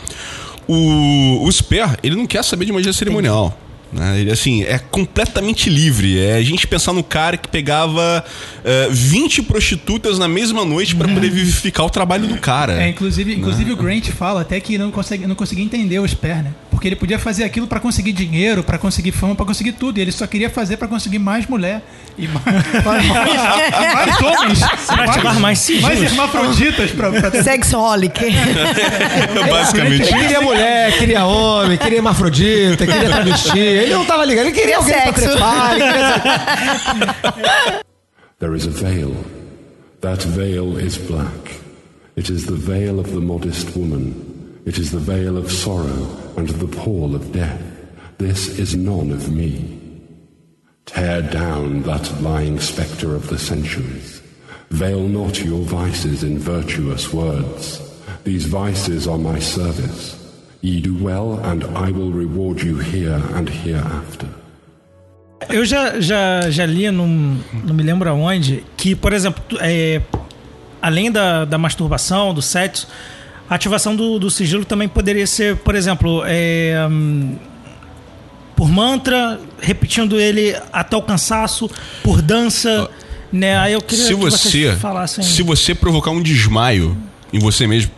Speaker 3: O, o Sper, ele não quer saber de magia cerimonial. Né? Ele, assim, é completamente livre. É a gente pensar no cara que pegava eh, 20 prostitutas na mesma noite para poder vivificar o trabalho do cara.
Speaker 6: É, inclusive, inclusive o Grant fala até que não consegue, não conseguia entender o Sper, né? Porque ele podia fazer aquilo pra conseguir dinheiro, pra conseguir fama, pra conseguir tudo. E ele só queria fazer pra conseguir mais mulher e mais, *laughs* mais, mais homens,
Speaker 2: Praticar mais siglos.
Speaker 6: mais hermafroditas pra, pra
Speaker 4: Sexholic. *laughs*
Speaker 3: Basicamente.
Speaker 1: Ele queria mulher, queria homem, queria hermafrodita, queria *laughs* travesti. Ele não tava ligando, ele queria alguém
Speaker 4: Sexo.
Speaker 1: trepar. Queria...
Speaker 5: There is a veil. That veil is black. It is the veil of the modest woman. It is the veil of sorrow and the pall of death. This is none of me. Tear down that lying spectre of the centuries. Veil not your vices in virtuous words. These vices are my service. Ye do well, and I will reward you here and hereafter.
Speaker 2: Eu já, já, já li, num, não me lembro aonde, que, por exemplo, é, além da, da masturbação, do sexo, a ativação do, do sigilo também poderia ser, por exemplo, é, hum, por mantra, repetindo ele até o cansaço, por dança, né? Aí eu queria
Speaker 3: se
Speaker 2: que
Speaker 3: você
Speaker 2: falassem.
Speaker 3: se você provocar um desmaio em você mesmo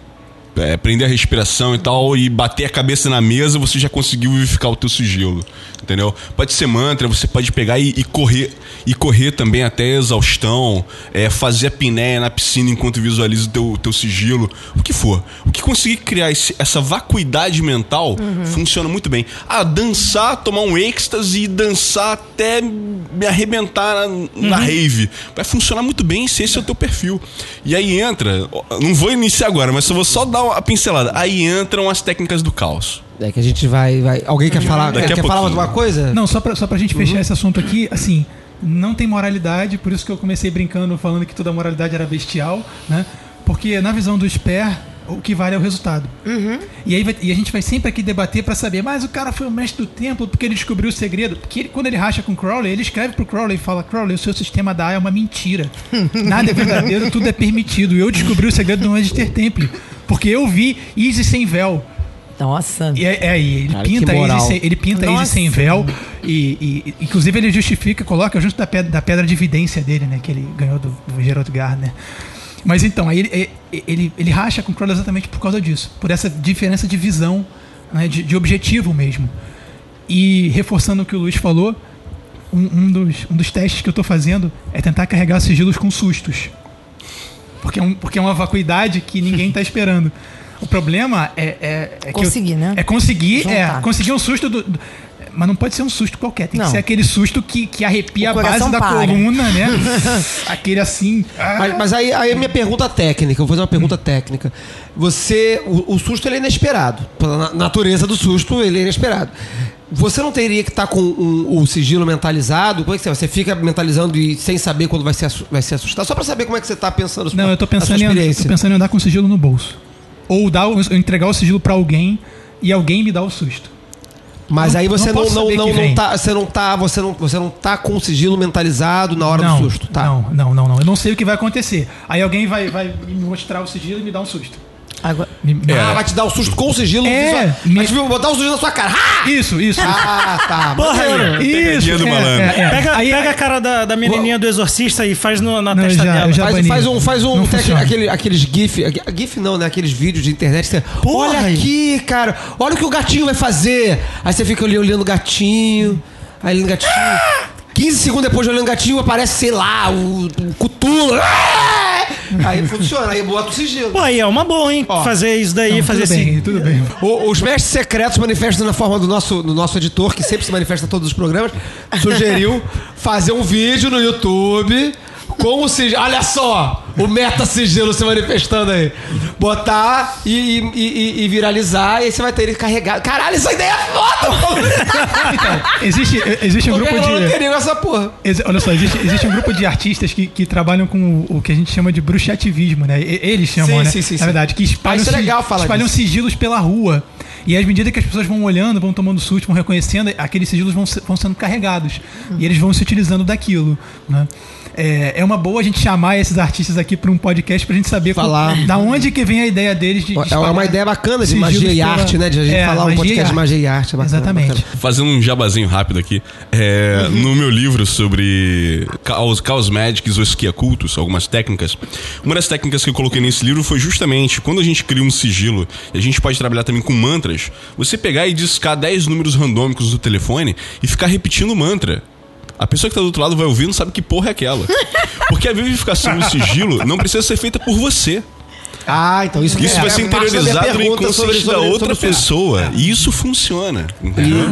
Speaker 3: é, prender a respiração e tal e bater a cabeça na mesa você já conseguiu vivificar o teu sigilo entendeu? Pode ser mantra você pode pegar e, e correr e correr também até exaustão é, fazer a pinéia na piscina enquanto visualiza o teu, teu sigilo o que for. O que conseguir criar esse- essa vacuidade mental funciona muito bem. Ah dançar tomar um êxtase e dançar até me arrebentar na, na rave. Vai funcionar muito bem se esse é o teu perfil. E aí entra não vou iniciar agora mas eu vou só dar uma pincelada. Aí entram as técnicas do caos
Speaker 1: É que a gente vai. vai... Alguém quer falar,
Speaker 3: Daqui
Speaker 1: quer, quer falar alguma coisa?
Speaker 6: Não, só pra, só pra gente fechar esse assunto aqui, assim, não tem moralidade, por isso que eu comecei brincando falando que toda moralidade era bestial, né? Porque na visão do Sper, o que vale é o resultado. E aí vai- e a gente vai sempre aqui debater pra saber, mas o cara foi o mestre do templo porque ele descobriu o segredo. Porque ele- quando ele racha com o Crowley, ele escreve pro Crowley e fala: Crowley, o seu sistema da A é uma mentira. *laughs* Nada é verdadeiro, tudo é permitido. E eu descobri o segredo do Magister Temple. Porque eu vi Easy sem véu.
Speaker 4: Nossa.
Speaker 6: E é, é, e ele
Speaker 1: Cara, que
Speaker 6: pinta
Speaker 1: moral.
Speaker 6: Easy sem, ele pinta
Speaker 4: Nossa.
Speaker 6: sem véu e, e- inclusive ele justifica, coloca junto da pedra, da pedra de evidência dele, né, que ele ganhou do, do Gerald Gardner. Mas então, aí ele, ele, ele racha com o Crowley exatamente por causa disso, por essa diferença de visão, né, de, de objetivo mesmo. E reforçando o que o Luiz falou, um, um dos, um dos testes que eu estou fazendo é tentar carregar sigilos com sustos. Porque é, um, porque é uma vacuidade que ninguém está esperando. *laughs* O problema é, é, é que eu-
Speaker 4: Conseguir, né?
Speaker 6: É conseguir, é, conseguir um susto do, do- mas não pode ser um susto qualquer, tem
Speaker 4: Não.
Speaker 6: que ser aquele susto que, que arrepia a base da
Speaker 4: para.
Speaker 6: coluna, né? *laughs* aquele assim. ah,
Speaker 1: Mas, mas aí, aí a minha pergunta técnica, eu vou fazer uma pergunta técnica. Você, o, o susto ele é inesperado. Pela na- natureza do susto, ele é inesperado. Você não teria que estar com um- o sigilo mentalizado? Como é que você, você fica mentalizando e sem saber quando vai se, vai se assustar? Só pra saber como é que você tá pensando
Speaker 6: Não, eu
Speaker 1: sua
Speaker 6: pensando, em, eu pensando em andar com o sigilo no bolso. Ou dar, entregar o sigilo pra alguém e alguém me dá o susto.
Speaker 1: Mas aí você não, não, não, não tá. Você não tá. Você não, você não tá com o sigilo mentalizado na hora
Speaker 6: não,
Speaker 1: do susto, tá?
Speaker 6: Não, não, não, não. Eu não sei o que vai acontecer. Aí alguém vai, vai me mostrar o sigilo e me dar um susto.
Speaker 4: Agora,
Speaker 6: Me- me-
Speaker 1: Ah, vai te dar o susto com o sigilo.
Speaker 6: É,
Speaker 1: visual.
Speaker 6: me-
Speaker 1: Vai te botar o susto na sua cara. Ah!
Speaker 6: Isso, isso.
Speaker 1: Ah, tá. *laughs*
Speaker 2: Porra, aí.
Speaker 6: Isso.
Speaker 3: Pegadinha do malandro.
Speaker 2: Pega,
Speaker 6: Aí-
Speaker 2: pega a cara da, da menininha do exorcista e faz no- na
Speaker 6: Não,
Speaker 2: testa
Speaker 6: já-
Speaker 2: dela.
Speaker 6: já-
Speaker 1: Faz, faz um, faz um aquele, aqueles GIF, GIF não, né? Aqueles vídeos de internet. Você,
Speaker 2: Porra!
Speaker 1: olha aqui, cara, olha o que o gatinho vai fazer. Aí você fica ali olhando o gatinho, aí olhando o gatinho. 15 segundos depois de olhando o gatinho, aparece, sei lá, o, o cutulo. Ah! Aí funciona, aí bota o sigilo.
Speaker 2: Pô, aí é uma boa, hein?
Speaker 1: Ó.
Speaker 2: fazer isso daí,
Speaker 6: Não,
Speaker 2: fazer
Speaker 6: tudo
Speaker 2: assim.
Speaker 6: bem, tudo bem.
Speaker 1: O- os mestres secretos manifestam na forma do nosso, do nosso editor, que sempre se manifesta em todos os programas, sugeriu fazer um vídeo no YouTube com o sigilo. Olha só! O meta sigilo se manifestando aí. Botar e, e- e- e viralizar, e aí você vai ter ele carregado. Caralho, essa ideia é foda!
Speaker 6: Existe, existe um grupo
Speaker 1: eu não
Speaker 6: de.
Speaker 1: teria essa porra.
Speaker 6: Exi- Olha só, existe, existe um grupo de artistas que, que trabalham com o, o que a gente chama de bruxativismo, né? E- Eles chamam,
Speaker 1: Sim,
Speaker 6: né?
Speaker 1: sim, sim,
Speaker 6: Na verdade, que espalham,
Speaker 1: isso é legal falar
Speaker 6: espalham
Speaker 1: disso.
Speaker 6: sigilos pela rua. E às medida que as pessoas vão olhando, vão tomando susto, vão reconhecendo, aqueles sigilos vão, vão sendo carregados. E eles vão se utilizando daquilo, né? É, é uma boa a gente chamar esses artistas aqui para um podcast pra gente saber
Speaker 1: Falar.
Speaker 6: co- da onde que vem a ideia deles de, de
Speaker 1: É uma ideia bacana de magia e arte, né? De a gente
Speaker 6: É,
Speaker 1: falar um podcast de
Speaker 6: arte.
Speaker 1: magia e arte. é bacana,
Speaker 6: Exatamente.
Speaker 1: bacana.
Speaker 3: Fazendo um jabazinho rápido aqui. é, No meu livro sobre caos, caos magics ou esquiacultos, algumas técnicas, uma das técnicas que eu coloquei nesse livro foi justamente quando a gente cria um sigilo, e a gente pode trabalhar também com mantras, você pegar e discar 10 números randômicos do telefone e ficar repetindo o mantra. A pessoa que tá do outro lado vai ouvir e não sabe que porra é aquela. Porque a vivificação do sigilo não precisa ser feita por você.
Speaker 1: Ah, então isso
Speaker 3: Isso
Speaker 1: é-
Speaker 3: vai ser interiorizado no inconsciente
Speaker 1: sobre- sobre-
Speaker 3: da outra
Speaker 1: sobre
Speaker 3: pessoa. E isso funciona. Entendeu?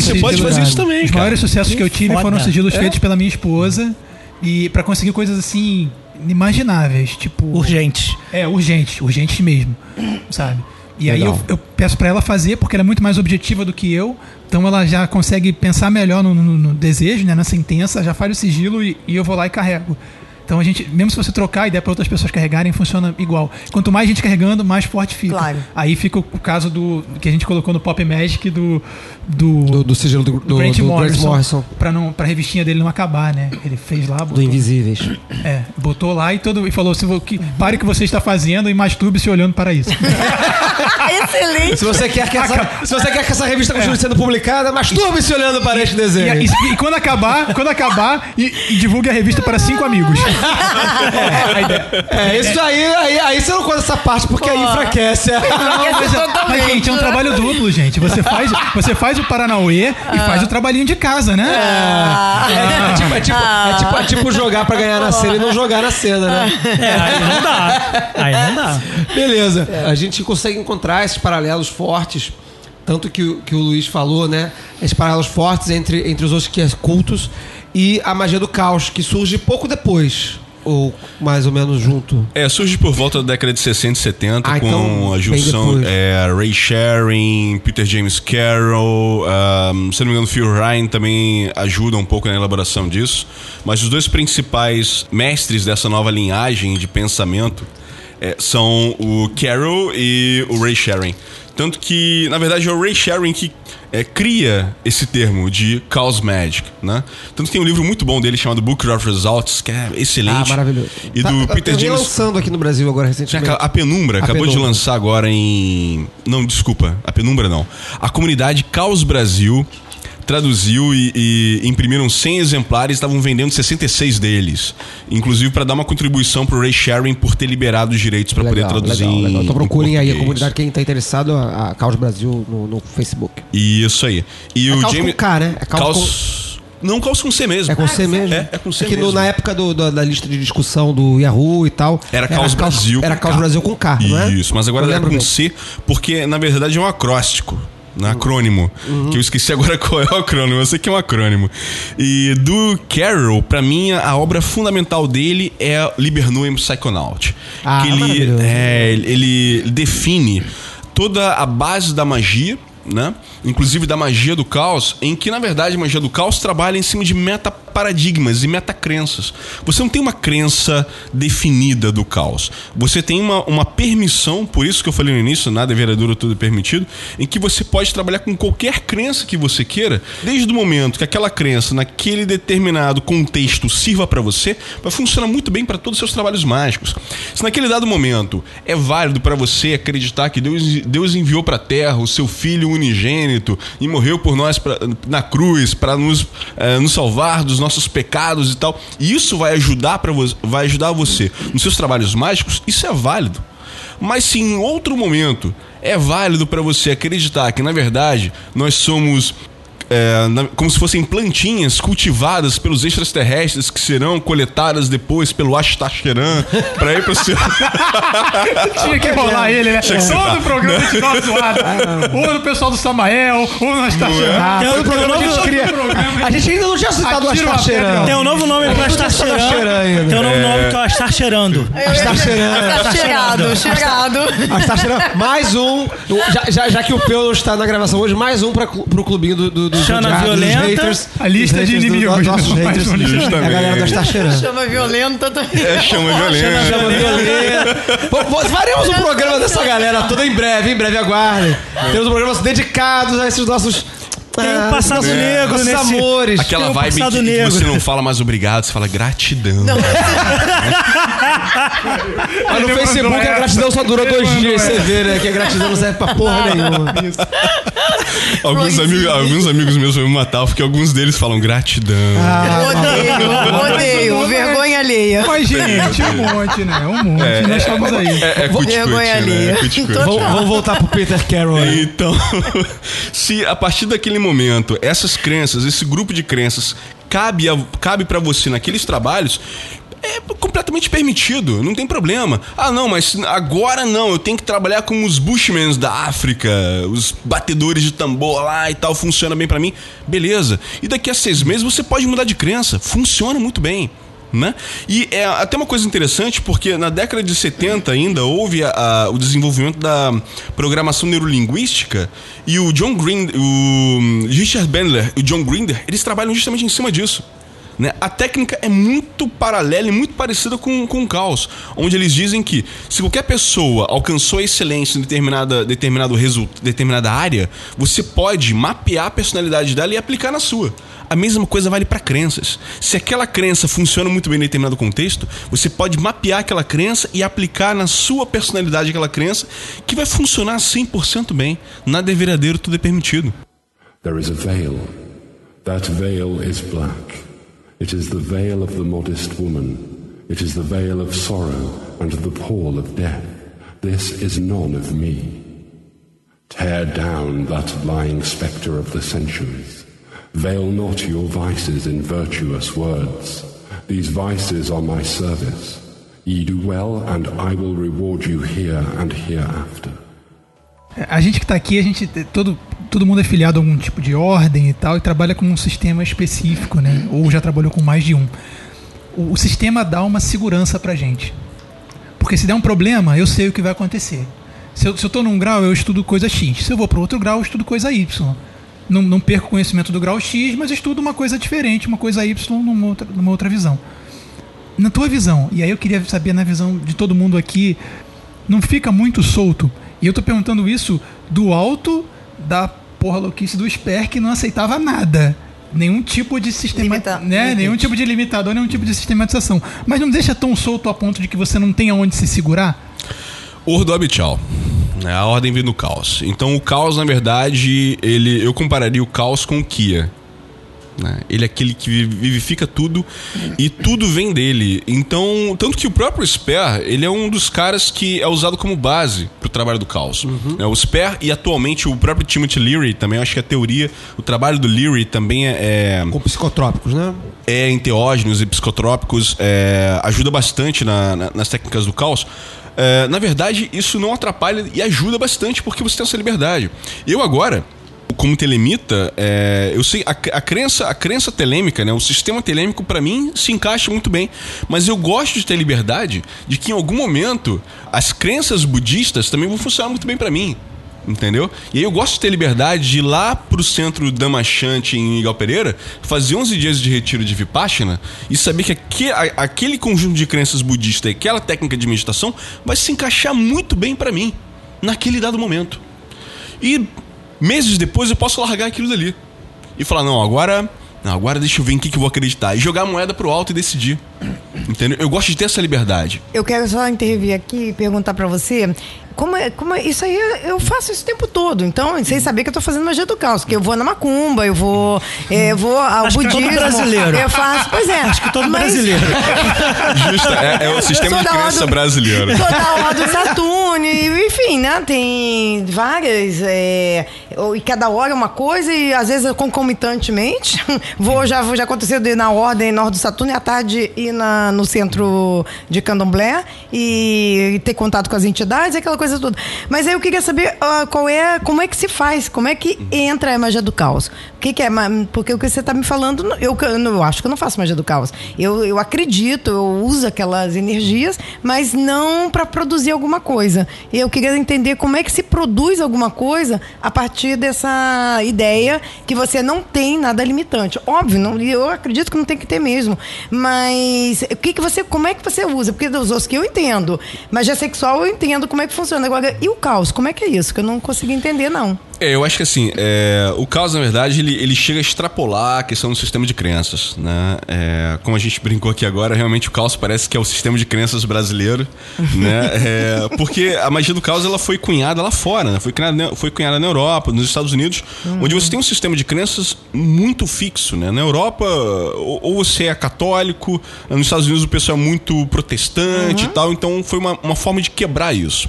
Speaker 3: Você pode fazer isso também,
Speaker 6: Os
Speaker 3: cara.
Speaker 6: maiores sucessos que eu tive
Speaker 2: foda.
Speaker 6: foram sigilos
Speaker 1: É?
Speaker 6: feitos pela minha esposa e pra conseguir coisas assim inimagináveis, tipo
Speaker 2: Urgente.
Speaker 6: é urgente, urgente mesmo, sabe? E aí
Speaker 1: Legal.
Speaker 6: eu, eu peço pra ela fazer porque ela é muito mais objetiva do que eu, então ela já consegue pensar melhor no, no- no desejo, né, na sentença, já faz o sigilo e, e eu vou lá e carrego. Então a gente, mesmo se você trocar a ideia para outras pessoas carregarem, funciona igual. Quanto mais gente carregando, mais forte fica.
Speaker 4: Claro.
Speaker 6: Aí fica o, o caso do que a gente colocou no Pop Magic do do,
Speaker 1: Do, do sigilo do, do,
Speaker 6: do Grant
Speaker 1: do
Speaker 6: Morrison,
Speaker 1: Morrison.
Speaker 6: Pra, não, pra revistinha dele não acabar, né? Ele fez lá,
Speaker 1: Do
Speaker 6: botou,
Speaker 1: Invisíveis.
Speaker 6: é, botou lá e, todo, e falou: se, vo- que, pare o que você está fazendo e masturbe-se olhando para isso. *laughs*
Speaker 4: Excelente.
Speaker 1: Se você quer que essa, se você quer que essa revista continue sendo publicada, masturbe-se olhando para este
Speaker 6: e,
Speaker 1: desenho.
Speaker 6: e- e quando acabar, quando acabar, e, e divulgue a revista para cinco amigos.
Speaker 1: É, isso aí, aí, aí você não conta essa parte, porque aí enfraquece. *laughs*
Speaker 6: Não, mas, é- mas, gente, é um trabalho duplo, gente. Você faz, você faz o Paranauê e faz o trabalhinho de casa, né?
Speaker 1: É, tipo, é, tipo, é, tipo, é tipo jogar pra ganhar na cena e não jogar na cena, né?
Speaker 2: É, aí não dá. Aí não dá.
Speaker 1: Beleza. A gente consegue encontrar esses paralelos fortes, tanto que, o- que o Luiz falou, né? Esses paralelos fortes entre, entre os outros que é cultos e a magia do caos, que surge pouco depois. Ou mais ou menos junto.
Speaker 3: É, surge por volta da década de 60 e 70
Speaker 1: Ah,
Speaker 3: com
Speaker 1: então,
Speaker 3: a junção é, Ray Sharing, Peter James Carroll, um, se não me engano, Phil Ryan também ajuda um pouco na elaboração disso. Mas os dois principais mestres dessa nova linhagem de pensamento é, são o Carroll e o Ray Sharing. Tanto que, na verdade, é o Ray Sharing que é, cria esse termo de Chaos Magic, né? Tanto que tem um livro muito bom dele chamado Book of Results, que é excelente.
Speaker 1: Ah, maravilhoso.
Speaker 3: E
Speaker 1: Tá-
Speaker 3: do
Speaker 1: tá-
Speaker 3: Peter
Speaker 1: tá
Speaker 3: James
Speaker 1: lançando aqui no Brasil agora recentemente.
Speaker 3: a Penumbra
Speaker 1: A
Speaker 3: acabou de
Speaker 1: Penumbra.
Speaker 3: lançar agora em. Não, desculpa, a Penumbra não. A comunidade Caos Brasil traduziu e, e imprimiram 100 exemplares, estavam vendendo 66 deles. Inclusive para dar uma contribuição pro Ray Sharing por ter liberado os direitos para poder traduzir
Speaker 1: legal, legal. Então procurem
Speaker 3: em
Speaker 1: aí a comunidade, quem tá interessado, a, a Caos Brasil no, no Facebook.
Speaker 3: Isso aí. E
Speaker 1: É
Speaker 3: o
Speaker 1: Caos
Speaker 3: Jamie
Speaker 1: com K, né? É Caos
Speaker 3: Caos... Não, Caos com C mesmo.
Speaker 1: É com C mesmo?
Speaker 3: É, é com C
Speaker 1: que no-
Speaker 3: mesmo.
Speaker 1: na época do- da, da lista de discussão do Yahoo e tal.
Speaker 3: Era Caos Brasil.
Speaker 1: Era
Speaker 3: com
Speaker 1: Caos
Speaker 3: K.
Speaker 1: Brasil com K, não é?
Speaker 3: Isso, mas agora é com
Speaker 1: bem.
Speaker 3: C, porque na verdade é um acróstico. Um acrônimo.
Speaker 1: Uhum.
Speaker 3: Que eu esqueci agora *laughs* qual é o acrônimo. Eu sei que é um acrônimo. E do Carroll, pra mim, a obra fundamental dele é Libernuem Psychonaut.
Speaker 1: Ah,
Speaker 3: que ele, é, ele define toda a base da magia né? Inclusive da magia do caos, em que na verdade a magia do caos trabalha em cima de metaparadigmas e metacrenças. Você não tem uma crença definida do caos. Você tem uma, uma permissão, por isso que eu falei no início, nada é verdadeiro, tudo é permitido, em que você pode trabalhar com qualquer crença que você queira, desde o momento que aquela crença naquele determinado contexto sirva para você, vai funcionar muito bem para todos os seus trabalhos mágicos. Se naquele dado momento é válido para você acreditar que Deus, Deus enviou para a terra o seu filho unigênito e morreu por nós pra, na cruz para nos, eh, nos salvar dos nossos pecados e tal, e isso vai ajudar para vai ajudar você nos seus trabalhos mágicos, isso é válido. Mas se em outro momento é válido para você acreditar que na verdade nós somos é, na- como se fossem plantinhas cultivadas pelos extraterrestres que serão coletadas depois pelo Ashtasheran para ir para o seu
Speaker 6: Tinha que rolar ele, né?
Speaker 3: Tinha que
Speaker 6: Todo o programa de nós zoado. Ou no pessoal do Samael, ou nós tá
Speaker 1: Ah,
Speaker 2: Tem um
Speaker 1: programa a
Speaker 2: novo-
Speaker 1: gente cria. A gente ainda não tinha citado o cheirando.
Speaker 2: Tem um novo nome pra
Speaker 1: ainda.
Speaker 2: Tem um novo nome que é o. Astar cheirando.
Speaker 4: Tá cheirado, cheirado.
Speaker 1: Astar cheirando. Mais um. Já, já, já que o Peu está na gravação hoje, mais um para pro clubinho do, do, dos Odiados, dos
Speaker 2: violenta.
Speaker 1: haters.
Speaker 6: A lista
Speaker 1: dos
Speaker 6: de
Speaker 1: do-
Speaker 6: inimigos,
Speaker 1: nossos haters. É a galera Astar cheirando.
Speaker 4: Chama violenta também.
Speaker 3: É, chama violência.
Speaker 1: Chama violenta. Faremos um programa dessa galera toda em breve, em breve aguardem. Temos um programa dedicados a esses nossos.
Speaker 2: Tem um
Speaker 1: ah,
Speaker 2: passado
Speaker 1: nossos-
Speaker 2: negro nesse-
Speaker 1: amores.
Speaker 3: Aquela
Speaker 2: um
Speaker 3: vibe que,
Speaker 2: passado
Speaker 3: que você não fala mais obrigado, você fala gratidão. *laughs*
Speaker 1: Mas no Facebook a gratidão só dura dois dias, você vê, né? Que a gratidão não serve pra porra nenhuma.
Speaker 3: Alguns, amigos, alguns amigos meus vão me matar porque alguns deles falam gratidão.
Speaker 4: Odeio, odeio. Vergonha alheia.
Speaker 6: Mas, gente, um monte, né? Um monte. nós estamos aí.
Speaker 3: É, é cuticute,
Speaker 4: Vergonha
Speaker 3: né?
Speaker 4: alheia.
Speaker 3: É.
Speaker 4: Total.
Speaker 1: Vamos, voltar pro Peter Carroll. aí.
Speaker 3: Então, *laughs* se a partir daquele momento essas crenças, esse grupo de crenças cabe, a, cabe para você naqueles trabalhos, é completamente permitido, não tem problema. Ah, não, mas agora não, eu tenho que trabalhar com os Bushmen da África, os batedores de tambor lá e tal, funciona bem pra mim. Beleza. E daqui a seis meses você pode mudar de crença, funciona muito bem. Né? E é até uma coisa interessante, porque na década de 70 ainda houve a- a- o desenvolvimento da programação neurolinguística e o John Green, o Richard Bandler e o John Grinder, eles trabalham justamente em cima disso. Né? A técnica é muito paralela e muito parecida com, com o caos, onde eles dizem que se qualquer pessoa alcançou a excelência em determinada, determinado result, determinada área, você pode mapear a personalidade dela e aplicar na sua. A mesma coisa vale para crenças. Se aquela crença funciona muito bem em determinado contexto, você pode mapear aquela crença e aplicar na sua personalidade aquela crença, que vai funcionar 100% bem. Nada é verdadeiro, tudo é permitido.
Speaker 5: There is a veil. That veil is black. It is the veil of the modest woman. It is the veil of sorrow and the pall of death. This is none of me. Tear down that lying spectre of the centuries. Veil not your vices in virtuous words. These vices are my service. Ye do well, and I will reward you here and hereafter.
Speaker 6: A gente que tá aqui, a gente todo todo mundo é filiado a algum tipo de ordem e tal e trabalha com um sistema específico, né? Ou já trabalhou com mais de um. O, o sistema dá uma segurança pra gente. Porque se der um problema, eu sei o que vai acontecer. Se eu, tô num grau, eu estudo coisa X. Se eu vou para outro grau, eu estudo coisa Y. Não, não perco conhecimento do grau X, mas estudo uma coisa diferente, uma coisa Y numa outra, numa outra visão. Na tua visão, e aí eu queria saber na visão de todo mundo aqui, não fica muito solto? E eu tô perguntando isso do alto da porra louquice do Sper que não aceitava nada. Nenhum tipo de sistema,
Speaker 4: Limita-
Speaker 6: né? Nenhum tipo de limitador, nenhum tipo de sistematização. Mas não deixa tão solto a ponto de que você não tenha onde se segurar?
Speaker 3: Ordo Abichal. né? A ordem vem do caos. Então o caos, na verdade, ele, eu compararia o caos com o Kia. Né? Ele é aquele que vi- vivifica tudo e tudo vem dele. Então, tanto que o próprio Sper, ele é um dos caras que é usado como base pro trabalho do caos. né? O Sper e atualmente o próprio Timothy Leary, também acho que a teoria, o trabalho do Leary também é, é
Speaker 1: Com psicotrópicos, né?
Speaker 3: é enteógenos e psicotrópicos, é, ajuda bastante na- na- nas técnicas do caos. É, na verdade, isso não atrapalha e ajuda bastante porque você tem essa liberdade. Eu agora, como telemita, é, eu sei a, a crença, a crença telêmica, né, o sistema telêmico para mim se encaixa muito bem, mas eu gosto de ter liberdade de que em algum momento as crenças budistas também vão funcionar muito bem para mim. Entendeu? E aí eu gosto de ter liberdade de ir lá pro centro Damachante em Miguel Pereira, fazer 11 dias de retiro de Vipassana e saber que aque- a- aquele conjunto de crenças budistas e aquela técnica de meditação vai se encaixar muito bem pra mim, naquele dado momento. E meses depois eu posso largar aquilo dali. E falar, não, agora. Não, agora deixa eu ver em que, que eu vou acreditar. E jogar a moeda pro alto e decidir. Entendeu? Eu gosto de ter essa liberdade.
Speaker 4: Eu quero só intervir aqui e perguntar pra você. Como é, como é, isso aí eu faço isso o tempo todo. Então, sem saber que eu tô fazendo magia do caos. Que eu vou na macumba, eu vou, é, eu vou ao
Speaker 2: Acho que
Speaker 4: budismo.
Speaker 2: todo brasileiro.
Speaker 4: Eu faço, pois é. Acho
Speaker 2: que todo brasileiro.
Speaker 3: Justa, é, é o sistema de
Speaker 4: da
Speaker 3: crença brasileiro.
Speaker 4: Sou da ordem Saturno, e, enfim, né? Tem várias. é, e cada hora é uma coisa, e às vezes concomitantemente. *laughs* Vou, já, já aconteceu de ir na ordem na ordem Saturno e à tarde ir na, no centro de Candomblé e, e ter contato com as entidades, aquela coisa toda. Mas aí eu queria saber ah, qual é, como é que se faz, como é que entra a magia do caos. O que, que é? Porque o que você está me falando, eu, eu, acho que eu não faço magia do caos. Eu, eu acredito, eu uso aquelas energias, mas não para produzir alguma coisa. E eu queria entender como é que se produz alguma coisa a partir dessa ideia que você não tem nada limitante. Óbvio, não, eu acredito que não tem que ter mesmo. Mas o que, que você, como é que você usa? Porque dos outros que eu entendo, magia sexual eu entendo como é que funciona. Agora, e o caos? Como é que é isso? Que eu não consegui entender, não.
Speaker 3: É, eu acho que assim, é, o caos, na verdade, ele, ele chega a extrapolar a questão do sistema de crenças, né? É, como a gente brincou aqui agora, realmente o caos parece que é o sistema de crenças brasileiro, *laughs* né? É, porque a magia do caos, ela foi cunhada lá fora, né? Foi cunhada, na- foi cunhada na Europa, nos Estados Unidos, onde você tem um sistema de crenças muito fixo, né? Na Europa, ou, ou você é católico, nos Estados Unidos o pessoal é muito protestante e tal, então foi uma, uma forma de quebrar isso.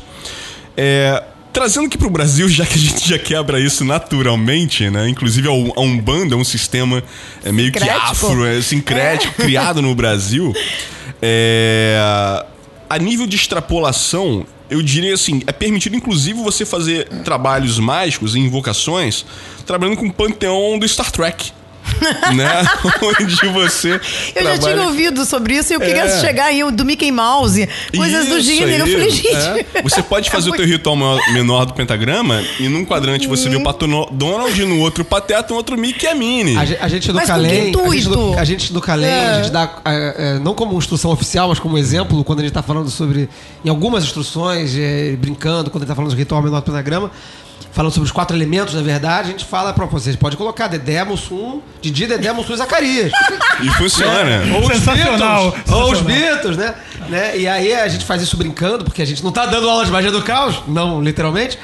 Speaker 3: É, trazendo aqui pro Brasil, *laughs* já que a gente já quebra isso naturalmente, né? Inclusive a Um- a Umbanda é um sistema é, meio que
Speaker 4: Sincrético.
Speaker 3: afro, é, sincrético, criado no Brasil. É, a nível de extrapolação, eu diria assim, é permitido inclusive você fazer trabalhos mágicos e invocações trabalhando com o panteão do Star Trek. *laughs* né? *laughs* Onde você
Speaker 4: Eu já
Speaker 3: trabalha-
Speaker 4: tinha ouvido sobre isso e eu queria
Speaker 3: É.
Speaker 4: chegar aí do Mickey Mouse, coisas do
Speaker 3: Isso
Speaker 4: gênero. Eu
Speaker 3: aí,
Speaker 4: falei, gente.
Speaker 3: é. Você pode *laughs* fazer o teu ritual menor, do pentagrama e num quadrante você vê o Pato No- Donald, no outro Pateta, no outro Mickey e a Minnie.
Speaker 1: A, ge- a gente do Calem, a gente do, a gente do Calem,
Speaker 4: É.
Speaker 1: a gente dá, é, é, não como instrução oficial, mas como exemplo, quando a gente tá falando sobre, em algumas instruções, é, brincando, quando a gente tá falando de ritual menor do pentagrama, falando sobre os quatro elementos, na verdade, a gente fala pra vocês, pode colocar Dedé, Mussum, Didi, Dedé, Mussum e Zacarias.
Speaker 3: E funciona.
Speaker 1: Ou os
Speaker 6: Sensacional,
Speaker 1: Beatles, ou os
Speaker 6: sensacional.
Speaker 1: Beatles, né? né? E aí a gente faz isso brincando, porque a gente não tá dando aula de magia do caos, não literalmente,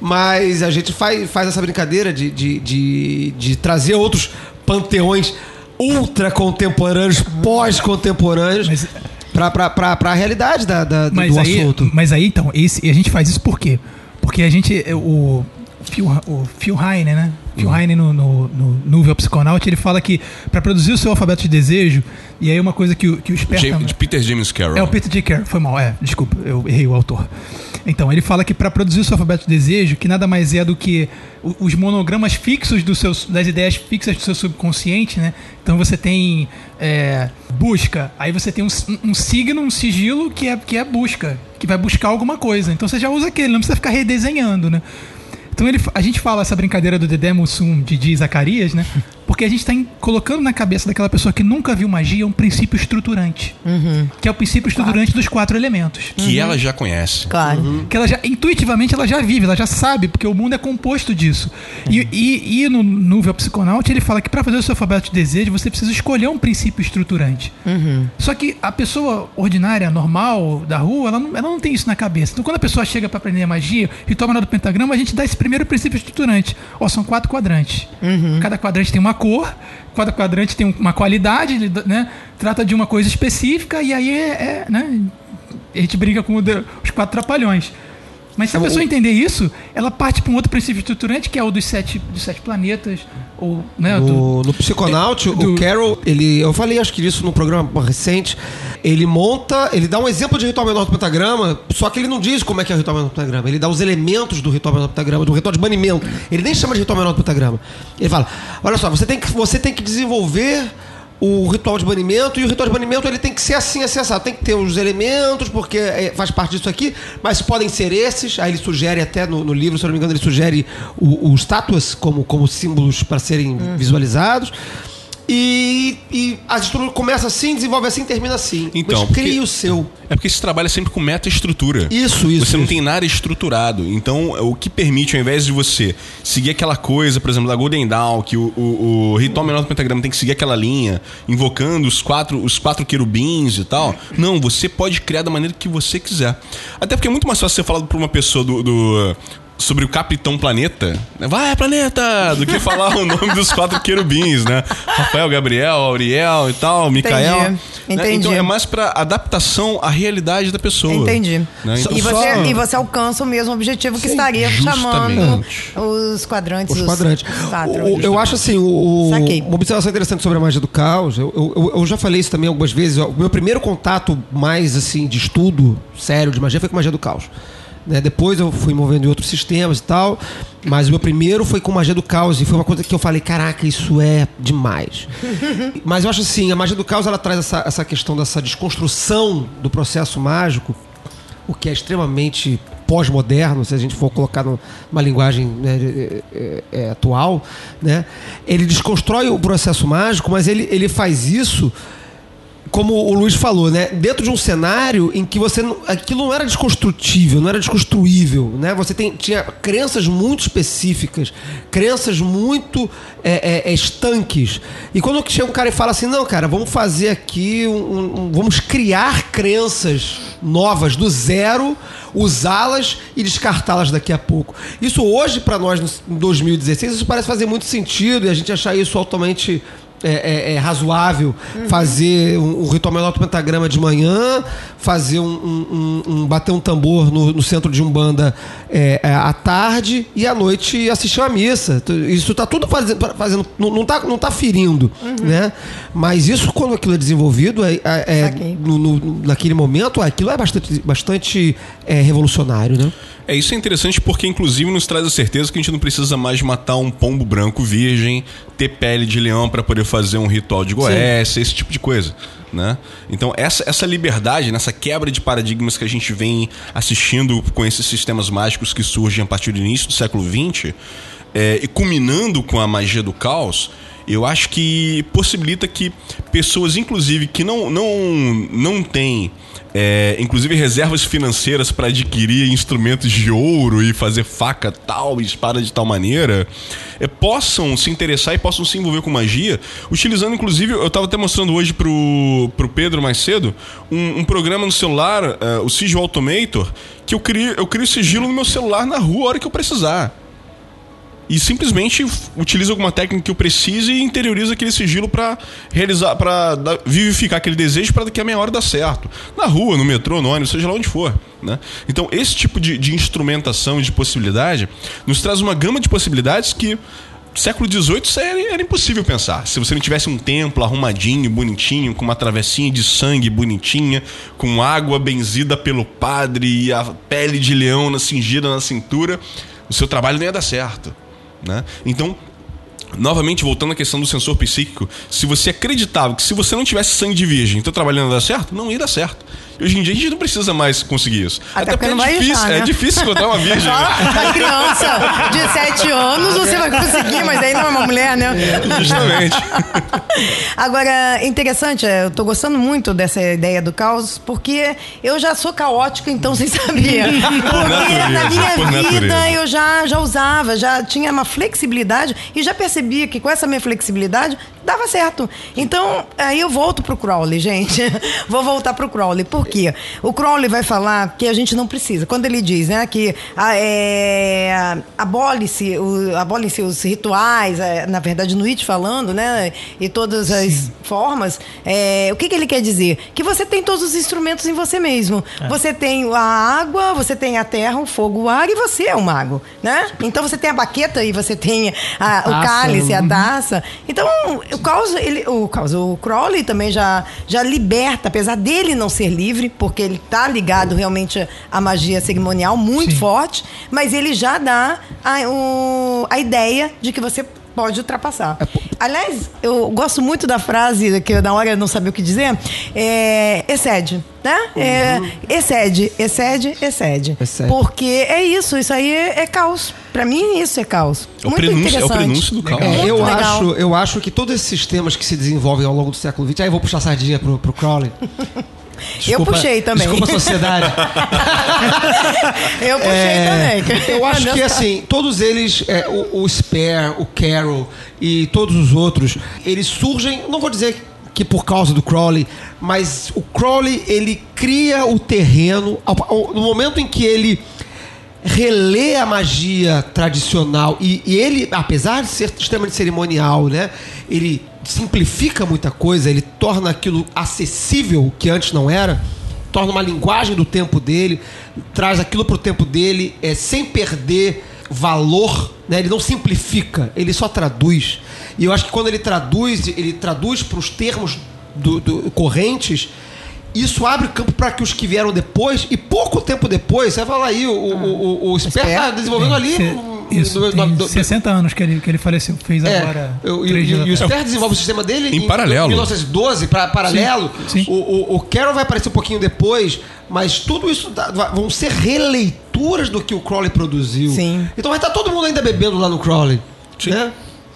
Speaker 1: mas a gente faz, faz essa brincadeira de, de, de, de trazer outros panteões ultra contemporâneos, pós-contemporâneos,
Speaker 6: Mas-
Speaker 1: pra, pra, pra, pra realidade da, da- do,
Speaker 6: aí,
Speaker 1: assunto.
Speaker 6: mas aí, então, esse, e a gente faz isso por quê? Porque a gente, é, o Phil, o Phil Heine, né? Phil
Speaker 1: Uhum.
Speaker 6: Heine no, no, no Núvel Psiconaut, ele fala que para produzir o seu alfabeto de desejo, e aí uma coisa que que o esperto...
Speaker 3: James- Peter James Carroll.
Speaker 6: É o Peter J. Carroll, foi mal, é, desculpa, eu errei o autor. Então, ele fala que para produzir o seu alfabeto de desejo, que nada mais é do que os monogramas fixos dos seus, das ideias fixas do seu subconsciente, né? Então você tem é, busca, aí você tem um, um signo, um sigilo que é, que é busca, que vai buscar alguma coisa. Então você já usa aquele, não precisa ficar redesenhando, né? Então ele, a gente fala essa brincadeira do Dedé Mussum, Didi e Zacarias, né? *laughs* Porque a gente está colocando na cabeça daquela pessoa que nunca viu magia um princípio estruturante. Que é o princípio estruturante dos quatro elementos.
Speaker 3: Que ela já conhece.
Speaker 4: Claro.
Speaker 6: Que ela já, intuitivamente, ela já vive, ela já sabe, porque o mundo é composto disso. E, e, e no Núvel Psiconaut, ele fala que para fazer o seu alfabeto de desejo, você precisa escolher um princípio estruturante. Só que a pessoa ordinária, normal, da rua, ela não, ela não tem isso na cabeça. Então, quando a pessoa chega para aprender magia e toma do pentagrama, a gente dá esse primeiro princípio estruturante. Ó, são quatro quadrantes. Cada quadrante tem uma cor, cada quadrante tem uma qualidade, né? Trata de uma coisa específica, e aí é, é, né? A gente briga com os quatro trapalhões. Mas se a
Speaker 1: É,
Speaker 6: pessoa entender isso, ela parte para um outro princípio estruturante, que é o dos sete, dos sete planetas, ou, né, do-
Speaker 1: No, no Psiconaut,
Speaker 6: do-
Speaker 1: o Carol, ele, eu falei acho que isso num programa recente, ele monta, ele dá um exemplo de ritual menor do pentagrama, só que ele não diz como é que é o ritual menor do pentagrama, ele dá os elementos do ritual menor do pentagrama, do ritual de banimento. Ele nem chama de ritual menor do pentagrama. Ele fala: "Olha só, você tem que você tem que desenvolver o ritual de banimento, e o ritual de banimento ele tem que ser assim, assim, assado. Tem que ter os elementos, porque é, faz parte disso aqui, mas podem ser esses. Aí ele sugere até no, no livro, se eu não me engano, ele sugere os estátuas como, como símbolos para serem visualizados. E, e a estrutura começa assim, desenvolve assim, termina assim.
Speaker 3: Então,
Speaker 1: mas
Speaker 3: porque-
Speaker 1: crie o seu.
Speaker 3: É porque se trabalha sempre com meta-estrutura.
Speaker 1: Isso, isso,
Speaker 3: Você não
Speaker 1: isso.
Speaker 3: tem nada estruturado. Então, o que permite, ao invés de você seguir aquela coisa, por exemplo, da Golden Dawn, que o, o, o ritual menor do pentagrama tem que seguir aquela linha, invocando os quatro, os quatro querubins e tal. Não, você pode criar da maneira que você quiser. Até porque é muito mais fácil você falar pra uma pessoa do. do- Sobre o Capitão Planeta, vai planeta, do que falar o nome dos quatro querubins, né? Rafael, Gabriel, Auriel e tal, Micael.
Speaker 4: Entendi,
Speaker 3: né?
Speaker 4: entendi.
Speaker 3: Então é mais pra adaptação à realidade da pessoa.
Speaker 4: Entendi.
Speaker 3: Né? Então,
Speaker 4: E
Speaker 1: Só-
Speaker 4: você, e você alcança o mesmo objetivo que estaria chamando
Speaker 3: justamente.
Speaker 4: os quadrantes.
Speaker 1: Os quadrantes.
Speaker 4: quatro.
Speaker 1: O- eu acho assim, o, o-
Speaker 4: Saquei.
Speaker 1: uma observação interessante sobre a magia do caos. Eu, eu- eu já falei isso também algumas vezes. O meu primeiro contato mais assim de estudo sério de magia foi com magia do caos. Né? Depois eu fui movendo em outros sistemas e tal, mas o meu primeiro foi com magia do caos e foi uma coisa que eu falei, caraca, isso é demais. *laughs* mas eu acho assim, a magia do caos ela traz essa, essa questão dessa desconstrução do processo mágico o que é extremamente pós-moderno, se a gente for colocar numa linguagem né, é, é, é, atual, né? ele desconstrói o processo mágico, mas ele, ele faz isso como o Luiz falou, né? Dentro de um cenário em que você aquilo não era desconstrutível, não era desconstruível, né? Você tem, tinha crenças muito específicas, crenças muito é, é, é, estanques. E quando chega um cara e fala assim, não, cara, vamos fazer aqui, um- um- vamos criar crenças novas do zero, usá-las e descartá-las daqui a pouco. Isso hoje para nós em 2016 isso parece fazer muito sentido e a gente achar isso altamente é, é- é razoável fazer um, um ritual menor do pentagrama de manhã, fazer um, um- um- bater um tambor no, no centro de umbanda é, é, à tarde e à noite assistir uma missa. Isso tá tudo fazendo, fazendo não, não tá, não tá ferindo, né? Mas isso quando aquilo é desenvolvido é, é- é no- no- naquele momento aquilo é bastante, bastante revolucionário, né?
Speaker 3: É, isso é interessante porque, inclusive, nos traz a certeza que a gente não precisa mais matar um pombo branco virgem, ter pele de leão para poder fazer um ritual de Goécia, esse tipo de coisa. Né? Então, essa, essa liberdade, nessa quebra de paradigmas que a gente vem assistindo com esses sistemas mágicos que surgem a partir do início do século XX, é, e culminando com a magia do caos, eu acho que possibilita que pessoas, inclusive, que não, não, não têm, é, inclusive, reservas financeiras para adquirir instrumentos de ouro e fazer faca tal espada de tal maneira, é, possam se interessar e possam se envolver com magia, utilizando, inclusive, eu estava até mostrando hoje pro, pro Pedro mais cedo, um, um programa no celular, é, o Sigil Automator, que eu crio, eu crio sigilo no meu celular na rua a hora que eu precisar e simplesmente utiliza alguma técnica que eu precise e interioriza aquele sigilo para realizar, para vivificar aquele desejo para daqui a meia hora dar certo. Na rua, no metrô, no ônibus, seja lá onde for. Né? Então, esse tipo de, de instrumentação de possibilidade nos traz uma gama de possibilidades que século XVIII era, era impossível pensar. Se você não tivesse um templo arrumadinho, bonitinho, com uma travessinha de sangue bonitinha, com água benzida pelo padre e a pele de leão na cingida na cintura, o seu trabalho não ia dar certo. Né? Então, novamente, voltando à questão do sensor psíquico, se você acreditava que se você não tivesse sangue de virgem, teu trabalho não ia dar certo, não ia dar certo. Hoje em dia a gente não precisa mais conseguir isso.
Speaker 4: Até porque não
Speaker 3: é difícil,
Speaker 4: achar,
Speaker 3: é
Speaker 4: né?
Speaker 3: difícil encontrar uma virgem. Né? *laughs*
Speaker 4: pra criança de 7 anos você vai conseguir, mas aí não é uma mulher, né?
Speaker 3: Justamente. *laughs*
Speaker 4: Agora, interessante, é, eu tô gostando muito dessa ideia do caos, porque eu já sou caótica, então sem saber. Porque
Speaker 3: natureza,
Speaker 4: na minha vida
Speaker 3: natureza.
Speaker 4: eu já, já usava, já tinha uma flexibilidade e já percebia que com essa minha flexibilidade dava certo. Então, aí eu volto pro Crowley, gente. *laughs* Vou voltar pro Crowley. Por quê? O Crowley vai falar que a gente não precisa. Quando ele diz né, que ah, é, abole-se o- abole-se os rituais, é, na verdade, no It falando, né? E todas as formas, é, o que, que ele quer dizer? Que você tem todos os instrumentos em você mesmo. Você tem a água, você tem a terra, o fogo, o ar e você é o mago, né? Então você tem a baqueta e você tem a- o cálice, a
Speaker 1: uhum.
Speaker 4: taça. Então, o caos, ele, o caos, o Crowley também já, já liberta, apesar dele não ser livre, porque ele tá ligado realmente à magia cerimonial muito
Speaker 6: Sim.
Speaker 4: forte, mas ele já dá a, o- a ideia de que você Pode ultrapassar. Aliás, eu gosto muito da frase, que eu, na hora eu não sabia o que dizer, é, excede, né? É, excede, excede, excede,
Speaker 1: Excede.
Speaker 4: Porque é isso, isso aí é, é caos. Pra mim, isso é caos.
Speaker 3: É
Speaker 4: muito
Speaker 3: prenúncio, é o
Speaker 4: interessante.
Speaker 3: prenúncio do caos.
Speaker 1: É, eu,
Speaker 4: legal.
Speaker 1: acho, eu acho que todos esses sistemas que se desenvolvem ao longo do século XX. Aí eu vou puxar a sardinha pro, pro Crowley.
Speaker 4: Eu puxei também.
Speaker 1: Desculpa, sociedade. *laughs*
Speaker 4: Eu puxei
Speaker 1: É,
Speaker 4: também.
Speaker 1: Eu acho que assim, todos eles, é, o, o Spare, o Carol e todos os outros, eles surgem, não vou dizer que por causa do Crowley, mas o Crowley ele cria o terreno no momento em que ele relê a magia tradicional e, e ele, apesar de ser extremamente cerimonial, né, ele simplifica muita coisa, ele torna aquilo acessível que antes não era, torna uma linguagem do tempo dele, traz aquilo pro tempo dele, é, sem perder valor, né? Ele não simplifica, ele só traduz. E eu acho que quando ele traduz, ele traduz para os termos do- do- correntes isso abre campo para que os que vieram depois, e pouco tempo depois, você vai falar aí, o, o, o, o Sper tá desenvolvendo ali.
Speaker 6: Isso, tem
Speaker 1: no-
Speaker 6: 60 anos que ele, que ele faleceu. Fez
Speaker 1: é,
Speaker 6: agora.
Speaker 1: eu- e, e- e o. Sper desenvolve o sistema dele
Speaker 3: Em paralelo.
Speaker 1: 1912, pra, paralelo.
Speaker 6: Sim, sim.
Speaker 1: O, o, o Carroll vai aparecer um pouquinho depois, mas tudo isso vão ser releituras do que o Crowley produziu.
Speaker 4: Sim.
Speaker 1: Então vai estar todo mundo ainda bebendo lá no Crowley. Né?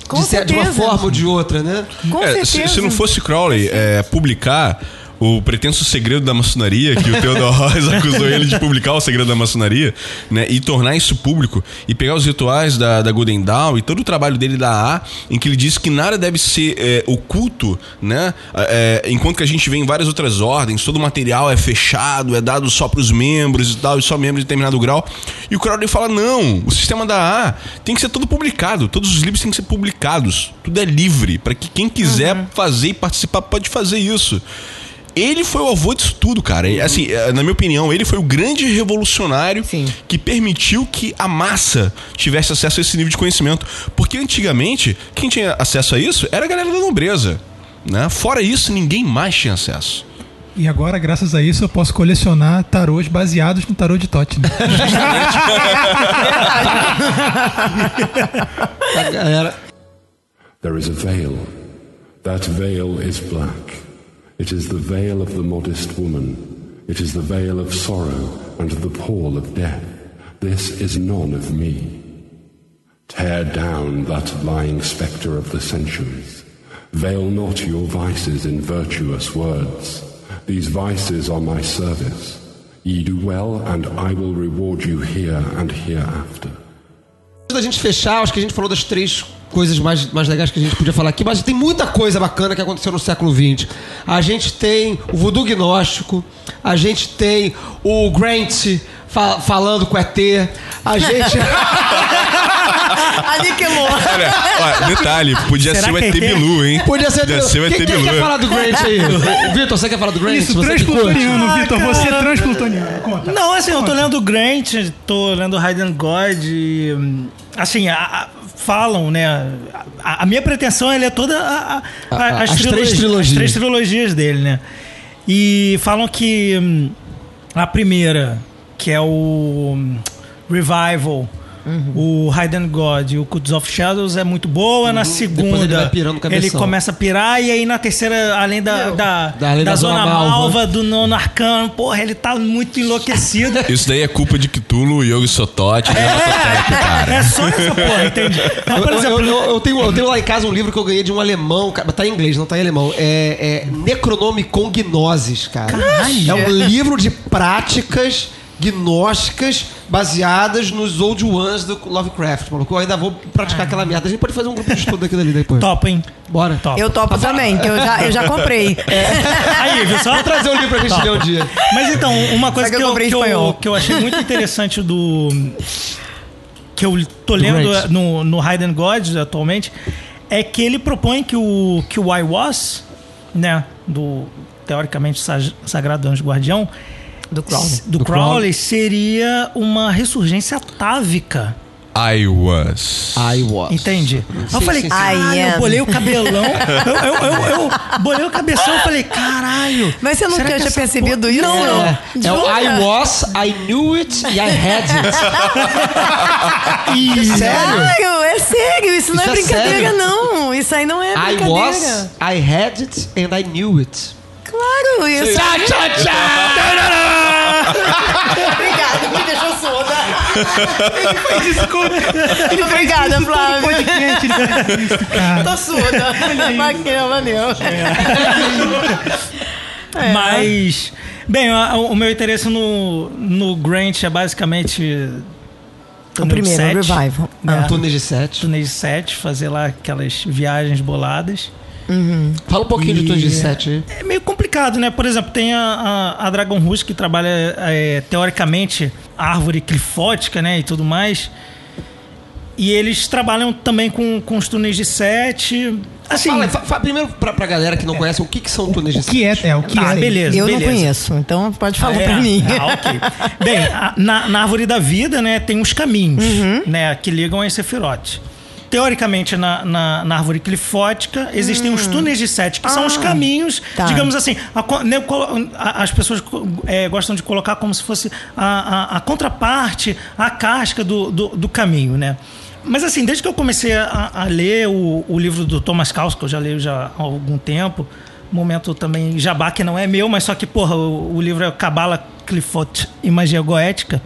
Speaker 4: Com
Speaker 1: de, cer- de uma
Speaker 4: certeza.
Speaker 1: forma ou de outra, né?
Speaker 4: Com
Speaker 3: É,
Speaker 4: certeza.
Speaker 3: se, se não fosse Crowley é, publicar o pretenso segredo da maçonaria, que o Theodore *laughs* Ross acusou ele de publicar o segredo da maçonaria, né? E tornar isso público, e pegar os rituais da, da Golden Dawn e todo o trabalho dele da A, em que ele diz que nada deve ser é, oculto, né? É, enquanto que a gente vê em várias outras ordens, todo o material é fechado, é dado só para os membros e tal, e só membros de determinado grau. E o Crowley fala: não, o sistema da A tem que ser todo publicado, todos os livros têm que ser publicados, tudo é livre, para que quem quiser fazer e participar pode fazer isso. Ele foi o avô disso tudo, cara. E, Assim, eh, na minha opinião, ele foi o grande revolucionário
Speaker 4: Sim.
Speaker 3: que permitiu que a massa tivesse acesso a esse nível de conhecimento. Porque antigamente, quem tinha acesso a isso era a galera da nobreza. Né? Fora isso, ninguém mais tinha acesso.
Speaker 6: E agora, graças a isso, eu posso colecionar tarôs baseados no tarô de Totti. né? *laughs*
Speaker 1: A galera.
Speaker 5: There is a veil. That veil is black. It is the veil of the modest woman. It is the veil of sorrow and the pall of death. This is none of me. Tear down that lying spectre of the centuries. Veil not your vices in virtuous words. These vices are my service. Ye do well, and I will reward you here and hereafter.
Speaker 1: Antes da gente fechar, acho que a gente falou das três coisas mais, mais legais que a gente podia falar aqui, mas tem muita coisa bacana que aconteceu no século XX. A gente tem o voodoo gnóstico, a gente tem o Grant fa- falando com ET, a gente... *laughs*
Speaker 4: Aniquilou.
Speaker 3: Olha, olha, detalhe, podia
Speaker 2: Será
Speaker 3: ser o ET
Speaker 2: é?
Speaker 3: Bilu, hein?
Speaker 1: Podia ser...
Speaker 3: Podia ser o ET
Speaker 1: Quem, quem
Speaker 3: Bilu.
Speaker 1: quer falar do Grant aí? *laughs* Vitor, você quer falar do Grant?
Speaker 6: Isso,
Speaker 1: Você
Speaker 6: transplutoniano, Vitor. Você é transplutoniano. Conta.
Speaker 2: Não, assim, eu tô lendo Grant, tô lendo Hayden God, e, assim, a- a- falam, né? A, a minha pretensão ele é toda a- a-
Speaker 1: A-
Speaker 2: as,
Speaker 1: as três
Speaker 2: trilogias,
Speaker 1: trilogias.
Speaker 2: as três trilogias dele, né? E falam que hum, a primeira, que é o hum, Revival, o Hidden God e o Cults of Shadows é muito boa. Na segunda,
Speaker 1: Depois ele
Speaker 2: ele começa a pirar, e aí na terceira, além da, da,
Speaker 1: Da- além
Speaker 2: da
Speaker 1: da
Speaker 2: Zona
Speaker 1: Zona Malva.
Speaker 2: Malva, do Nono Arcano, porra, ele tá muito enlouquecido. *laughs*
Speaker 3: Isso daí é culpa de Cthulhu, Yogi Sotote, né?
Speaker 2: É, é só essa porra, entende?
Speaker 1: Eu,
Speaker 2: por
Speaker 1: eu-
Speaker 2: exemplo,
Speaker 1: eu- eu tenho, eu tenho lá em casa um livro que eu ganhei de um alemão, cara, tá em inglês, não tá em alemão. É, é Necronomicon Gnosis, cara. É um livro de práticas gnósticas baseadas nos Old Ones do Lovecraft, maluco. Eu ainda vou praticar aquela merda. A gente pode fazer um grupo de estudo daquilo ali depois.
Speaker 2: top, hein?
Speaker 1: Bora.
Speaker 2: Top.
Speaker 4: Eu topo também, que eu já, eu já comprei. *laughs*
Speaker 2: Aí, viu só?
Speaker 1: Vou trazer o livro pra gente ler um dia.
Speaker 2: Mas então, uma coisa
Speaker 4: que
Speaker 2: que
Speaker 4: eu
Speaker 2: que, eu, que eu achei muito interessante do. que eu tô lendo
Speaker 1: Great.
Speaker 2: no, no Hidden Gods atualmente é que ele propõe que o, que o I Was, né, do teoricamente sag- Sagrado Anjo Guardião,
Speaker 4: Do Crowley.
Speaker 2: do,
Speaker 1: Do
Speaker 2: Crowley, seria uma ressurgência atávica
Speaker 3: I was.
Speaker 1: I was.
Speaker 2: Entende? Aí eu
Speaker 1: Sim,
Speaker 2: falei,
Speaker 1: sim, sim.
Speaker 2: caralho,
Speaker 4: I
Speaker 2: eu bolei o cabelão. eu, eu, eu, eu *laughs* bolei o cabeção e falei, caralho.
Speaker 4: Mas você
Speaker 2: que
Speaker 4: tinha percebido isso?
Speaker 2: Não, não.
Speaker 1: É, é o? I was, I knew it e I had it. *laughs*
Speaker 2: E-
Speaker 1: Sério?
Speaker 4: Claro, é sério, isso, não
Speaker 1: Isso
Speaker 4: é
Speaker 1: é
Speaker 4: brincadeira,
Speaker 1: sério?
Speaker 4: não. Isso aí não é
Speaker 1: I
Speaker 4: brincadeira.
Speaker 1: was, I had it and I knew it.
Speaker 4: Claro, isso.
Speaker 1: Tchá, tchá, tchá!
Speaker 4: Obrigada, me deixou surda. Obrigada, Flávio.
Speaker 6: Podcast, ele faz isso, cara.
Speaker 4: Tô surda. Maquinha, valeu. É.
Speaker 2: Mas, bem, o meu interesse no, no Grant é basicamente.
Speaker 4: O primeiro, o Revival.
Speaker 2: Né?
Speaker 1: Túnel de sete.
Speaker 2: Túnel de sete, fazer lá aquelas viagens boladas.
Speaker 1: Fala um pouquinho de
Speaker 2: E-
Speaker 1: túnel de sete aí.
Speaker 2: É meio complicado, né? Por exemplo, tem a, a, a Dragon Rouge que trabalha é, teoricamente árvore clifótica, né? E tudo mais. E eles trabalham também com, com os túneis de sete. Assim,
Speaker 1: Fala, fa- fa- primeiro pra, pra galera que não conhece, o que, que são túneis de
Speaker 6: O que é, é o que
Speaker 2: ah,
Speaker 6: é.
Speaker 2: beleza,
Speaker 4: Eu não
Speaker 2: beleza.
Speaker 4: conheço, então pode falar
Speaker 2: Ah, é?
Speaker 4: pra mim.
Speaker 2: Ah, ok. Bem, a- na, na árvore da vida, né, tem uns caminhos,
Speaker 4: Uhum.
Speaker 2: né, que ligam as Sephiroth. Teoricamente, na, na, na árvore clifótica, existem os túneis de sete, que são os
Speaker 4: Hum. Ah,
Speaker 2: caminhos,
Speaker 4: tá.
Speaker 2: digamos assim, a né, a- as pessoas é, gostam de colocar como se fosse a, a- contraparte, a casca do, do, do caminho, né? Mas assim, desde que eu comecei a, a ler o, o livro do Thomas Caus, que eu já leio já há algum tempo, momento também jabá que não é meu, mas só que, porra, o, o livro é Cabala Clifot e Magia Goética,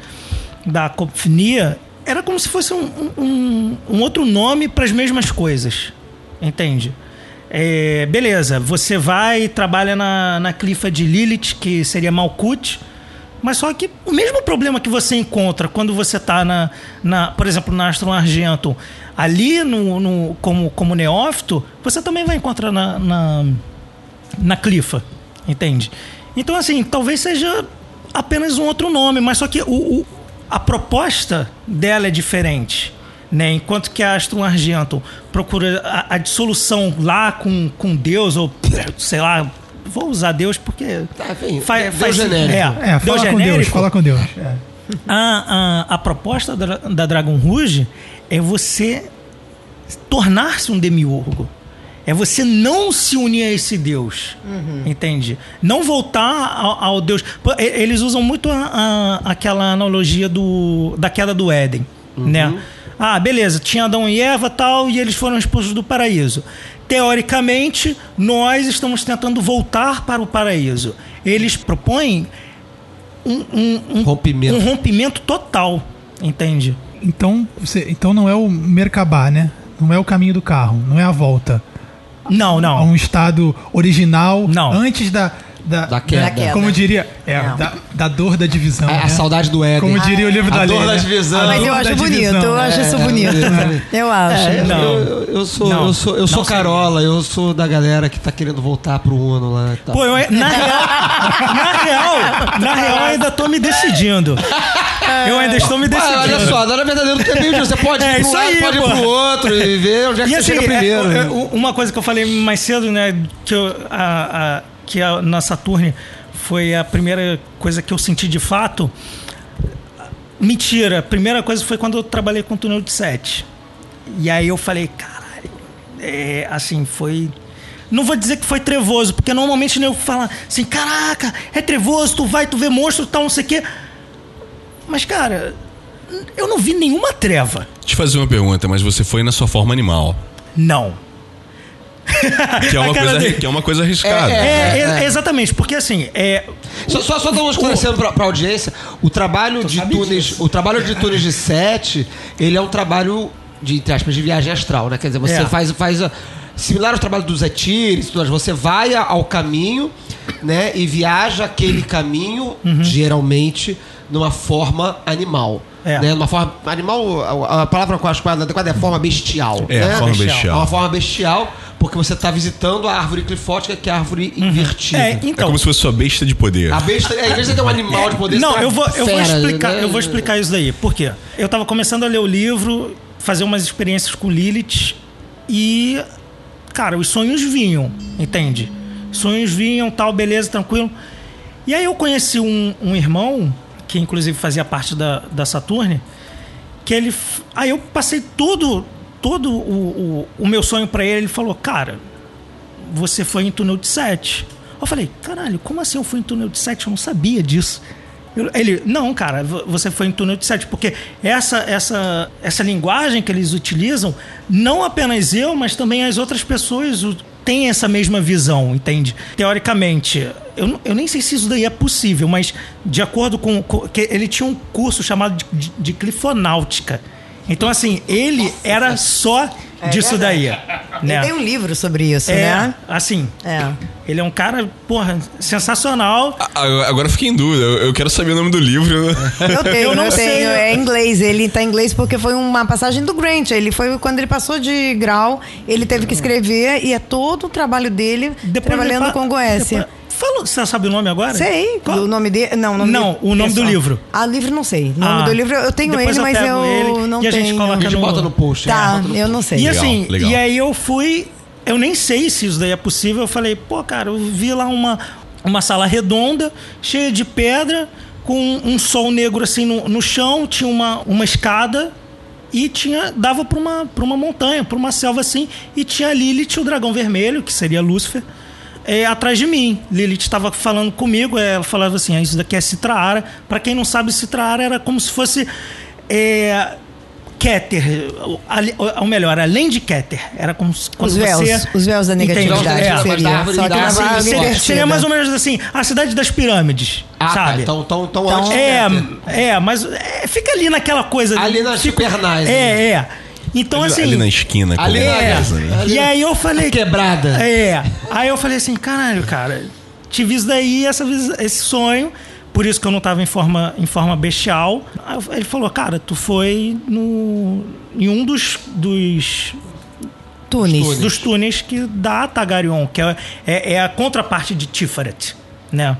Speaker 2: da Copfinia, era como se fosse um, um, um outro nome para as mesmas coisas, entende? É, beleza, você vai e trabalha na, na clifa de Lilith, que seria Malkuth, mas só que o mesmo problema que você encontra quando você está na, na, por exemplo, na Astro Argento, ali no, no- como, como neófito, você também vai encontrar na, na, na Clifa, entende? Então, assim, talvez seja apenas um outro nome, mas só que o, o- a proposta dela é diferente. Né? Enquanto que a Astro Argento procura a, a dissolução lá com, com Deus, ou sei lá, vou usar Deus porque
Speaker 1: Tá, enfim,
Speaker 2: fa-
Speaker 1: Deus
Speaker 2: faz
Speaker 1: genérico.
Speaker 2: É,
Speaker 6: É,
Speaker 2: Deus
Speaker 6: fala com Deus,
Speaker 2: genérico.
Speaker 6: fala com Deus. É.
Speaker 2: A, a, a proposta da, da Dragon Rouge é você tornar-se um demiurgo. É você não se unir a esse Deus. Entende? Não voltar ao, ao Deus. Eles usam muito a- a- aquela analogia do, da queda do Éden. Né? Ah, beleza, tinha Adão e Eva tal, e eles foram expulsos do paraíso. Teoricamente, nós estamos tentando voltar para o paraíso. Eles propõem um, um- um-
Speaker 1: Rompimento.
Speaker 2: um rompimento total. Entende?
Speaker 6: Então, você, então não é o Merkabah, né? Não é o caminho do carro, não é a volta.
Speaker 2: Não,
Speaker 6: A
Speaker 2: não.
Speaker 6: um estado original,
Speaker 2: Não.
Speaker 6: antes da... Da,
Speaker 1: Da queda.
Speaker 4: Da queda.
Speaker 6: Como diria, é, da, da dor da divisão.
Speaker 1: A, a
Speaker 6: né?
Speaker 1: saudade do Éden.
Speaker 6: Como diria o livro
Speaker 1: A
Speaker 6: da
Speaker 1: dor
Speaker 6: lei.
Speaker 1: da
Speaker 6: né?
Speaker 1: divisão.
Speaker 6: A
Speaker 4: Mas
Speaker 6: dor
Speaker 4: eu
Speaker 6: da
Speaker 4: acho bonito,
Speaker 6: divisão.
Speaker 4: eu acho isso
Speaker 1: É,
Speaker 4: bonito. Eu acho.
Speaker 2: É, não.
Speaker 1: Eu, eu sou,
Speaker 2: Não.
Speaker 1: eu sou, eu sou
Speaker 2: Não.
Speaker 1: Carola, eu sou da galera que tá querendo voltar pro Uno lá e tal.
Speaker 2: Pô, eu, na *laughs* real, na real, na real, eu ainda tô me decidindo. Eu ainda estou me
Speaker 1: Ah,
Speaker 2: decidindo.
Speaker 1: olha só, na verdade é meio disso. Você pode *laughs*
Speaker 2: É
Speaker 1: ir um lado,
Speaker 2: aí,
Speaker 1: pode ir pro outro e ver onde é que
Speaker 2: E
Speaker 1: você
Speaker 2: assim,
Speaker 1: chega primeiro.
Speaker 2: é, é, uma coisa que eu falei mais cedo, né, que, eu, a, a- que a, na Saturne foi a primeira coisa que eu senti de fato. Mentira, a primeira coisa foi quando eu trabalhei com o túnel de sete. E aí eu falei, caralho, é, assim, foi. Não vou dizer que foi trevoso, porque normalmente eu fala assim, caraca, é trevoso, tu vai, tu vê monstro, tal, não sei o quê. Mas, cara, eu não vi nenhuma treva.
Speaker 3: Te fazer uma pergunta, mas você foi na sua forma animal.
Speaker 2: Não. *laughs*
Speaker 3: Que é uma,
Speaker 2: A
Speaker 3: coisa,
Speaker 2: dele.
Speaker 3: que é uma coisa arriscada.
Speaker 2: É,
Speaker 1: É,
Speaker 2: é, exatamente, porque assim, é,
Speaker 1: Só, só, só um esclarecendo pra, pra audiência, o trabalho de túneis, o trabalho de túneis de sete, ele é um trabalho de, entre aspas, de viagem astral, né? Quer dizer, você
Speaker 2: É.
Speaker 1: faz, faz a- similar ao trabalho dos mais. você vai a- ao caminho, né, e viaja aquele caminho,
Speaker 2: Uhum.
Speaker 1: geralmente numa forma animal.
Speaker 2: É.
Speaker 1: Né? Numa forma animal, a, a palavra que eu acho adequada é forma bestial.
Speaker 3: É,
Speaker 1: né?
Speaker 3: a forma
Speaker 1: É
Speaker 3: bestial.
Speaker 1: uma forma bestial, porque você está visitando a árvore clifótica, que é a árvore invertida.
Speaker 2: é,
Speaker 3: É
Speaker 2: então.
Speaker 3: como se fosse sua besta de poder.
Speaker 1: A besta, é, em vez de ter um animal de poder,
Speaker 2: Não,
Speaker 1: você tem
Speaker 2: eu
Speaker 1: uma
Speaker 2: vou, eu vou
Speaker 1: fera,
Speaker 2: explicar,
Speaker 1: né?
Speaker 2: eu vou explicar isso daí. Por quê? Eu tava começando a ler o livro, fazer umas experiências com Lilith e cara, os sonhos vinham, entende? Sonhos vinham, tal, beleza, tranquilo. E aí eu conheci um, um irmão que inclusive fazia parte da, da Saturne que ele. Aí eu passei todo, todo o, o, o meu sonho pra ele. Ele falou, cara, você foi em túnel de 7. Eu falei, caralho, como assim eu fui em túnel de 7? Eu não sabia disso. Ele, não, cara, vo- você foi em túnel de 7, porque essa, essa, essa linguagem que eles utilizam, não apenas eu, mas também as outras pessoas têm essa mesma visão, entende? Teoricamente, eu, eu nem sei se isso daí é possível, mas de acordo com. com- que ele tinha um curso chamado de, de, de clifonáutica. Então, assim, ele era só disso daí. Né?
Speaker 4: Tem um livro sobre isso,
Speaker 2: É,
Speaker 4: né?
Speaker 2: assim,
Speaker 4: É.
Speaker 2: ele é um cara, porra, sensacional.
Speaker 3: A- Agora eu fiquei em dúvida. Eu eu quero saber o nome do livro.
Speaker 4: Eu tenho,
Speaker 2: Eu *laughs*
Speaker 4: eu,
Speaker 2: não sei.
Speaker 4: tenho. É em inglês. Ele tá em inglês porque foi uma passagem do Grant. Ele foi quando ele passou de grau, ele teve que escrever e é todo o trabalho dele trabalhando
Speaker 2: me pa-
Speaker 4: com Goécia.
Speaker 2: depois- Fala, você sabe o nome agora?
Speaker 4: Sei.
Speaker 2: Qual?
Speaker 4: O nome dele. Não, o nome
Speaker 2: Não, o nome do
Speaker 4: pessoal.
Speaker 2: livro.
Speaker 4: Ah, livro não sei. O nome
Speaker 2: Ah,
Speaker 4: do livro eu tenho
Speaker 2: depois
Speaker 4: ele, mas
Speaker 2: pego
Speaker 4: eu
Speaker 2: ele
Speaker 4: não
Speaker 2: e a
Speaker 4: tenho.
Speaker 2: gente coloca
Speaker 1: A gente
Speaker 2: no-
Speaker 1: bota no post. é,
Speaker 4: Tá,
Speaker 1: no
Speaker 4: eu não sei.
Speaker 2: E
Speaker 3: Legal,
Speaker 2: assim,
Speaker 3: legal.
Speaker 2: e aí eu fui. Eu nem sei se isso daí é possível. Eu falei, pô, cara, eu vi lá uma, uma sala redonda, cheia de pedra, com um sol negro assim no, no chão, tinha uma, uma escada e tinha dava para uma, pra uma montanha, para uma selva assim, e tinha a Lilith, o dragão vermelho, que seria Lúcifer, é, atrás de mim. Lilith estava falando comigo, é, ela falava assim: ah, Isso daqui é Citraara. Para quem não sabe, Citraara era como se fosse. É, Keter, ou melhor, além de Keter, era como se
Speaker 4: Os véus,
Speaker 2: você
Speaker 4: os véus da negatividade.
Speaker 2: É,
Speaker 1: mas
Speaker 4: seria. Só que
Speaker 1: árvore
Speaker 2: seria, seria mais ou menos assim, a cidade das pirâmides,
Speaker 1: Ah, tá.
Speaker 2: sabe?
Speaker 1: Então, então, então,
Speaker 4: Então,
Speaker 1: antes de
Speaker 2: É, é, mas é, fica ali naquela coisa.
Speaker 1: Ali nas
Speaker 2: fica-
Speaker 1: Supernais,
Speaker 2: É, é. Então, assim.
Speaker 3: Ali na esquina.
Speaker 1: ali na-
Speaker 3: certeza, né?
Speaker 1: ali
Speaker 2: E aí eu falei.
Speaker 1: Quebrada.
Speaker 2: É. Aí eu falei assim, caralho, cara, tive isso daí, essa, esse sonho. Por isso que eu não tava em forma, em forma bestial. Aí ele falou, cara, tu foi no, em um dos, dos,
Speaker 4: Tunis.
Speaker 2: dos túneis que dá a Tagarion, que é, é, é a contraparte de Tiferet, né?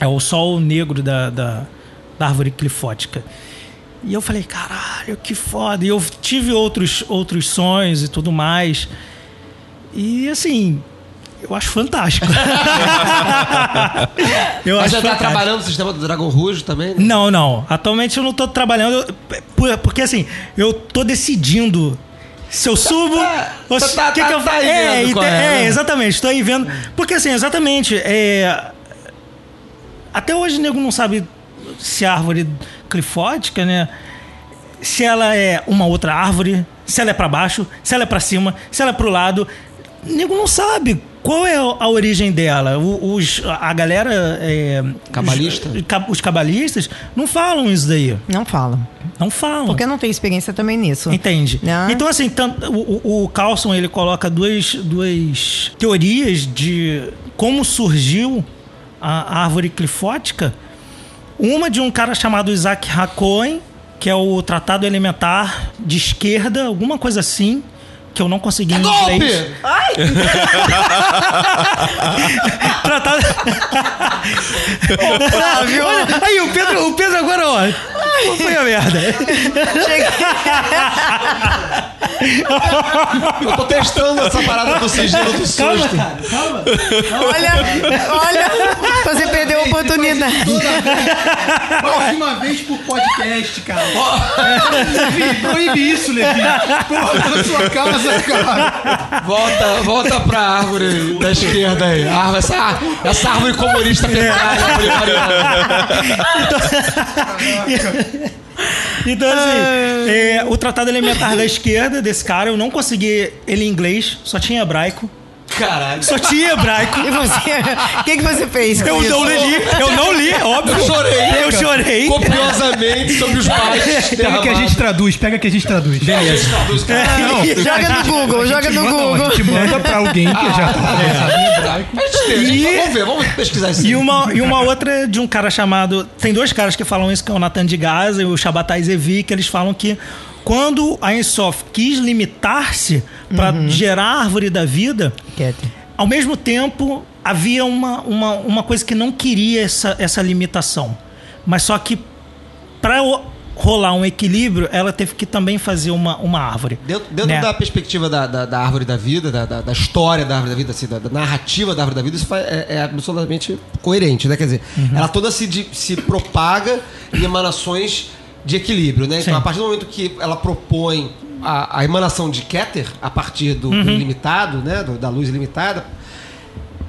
Speaker 2: É o sol negro da, da, da árvore clifótica. E eu falei, caralho, que foda. E eu tive outros, outros sonhos e tudo mais. E assim, eu acho fantástico. *laughs* eu
Speaker 1: Mas
Speaker 2: acho
Speaker 1: você tá
Speaker 2: fantástico.
Speaker 1: trabalhando no sistema do Dragon Rouge também? né?
Speaker 2: Não, não. Atualmente eu não tô trabalhando. por- Porque assim, eu tô decidindo se eu subo.
Speaker 1: tá- você
Speaker 2: se-
Speaker 1: tá-
Speaker 2: que
Speaker 1: tá-
Speaker 2: que eu
Speaker 1: tá aí
Speaker 2: é,
Speaker 1: é,
Speaker 2: é,
Speaker 1: né?
Speaker 2: exatamente. Estou aí vendo. Porque assim, exatamente. É, até hoje o nego não sabe se a árvore clifótica, né? Se ela é uma outra árvore, se ela é pra baixo, se ela é pra cima, se ela é pro lado. O nego não sabe qual é a origem dela. O- Os, a galera. É,
Speaker 1: Cabalista?
Speaker 2: Os, os cabalistas não falam isso daí.
Speaker 4: Não fala.
Speaker 2: Não falam.
Speaker 4: Porque não tem experiência também nisso.
Speaker 2: Entende?
Speaker 4: Né?
Speaker 2: Então, assim, tanto- o, o- o Carlson ele coloca duas, duas teorias de como surgiu a, a árvore clifótica. Uma de um cara chamado Isaac Hacohen, que é o Tratado Elementar de Esquerda, alguma coisa assim, que eu não consegui em inglês.
Speaker 1: Golpe! *laughs*
Speaker 2: Tratado. Olha, aí, o Pedro, o Pedro agora, ó. Qual foi a merda?
Speaker 1: Eu tô testando essa parada do sigilo do
Speaker 2: Calma,
Speaker 1: susto.
Speaker 2: cara, calma.
Speaker 4: Olha, olha, você perdeu a oportunidade.
Speaker 6: Próxima vez por podcast, cara. Levi, proíbe isso, Levi. Porra, tá na sua casa, cara.
Speaker 1: Volta, volta pra árvore da esquerda aí. A árvore- essa, essa árvore comunista petralha bolivariana.
Speaker 2: Então, assim, é, o Tratado Elementar da Esquerda desse cara, eu não consegui ele em inglês, só tinha hebraico.
Speaker 1: Caralho.
Speaker 2: Só tinha hebraico.
Speaker 4: E você, o que, que você fez?
Speaker 2: Eu
Speaker 4: isso?
Speaker 2: não li, eu não li, óbvio.
Speaker 1: Eu chorei.
Speaker 2: Eu chorei.
Speaker 1: Copiosamente sobre os pais
Speaker 6: Pega que a gente traduz, pega que a gente traduz.
Speaker 1: Beleza.
Speaker 4: Joga no Google, joga no
Speaker 6: Manda, não, a
Speaker 4: Google.
Speaker 6: gente manda pra alguém que já tá versado em hebraico.
Speaker 2: E-
Speaker 1: Vamos ver, vamos pesquisar isso.
Speaker 2: E uma, e uma outra de um cara chamado. Tem dois caras que falam isso, que é o Nathan de Gaza e o Shabatai Zevi, que eles falam que quando a Ensof quis limitar-se para gerar a árvore da vida,
Speaker 4: Keter.
Speaker 2: ao mesmo tempo havia uma, uma, uma coisa que não queria essa, essa limitação. Mas só que para rolar um equilíbrio, ela teve que também fazer uma, uma árvore.
Speaker 1: Dentro, dentro
Speaker 2: né?
Speaker 1: da perspectiva da, da, da árvore da vida, da, da, da história da árvore da vida, assim, da, da narrativa da árvore da vida, isso é, é absolutamente coerente, né? Quer dizer, ela toda se, di- se propaga em emanações de equilíbrio, né? Então,
Speaker 2: Sim.
Speaker 1: a partir do momento que ela propõe a, a emanação de Keter a partir do,
Speaker 2: Uhum.
Speaker 1: do ilimitado, né? do- da luz ilimitada,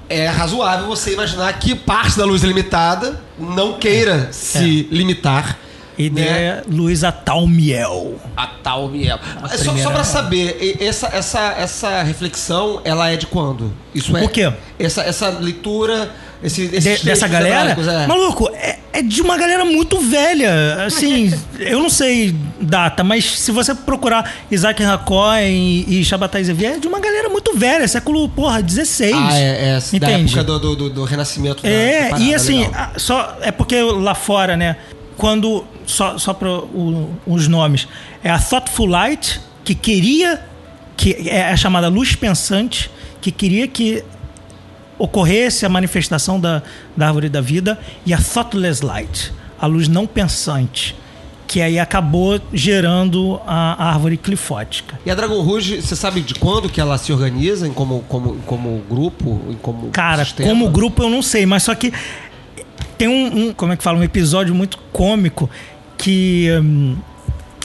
Speaker 1: é razoável você imaginar que parte da luz ilimitada não queira se limitar.
Speaker 2: Ideia Luísa Talmiel.
Speaker 1: A tal Miel. É só,
Speaker 2: primeira-
Speaker 1: só pra saber, essa, essa, essa reflexão, ela é de quando? Isso é.
Speaker 2: O quê?
Speaker 1: Essa, essa leitura, esse,
Speaker 2: De- dessa galera?
Speaker 1: é.
Speaker 2: Maluco, é, é de uma galera muito velha. Assim, *laughs* eu não sei data, mas se você procurar Isaac Racó e, e Shabbatai Zevier, é de uma galera muito velha, século, porra, 16.
Speaker 1: Ah, é, é da
Speaker 2: Entende?
Speaker 1: época do, do, do- do renascimento. da- da
Speaker 2: É,
Speaker 1: parada,
Speaker 2: e assim,
Speaker 1: legal.
Speaker 2: só é porque lá fora, né? Quando só só para os nomes, é a Thoughtful Light que queria que é a chamada luz pensante que queria que ocorresse a manifestação da, da árvore da vida e a Thoughtless Light, a luz não pensante, que aí acabou gerando a árvore clifótica.
Speaker 1: E a Dragon Rouge, você sabe de quando que ela se organiza em como, como, como grupo, em como
Speaker 2: Cara,
Speaker 1: sistema?
Speaker 2: como grupo eu não sei, mas só que tem um, um- como é que fala, um episódio muito cômico que hum,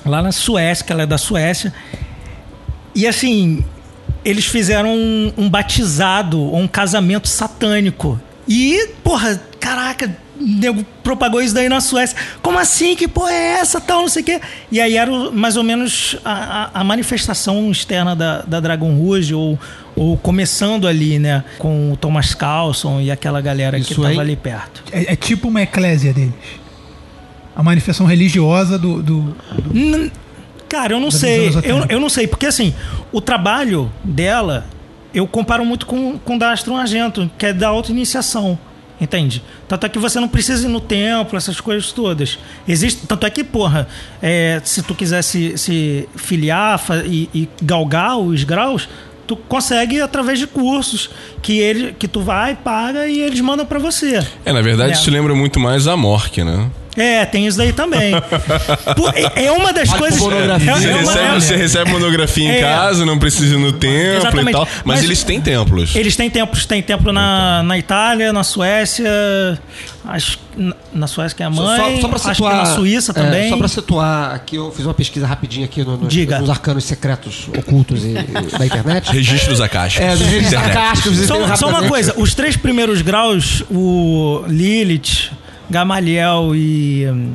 Speaker 2: lá na Suécia, que ela é da Suécia, e assim, eles fizeram um, um batizado ou um casamento satânico. E, porra, caraca, nego propagou isso daí na Suécia. Como assim? Que porra é essa? Tal, não sei o quê. E aí era mais ou menos a, a- a manifestação externa da, da Dragon Rouge, ou, ou começando ali, né? Com o Thomas Carlson e aquela galera que
Speaker 1: Isso
Speaker 2: tava
Speaker 1: aí-
Speaker 2: ali perto.
Speaker 6: É, é tipo uma eclésia deles. A manifestação religiosa do. do-
Speaker 2: N- Cara, eu não
Speaker 6: Da
Speaker 2: sei. Eu, eu não sei, porque assim, o trabalho dela, eu comparo muito com, com o da Astro Argento, que é da auto-iniciação. Entende? Tanto é que você não precisa ir no templo, essas coisas todas. Existe, tanto é que, porra, é, se tu quiser se, se filiar fa- e, e galgar os graus, tu consegue através de cursos que, ele, que tu vai, paga e eles mandam pra você.
Speaker 3: É, na verdade,
Speaker 2: É.
Speaker 3: isso lembra muito mais a Mork, né?
Speaker 2: É, tem isso daí também. *laughs* Pô, é- é uma das
Speaker 1: Olha,
Speaker 2: coisas.
Speaker 1: pornografia.
Speaker 2: é-
Speaker 3: Você,
Speaker 2: é uma-
Speaker 3: recebe,
Speaker 2: é-
Speaker 3: você recebe monografia em
Speaker 2: É.
Speaker 3: casa, não precisa ir no templo
Speaker 2: Exatamente.
Speaker 3: e tal. Mas,
Speaker 2: Mas-
Speaker 3: eles têm templos.
Speaker 2: Eles têm templos, tem templo na, na Itália, na Suécia, acho que na- Suécia que é a mãe,
Speaker 1: só, só pra
Speaker 2: acho
Speaker 1: situar,
Speaker 2: que na Suíça
Speaker 1: é,
Speaker 2: também.
Speaker 1: só pra situar aqui, eu fiz uma pesquisa rapidinha aqui no- nos,
Speaker 2: Diga.
Speaker 1: nos arcanos secretos ocultos e- e- da internet.
Speaker 3: Registros acásticos.
Speaker 1: É, dos registros sarcásticos.
Speaker 2: Só, só uma coisa, os três primeiros graus, o Lilith, Gamaliel e. hum,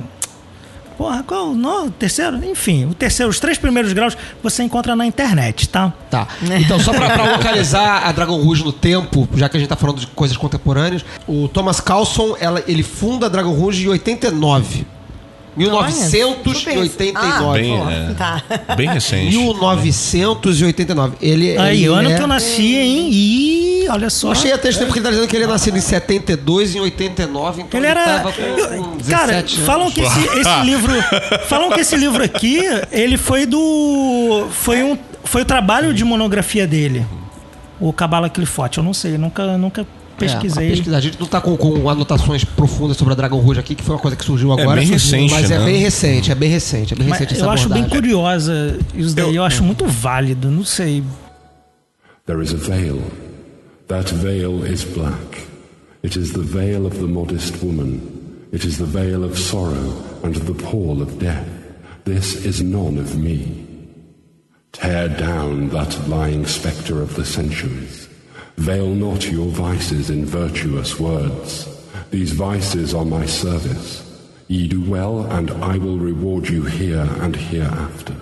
Speaker 2: Porra, qual o terceiro? Enfim, o terceiro, os três primeiros graus você encontra na internet, tá?
Speaker 1: Tá. Então, só pra, pra *laughs* localizar a Dragon Rouge no tempo, já que a gente tá falando de coisas contemporâneas, o Thomas Carlson, ela, ele funda a Dragon Rouge em 89. 1989.
Speaker 3: Bem,
Speaker 4: Pô,
Speaker 3: é,
Speaker 4: tá.
Speaker 3: bem recente.
Speaker 1: 1989. Ele,
Speaker 2: Aí,
Speaker 1: ele
Speaker 2: o ano
Speaker 1: é-
Speaker 2: que eu nasci, hein? Ih, olha só.
Speaker 1: Eu achei até esse tempo que ele tá dizendo que ele é nascido em 72 e em 89, então
Speaker 2: Ele
Speaker 1: ele,
Speaker 2: era.
Speaker 1: tava com,
Speaker 2: eu-
Speaker 1: com 17
Speaker 2: cara,
Speaker 1: anos.
Speaker 2: falam que esse, esse *laughs* livro. Falam que esse livro aqui, ele foi do. Foi um. Foi o trabalho de monografia dele. O Cabala Clifote. Eu não sei, nunca, nunca pesquisei.
Speaker 1: É, a pesquisa. A gente não tá com, com anotações profundas sobre a Dragon Rouge aqui, que foi uma coisa que surgiu agora.
Speaker 3: bem
Speaker 1: surgiu,
Speaker 3: recente,
Speaker 1: Mas é
Speaker 3: né?
Speaker 1: bem recente, é bem recente, é bem
Speaker 2: Mas
Speaker 1: recente essa
Speaker 2: eu acho bem
Speaker 1: abordagem.
Speaker 2: curiosa isso daí. Eu, acho muito válido, não sei.
Speaker 5: There is a veil. That veil is black. It is the veil of the modest woman. It is the veil of sorrow and the pall of death. This is none of me. Tear down that lying spectre of the centuries. Veil not your vices in virtuous words. These vices are my service. Ye do well, and I will reward you here and hereafter.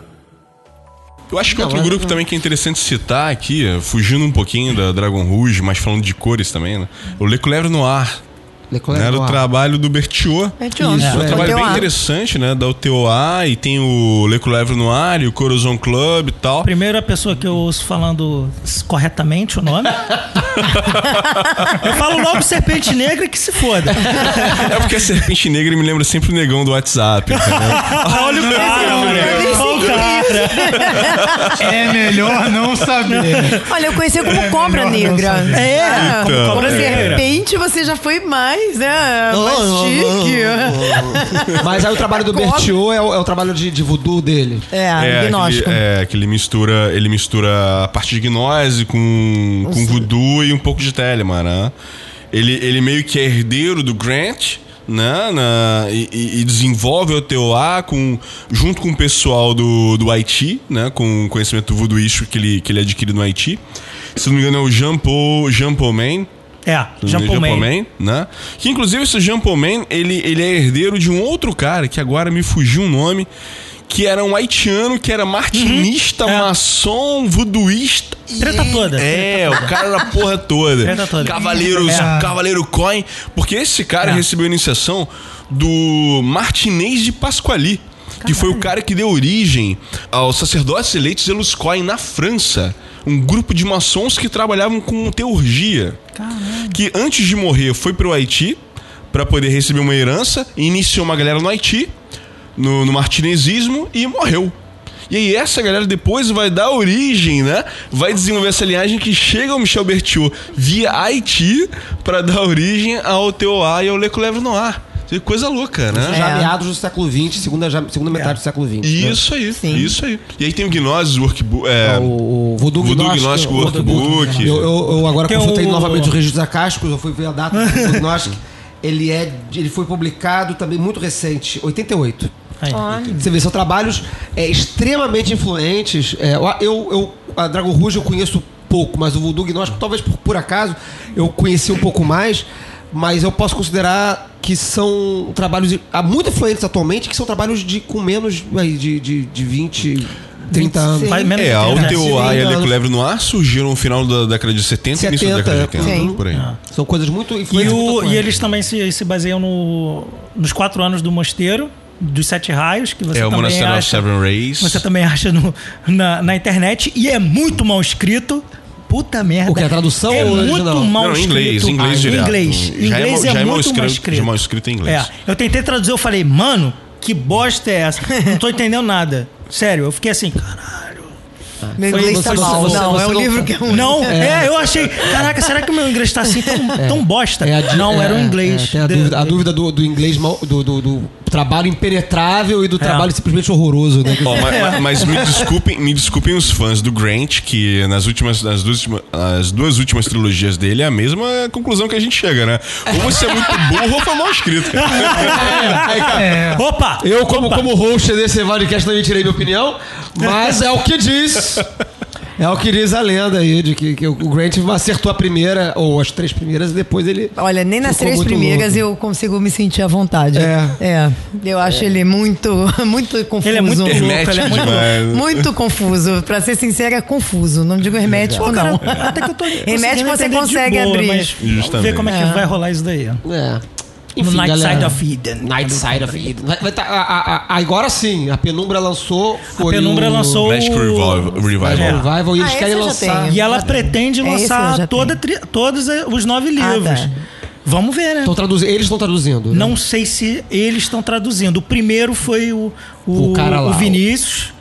Speaker 3: Eu acho que
Speaker 1: Não,
Speaker 3: outro
Speaker 1: é-
Speaker 3: grupo também que é interessante citar aqui, é, fugindo um pouquinho da Dragon Rouge, mas falando de cores também, né? O Le Couleur Noir.
Speaker 1: Couleur
Speaker 3: Né,
Speaker 1: Noir.
Speaker 3: trabalho do Bertiot.
Speaker 4: Bertiot,
Speaker 1: Isso,
Speaker 3: É um
Speaker 1: é.
Speaker 3: trabalho bem interessante, né? Da UTOA e tem o Le Couleur Noir e o Corazon Club e tal.
Speaker 2: Primeira pessoa que eu ouço falando corretamente o nome. eu falo logo Serpente Negra que se foda.
Speaker 3: É porque a Serpente Negra me lembra sempre o negão do WhatsApp, entendeu? *laughs*
Speaker 2: Olha o o cara.
Speaker 6: É melhor não saber.
Speaker 4: Olha, eu conheci como Cobra
Speaker 6: Melhor não
Speaker 4: Negra.
Speaker 2: É,
Speaker 4: Ah,
Speaker 2: como Cobra Negra.
Speaker 4: serpente, você já foi mais, né? Mais chique.
Speaker 1: Mas aí o trabalho do. *laughs* Bertiot é o, é o trabalho de, de voodoo dele.
Speaker 4: É,
Speaker 3: É,
Speaker 4: gnóstico.
Speaker 3: aquele, é, que ele mistura, ele mistura a parte de gnose com, com voodoo e um pouco de Telemann, né? Ele, ele meio que é herdeiro do Grant, né? na- e, e- e desenvolve o TOA com, junto com o pessoal do, do Haiti, né? Com o conhecimento voodooístico que ele, que ele adquire no Haiti. Se não me engano, é o Jean Paul, Jean Paul Man.
Speaker 2: É, Jean Paul Man.
Speaker 3: né? Que inclusive esse Jean Paul Man, ele, ele é herdeiro de um outro cara que agora me fugiu o nome, que era um haitiano, que era martinista,
Speaker 2: É.
Speaker 3: maçom, voodooísta.
Speaker 2: Treta toda.
Speaker 3: É, o cara da porra toda.
Speaker 2: Treta toda.
Speaker 3: Cavaleiros,
Speaker 2: É.
Speaker 3: Cavaleiro Coin. Porque esse cara
Speaker 2: É.
Speaker 3: recebeu a iniciação do Martinez de Pasquali. Que foi o cara que deu origem aos sacerdotes eleitos Eluscoin na França. Um grupo de maçons que trabalhavam com teurgia. Que antes de morrer foi pro Haiti para poder receber uma herança. e Iniciou uma galera no Haiti, no, no martinezismo, e morreu. E aí essa galera depois vai dar origem, né? Vai desenvolver essa linhagem que chega ao Michel Berthiaud via Haiti para dar origem ao TOA e ao Le Coulevre Noir. Que Coisa louca, né?
Speaker 1: Já
Speaker 4: É.
Speaker 1: meados do século XX, segunda, já- segunda metade do século XX. né?
Speaker 3: Isso aí, isso aí. E aí tem o Gnosis, o Workbook. É,
Speaker 1: O, o Voodoo,
Speaker 3: Voodoo
Speaker 1: Gnóstico,
Speaker 3: Gnóstico
Speaker 1: o
Speaker 3: Workbook.
Speaker 1: Eu, eu, eu agora
Speaker 2: Tem
Speaker 1: consultei
Speaker 2: o-
Speaker 1: novamente os registros acásticos, eu fui ver a data do Voodoo *laughs* Gnóstico. Ele, é, ele foi publicado também muito recente, 88.
Speaker 2: Aí.
Speaker 1: Você vê, são trabalhos é, extremamente influentes. É, eu, eu, eu- a Dragon Rouge eu conheço pouco, mas o Voodoo Gnóstico, talvez por, por acaso, eu conheci um pouco mais. Mas eu posso considerar que são trabalhos há muito influentes atualmente, que são trabalhos de com menos aí, de, de, de 20, 30 anos.
Speaker 2: Faz menos
Speaker 3: É,
Speaker 2: de
Speaker 3: a
Speaker 2: 30 anos.
Speaker 3: UTOA e a Le
Speaker 1: anos.
Speaker 3: Coulevre Noir surgiram no final da década de 70 e início da
Speaker 1: 70,
Speaker 3: década de 80.
Speaker 4: sim.
Speaker 3: Por aí.
Speaker 1: São coisas muito
Speaker 2: E,
Speaker 1: influentes. muito
Speaker 2: o, e eles também se, se baseiam no, nos quatro anos do mosteiro, dos sete raios, que você
Speaker 3: É
Speaker 2: também acha,
Speaker 3: Seven Rays.
Speaker 2: você também *laughs* acha no- na, na internet. E é muito mal escrito. Puta merda.
Speaker 1: O que, a tradução
Speaker 2: é muito mal
Speaker 3: Não,
Speaker 2: escrito.
Speaker 3: inglês, em inglês
Speaker 2: Ah,
Speaker 3: direto.
Speaker 2: Inglês.
Speaker 3: Já é
Speaker 2: Inglês
Speaker 3: mal-
Speaker 2: é,
Speaker 3: já é mal
Speaker 2: muito
Speaker 3: escrito-
Speaker 2: mal
Speaker 3: já
Speaker 2: escrito.
Speaker 3: é mal escrito em inglês.
Speaker 2: É, eu tentei traduzir, eu falei, mano, que bosta é essa? *laughs* Não tô entendendo nada. Sério, eu fiquei assim, caralho.
Speaker 4: Meu
Speaker 2: Foi-
Speaker 4: inglês tá mal.
Speaker 1: você-
Speaker 4: não,
Speaker 1: você
Speaker 4: é um
Speaker 1: não-
Speaker 4: livro que é um.
Speaker 2: Não, é. eu achei, caraca, será que o meu inglês tá assim tão, tão bosta?
Speaker 1: É a
Speaker 2: não,
Speaker 1: é,
Speaker 2: era o inglês.
Speaker 1: é, tem a
Speaker 2: de-
Speaker 1: dúvida, a dúvida do, do inglês, mal- do, do, do trabalho impenetrável e do trabalho simplesmente horroroso, né?
Speaker 3: Ó, ma- *laughs* ma- mas, me desculpem, me desculpem os fãs do Grant, que nas últimas, nas duas, últimas- as duas últimas trilogias dele é a mesma conclusão que a gente chega, né? Ou você é muito burro ou foi mal escrito. cara. *laughs*
Speaker 6: É,
Speaker 2: Opa!
Speaker 1: Eu, como, como host desse podcast, também tirei minha opinião, mas é o que diz. É o que diz a lenda aí, de que, que o Grant acertou a primeira, ou as três primeiras, e depois ele.
Speaker 4: Olha, nem nas três primeiras
Speaker 1: louco.
Speaker 4: eu consigo me sentir à vontade.
Speaker 1: É.
Speaker 4: É. Eu acho ele muito, *laughs* muito confuso.
Speaker 2: Ele é muito louco, ele é muito.
Speaker 4: Muito confuso. Pra ser sincera, é confuso. Não digo hermético, não.
Speaker 2: até que eu tô
Speaker 4: Hermético
Speaker 2: conseguindo
Speaker 4: você consegue
Speaker 2: boa,
Speaker 4: abrir.
Speaker 2: Mas
Speaker 3: Justamente.
Speaker 2: ver como é que
Speaker 4: É.
Speaker 2: vai rolar isso daí.
Speaker 1: É.
Speaker 2: no Night
Speaker 1: galera.
Speaker 2: Side of Eden.
Speaker 1: Night Side of Eden. Vai, vai tá- a- a- a- agora sim, a Penumbra lançou. Foi
Speaker 2: Penumbra
Speaker 1: o
Speaker 2: lançou
Speaker 3: Magic
Speaker 2: o-
Speaker 3: Revival. Revival.
Speaker 2: É.
Speaker 1: Revival e eles
Speaker 4: Ah,
Speaker 1: querem lançar.
Speaker 4: tenho.
Speaker 2: E ela pretende
Speaker 4: É,
Speaker 2: lançar toda, tri- todos os nove
Speaker 4: Ah,
Speaker 2: livros.
Speaker 4: tá.
Speaker 2: Vamos ver, né?
Speaker 1: Tão traduzi- Eles estão traduzindo. né?
Speaker 2: Não sei se eles estão traduzindo. O primeiro foi o, o,
Speaker 1: O cara lá,
Speaker 2: o
Speaker 1: o-
Speaker 2: Vinícius.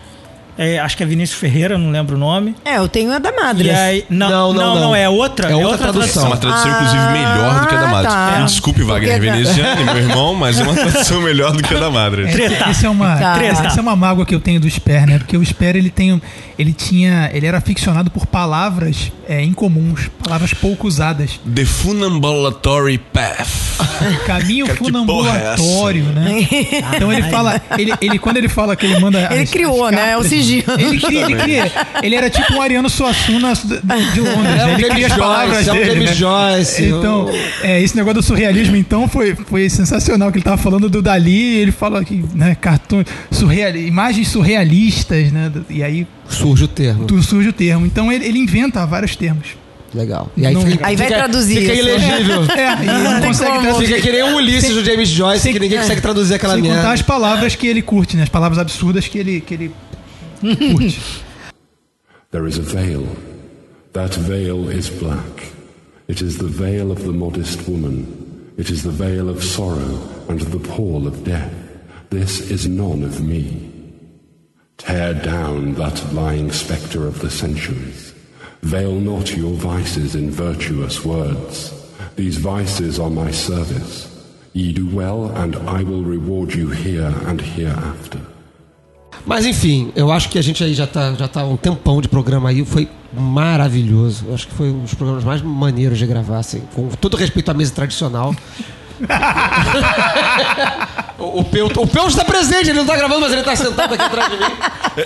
Speaker 2: É, acho que é Vinícius Ferreira, não lembro o nome.
Speaker 4: É, eu tenho a da Madre.
Speaker 2: E aí, não,
Speaker 1: Não,
Speaker 2: não,
Speaker 1: não,
Speaker 2: não,
Speaker 1: não.
Speaker 2: é outra.
Speaker 1: É outra tradução.
Speaker 3: É uma tradução,
Speaker 4: Ah,
Speaker 3: inclusive, melhor do que a da Madre.
Speaker 4: tá.
Speaker 3: Me Desculpe, Wagner
Speaker 4: Porque-
Speaker 3: Veneziano, meu irmão, mas é uma tradução melhor do que a da Madre.
Speaker 2: Treta.
Speaker 6: Essa é uma,
Speaker 4: Tá.
Speaker 2: Treta.
Speaker 6: essa é uma mágoa que eu tenho do Sper, né? Porque o Sper ele tem, ele tinha, ele era aficionado por palavras é, incomuns, palavras pouco usadas.
Speaker 3: The Funambulatory Path.
Speaker 6: Caminho
Speaker 3: Cara, porra é
Speaker 6: funambulatório, né? *laughs* Então ele fala, ele, ele quando ele fala que ele manda,
Speaker 4: Ele
Speaker 6: as-
Speaker 4: criou,
Speaker 6: as
Speaker 4: né? É o
Speaker 6: cartas, Ele cria, ele cria. Ele era tipo um Ariano Suassuna de Londres.
Speaker 1: É
Speaker 6: né?
Speaker 1: o
Speaker 6: Ele
Speaker 1: James
Speaker 6: cria as
Speaker 1: Joyce,
Speaker 6: palavras
Speaker 1: é o
Speaker 6: dele,
Speaker 1: James
Speaker 6: né?
Speaker 1: Joyce,
Speaker 6: Então,
Speaker 1: o-
Speaker 6: é, esse negócio do surrealismo, então, foi, foi sensacional. Que ele tava falando do Dali, ele fala que, né, cartões, surreal, imagens surrealistas, né? E aí
Speaker 1: Surge o termo.
Speaker 6: tu surge o termo. Então ele, ele inventa vários termos.
Speaker 1: Legal. E aí,
Speaker 6: Não-
Speaker 1: fica,
Speaker 4: Aí vai
Speaker 1: fica-
Speaker 4: traduzir
Speaker 1: Fica
Speaker 4: isso.
Speaker 1: ilegível. *laughs*
Speaker 6: É, e não consegue
Speaker 4: como.
Speaker 6: traduzir.
Speaker 1: Fica que nem o Ulisses do James Joyce, que ninguém consegue traduzir aquela
Speaker 6: Sem contar
Speaker 1: merda.
Speaker 6: as palavras que ele curte, né? As palavras absurdas que ele, que ele. *laughs*
Speaker 5: There is a veil. That veil is black. It is the veil of the modest woman. It is the veil of sorrow and the pall of death. This is none of me. Tear down that lying spectre of the centuries. Veil not your vices in virtuous words. These vices are my service. Ye do well, and I will reward you here and hereafter.
Speaker 1: Mas enfim, eu acho que a gente aí já tá, já tá um tempão de programa aí. Foi maravilhoso. Eu acho que foi um dos programas mais maneiros de gravar, assim. Com todo respeito à mesa tradicional. *laughs* O, o, Peu, o Peu está presente, ele não está gravando, mas ele está sentado aqui atrás de mim.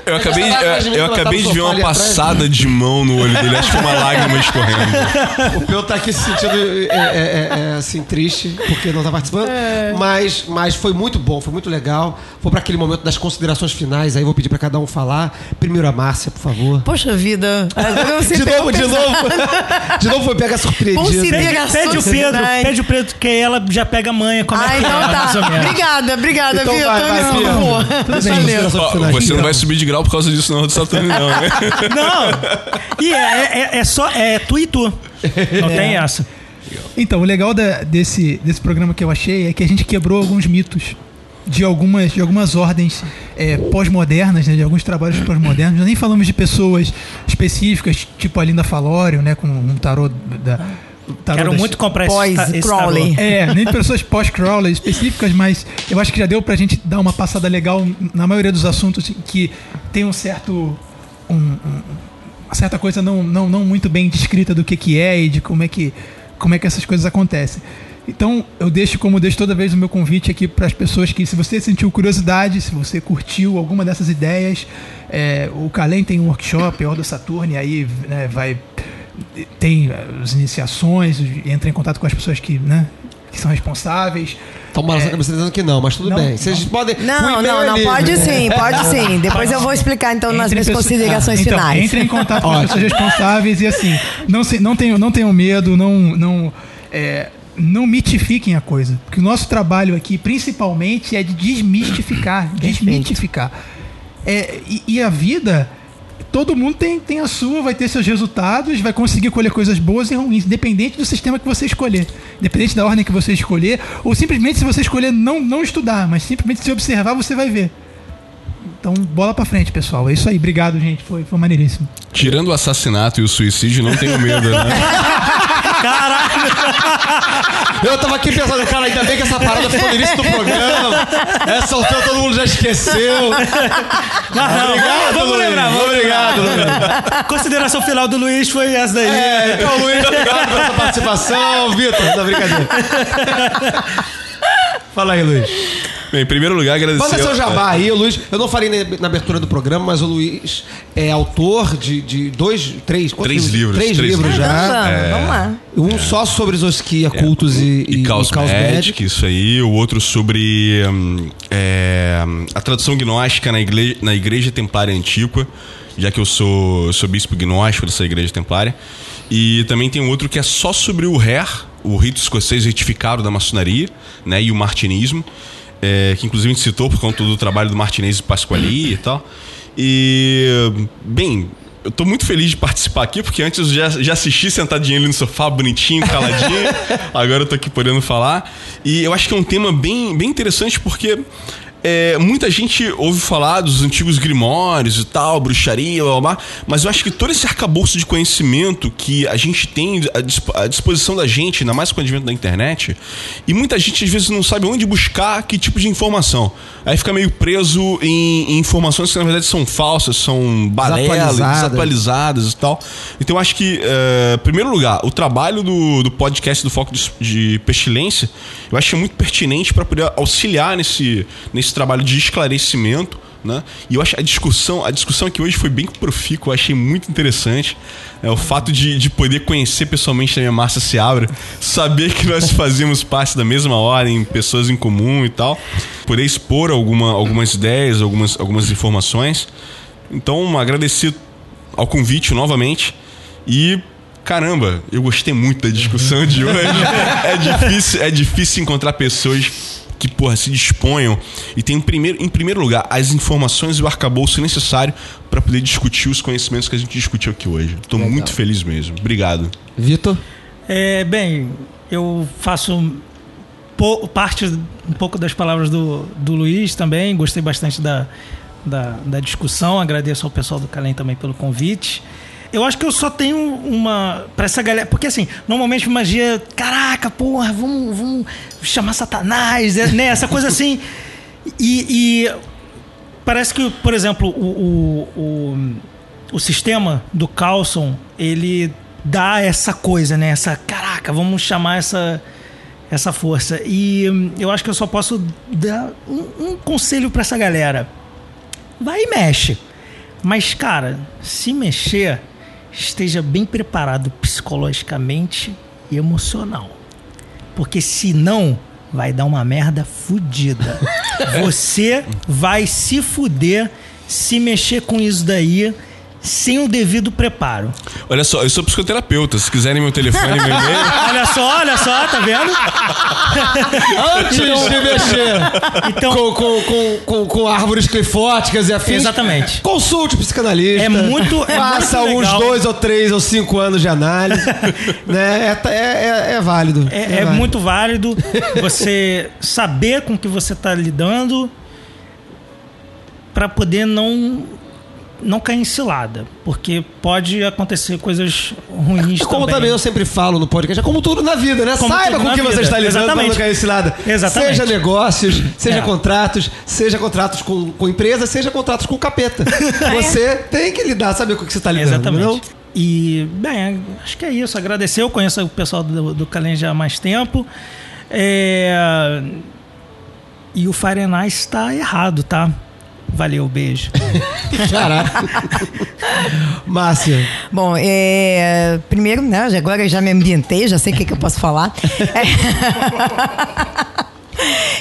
Speaker 3: Eu acabei,
Speaker 1: tá mim,
Speaker 3: eu, eu acabei de ver uma passada de mão no olho dele. Acho que foi uma lágrima escorrendo.
Speaker 1: O Peu tá aqui se sentindo é, é, é, assim, triste, porque não tá participando. Mas, mas foi muito bom, foi muito legal. Vou para aquele momento das considerações finais, aí vou pedir para cada um falar. Primeiro a Márcia, por favor.
Speaker 4: Poxa vida.
Speaker 1: De novo, de novo. De novo foi pega surpreendido.
Speaker 4: Considera-
Speaker 2: Pede o Pedro,
Speaker 4: Sociedade.
Speaker 2: pede o Pedro, que ela já pega a manha como é
Speaker 4: Ah,
Speaker 2: que
Speaker 4: então
Speaker 2: é,
Speaker 4: tá.
Speaker 2: menos.
Speaker 4: Obrigada, obrigada,
Speaker 1: Então
Speaker 4: Vitor.
Speaker 1: vai, vai,
Speaker 3: você não vai subir de grau por causa disso, não, do Saturno, não. né? *laughs*
Speaker 2: Não! E é, é, é só. É tu e tu. Não tem essa.
Speaker 6: Então, o legal da- desse, desse programa que eu achei é que a gente quebrou alguns mitos de algumas, de algumas ordens é, pós-modernas, né, de alguns trabalhos pós-modernos. Nós nem falamos de pessoas específicas, tipo a Linda Falório, né, com um tarô da. Tarô
Speaker 2: Quero muito comprar esse,
Speaker 4: Pós
Speaker 2: esse
Speaker 4: Crowley.
Speaker 2: tarô.
Speaker 6: É, nem pessoas pós-crawler específicas, mas eu acho que já deu pra gente dar uma passada legal na maioria dos assuntos que tem um certo. um- um- uma certa coisa não, não, não muito bem descrita do que, que é e de como é que, como é que essas coisas acontecem. Então, eu deixo como deixo toda vez o meu convite aqui para as pessoas que, se você sentiu curiosidade, se você curtiu alguma dessas ideias, é, o Calem tem um workshop, Ordo Saturno, e aí né, vai tem as iniciações, entra em contato com as pessoas que, né, que são responsáveis.
Speaker 1: Então, Mara, você está dizendo que não, mas tudo
Speaker 6: Não,
Speaker 1: bem. Vocês podem.
Speaker 4: Não, não,
Speaker 1: é
Speaker 4: não.
Speaker 1: livre.
Speaker 4: Pode sim, pode *laughs* sim. Depois eu vou explicar então nas
Speaker 6: Entre
Speaker 4: minhas
Speaker 6: pessoas-
Speaker 4: considerações
Speaker 6: então,
Speaker 4: finais.
Speaker 6: Entre em contato com as pessoas *laughs* responsáveis e assim, não, se, não, tenham, não tenham medo, não, não, é, não mitifiquem a coisa. Porque o nosso trabalho aqui, principalmente, é de desmistificar. desmitificar. É, e, e a vida, todo mundo tem, tem a sua, vai ter seus resultados, vai conseguir colher coisas boas e ruins, independente do sistema que você escolher. Independente da ordem que você escolher, ou simplesmente se você escolher não, não estudar, mas simplesmente se observar, você vai ver. Então, bola pra frente, pessoal. É isso aí. Obrigado, gente. Foi, foi maneiríssimo.
Speaker 3: Tirando o assassinato e o suicídio, não tenho medo, né? *laughs*
Speaker 1: Eu tava aqui pensando, cara, ainda bem que essa parada ficou no início do programa. Essa altura todo mundo já esqueceu. obrigado,
Speaker 2: vamos
Speaker 1: Luiz.
Speaker 2: lembrar, vamos
Speaker 1: Obrigado, Luiz.
Speaker 2: Consideração final do Luiz foi essa daí.
Speaker 1: É, então, Luiz, obrigado pela sua participação. Vitor, não, brincadeira. *laughs* Fala aí, Luiz.
Speaker 3: Bem, em primeiro lugar, agradecer.
Speaker 1: Manda seu jabá aí, o Luiz. Eu não falei na- na abertura do programa, mas o Luiz é autor de, de dois, três, quantos
Speaker 3: Três livros,
Speaker 1: Três,
Speaker 3: três
Speaker 1: livros
Speaker 3: livros.
Speaker 1: já.
Speaker 4: Vamos lá.
Speaker 1: Um só sobre Zosquia, cultos e,
Speaker 3: e Caos
Speaker 1: Caos
Speaker 3: Magic, isso aí. O outro sobre hum, é, a tradução gnóstica na igreja, na igreja Templária Antíqua, já que eu sou, sou bispo gnóstico dessa igreja templária. E também tem um outro que é só sobre o RER, o rito escocês retificado da maçonaria, né, e o martinismo, é, que inclusive a gente citou por conta do trabalho do Martinez e Pasquali e tal. E, bem, eu tô muito feliz de participar aqui, porque antes eu já, já assisti sentadinho ali no sofá, bonitinho, caladinho. *laughs* Agora eu tô aqui podendo falar. E eu acho que é um tema bem, bem interessante, porque é, muita gente ouve falar dos antigos grimórios e tal, bruxaria, blá, blá, blá, mas eu acho que todo esse arcabouço de conhecimento que a gente tem à disp- à disposição da gente, ainda mais com o advento da internet, e muita gente às vezes não sabe onde buscar que tipo de informação. Aí fica meio preso em, em informações que na verdade são falsas, são balelas,
Speaker 1: Desatualizadas.
Speaker 3: e tal. Então eu acho que, eh, em primeiro lugar, o trabalho do, do podcast do Foco de, de Pestilência, eu acho que é muito pertinente para poder auxiliar nesse, nesse trabalho de esclarecimento. Né? E eu acho a discussão, a discussão aqui hoje foi bem profícua, eu achei muito interessante. É, o fato de, de poder conhecer pessoalmente a minha Márcia Seabra, saber que nós fazíamos parte da mesma ordem, pessoas em comum e tal, poder expor alguma, algumas ideias, algumas, algumas informações. Então, agradecer ao convite novamente e caramba, eu gostei muito da discussão de hoje. É difícil, é difícil encontrar pessoas que porra se disponham e tem em primeiro, em primeiro lugar as informações e o arcabouço necessário para poder discutir os conhecimentos que a gente discutiu aqui hoje. Tô muito feliz mesmo. Obrigado.
Speaker 1: Vitor?
Speaker 2: É, bem, eu faço parte um pouco das palavras do, do Luiz também. Gostei bastante da, da, da discussão. Agradeço ao pessoal do Calem também pelo convite. Eu acho que eu só tenho uma. Pra essa galera. Porque assim, normalmente magia. Caraca, porra, vamos, vamos chamar Satanás, é, né? Essa coisa assim. E. e parece que, por exemplo, o, o, o, o sistema do Carlson, ele dá essa coisa, né? Essa. Caraca, vamos chamar essa essa força. E eu acho que eu só posso dar um, um conselho pra essa galera. Vai e mexe. Mas, cara, se mexer, esteja bem preparado psicologicamente e emocional. Porque senão vai dar uma merda fudida. *laughs* Você vai se fuder se mexer com isso daí sem o devido preparo.
Speaker 3: Olha só, eu sou psicoterapeuta. Se quiserem meu telefone, meu e-mail. *laughs*
Speaker 2: Olha só, olha só, tá vendo? *laughs*
Speaker 1: Antes de mexer
Speaker 2: Então,
Speaker 1: com, com, com, com, com árvores clifóticas e afins.
Speaker 2: Exatamente.
Speaker 1: Consulte o psicanalista.
Speaker 2: É muito- é
Speaker 1: Faça
Speaker 2: muito
Speaker 1: uns
Speaker 2: legal.
Speaker 1: dois ou três ou cinco anos de análise. *laughs* né? É, é, é- é válido.
Speaker 2: É, é
Speaker 1: válido.
Speaker 2: muito válido você saber com que você está lidando para poder não não cair em cilada, porque pode acontecer coisas ruins
Speaker 1: É Como
Speaker 2: também.
Speaker 1: também eu sempre falo no podcast, é como tudo na vida, né?
Speaker 2: Como
Speaker 1: Saiba com o que você
Speaker 2: vida.
Speaker 1: está lidando para não cair cilada.
Speaker 2: Exatamente.
Speaker 1: Seja negócios, seja
Speaker 2: É.
Speaker 1: contratos, seja contratos com, com empresa, seja contratos com capeta. *laughs* Você tem que lidar, saber com o que você está lidando,
Speaker 2: Exatamente.
Speaker 1: não?
Speaker 2: E, bem, acho que é isso. Agradecer. Eu conheço o pessoal do, do Calen já há mais tempo. É, E o Fahrenheit está errado, tá? Valeu, beijo. *laughs*
Speaker 1: Caraca. Márcia,
Speaker 4: Bom, é, primeiro, né, agora eu já me ambientei, já sei o que, que eu posso falar. É. *laughs*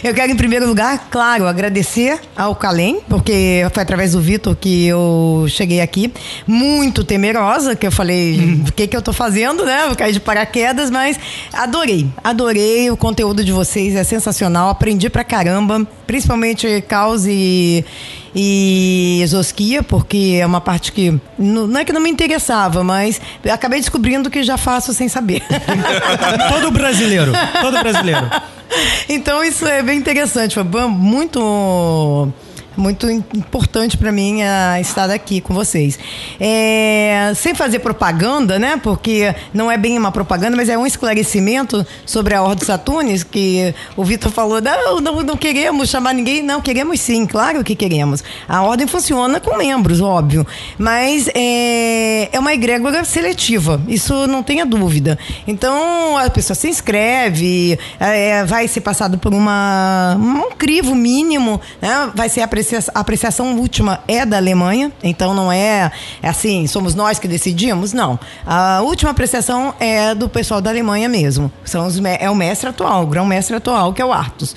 Speaker 4: Eu quero, em primeiro lugar, claro, agradecer ao Calem, porque foi através do Vitor que eu cheguei aqui. Muito temerosa, que eu falei, o que, que eu tô fazendo, né? Vou cair de paraquedas, mas adorei. Adorei o conteúdo de vocês, é sensacional. Aprendi pra caramba, principalmente caos e, e exosquia, porque é uma parte que não é que não me interessava, mas acabei descobrindo que já faço sem saber. *laughs*
Speaker 2: Todo brasileiro. Todo brasileiro.
Speaker 4: Então isso é bem interessante, foi muito muito im- importante para mim ah, estar aqui com vocês. É, sem fazer propaganda, né? Porque não é bem uma propaganda, mas é um esclarecimento sobre a Ordem Saturnis, que o Vitor falou, não, não, não queremos chamar ninguém. Não, queremos sim, claro que queremos. A Ordem funciona com membros, óbvio. Mas é, é uma egrégora seletiva, isso não tenha dúvida. Então, a pessoa se inscreve, é, vai ser passado por uma, um crivo mínimo, né? vai ser a aprecia- a apreciação última é da Alemanha, então não é, é assim, somos nós que decidimos, não. A última apreciação é do pessoal da Alemanha mesmo, São os, é o mestre atual, o grão-mestre atual, que é o Artus.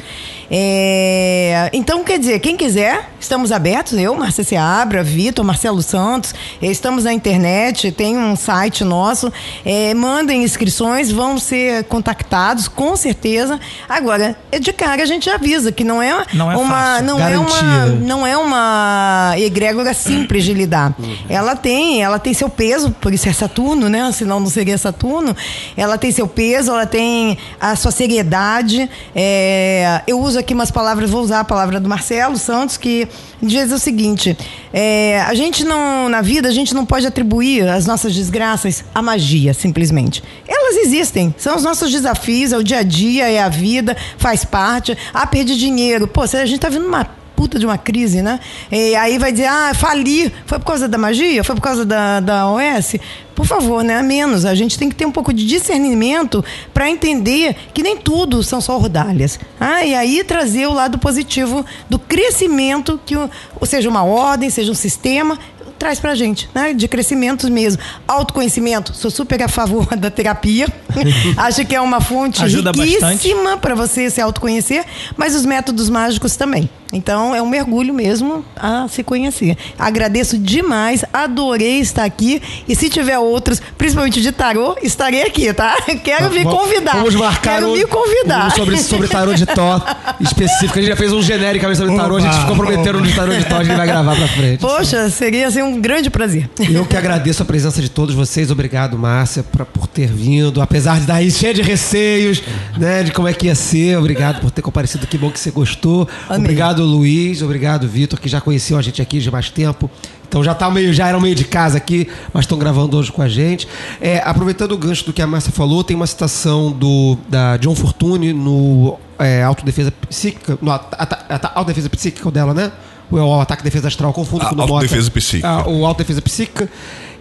Speaker 4: É, então, quer dizer, quem quiser, estamos abertos, eu, Márcia Seabra, Vitor, Marcelo Santos, eh, estamos na internet, tem um site nosso, eh, mandem inscrições, vão ser contactados, com certeza. Agora, é de cara a gente avisa que não é,
Speaker 2: Não é
Speaker 4: uma,
Speaker 2: fácil.
Speaker 4: não é uma, não é uma egrégora simples de lidar. Ela tem, ela tem seu peso, por isso é Saturno, né? Senão não seria Saturno. Ela tem seu peso, ela tem a sua seriedade. É, eu uso aqui umas palavras, vou usar a palavra do Marcelo Santos, que diz o seguinte: é, a gente não, na vida, a gente não pode atribuir as nossas desgraças à magia, simplesmente. Elas existem, são os nossos desafios, é o dia a dia, é a vida, faz parte. Ah, perdi dinheiro. Pô, a gente tá vendo uma puta de uma crise, né? E aí vai dizer, ah, fali. Foi por causa da magia? Foi por causa da, da OS? Por favor, né? Menos. A gente tem que ter um pouco de discernimento para entender que nem tudo são só rodalhas. Ah, e aí trazer o lado positivo do crescimento, que, ou seja, uma ordem, seja um sistema, traz pra gente, né? De crescimento mesmo. Autoconhecimento, sou super a favor *laughs* da terapia. *laughs* Acho que é uma fonte
Speaker 2: Ajuda
Speaker 4: riquíssima para você se autoconhecer, mas os métodos mágicos também. Então é um mergulho mesmo a se conhecer. Agradeço demais, adorei estar aqui e se tiver outros, principalmente de tarô, estarei aqui, tá? *laughs* Quero me convidar.
Speaker 1: Vamos marcar
Speaker 4: Quero
Speaker 1: um,
Speaker 4: me convidar.
Speaker 1: sobre, sobre tarô de Tó *laughs* específico. A gente já fez um genericamente sobre tarô, a gente ficou prometendo de tarô de Tó, a gente vai gravar pra frente.
Speaker 4: Poxa, seria assim, um grande prazer.
Speaker 1: Eu que agradeço a presença de todos vocês. Obrigado, Márcia, pra, por ter vindo. Apesar de dar cheia de receios, né? De como é que ia ser. Obrigado por ter comparecido. Que bom que você gostou.
Speaker 4: Amém.
Speaker 1: Obrigado, Luiz. Obrigado, Vitor, que já conheciam a gente aqui de mais tempo. Então já tá meio, já era meio de casa aqui, mas estão gravando hoje com a gente. É, aproveitando o gancho do que a Márcia falou, tem uma citação do da John Fortune no é, Autodefesa Psíquica, no ata- ata- Autodefesa Psíquica dela, né? É o Ataque Defesa Astral, confundo
Speaker 3: A
Speaker 1: com o.
Speaker 3: Autodefesa Psíquica.
Speaker 1: Ah, o Autodefesa Psíquica,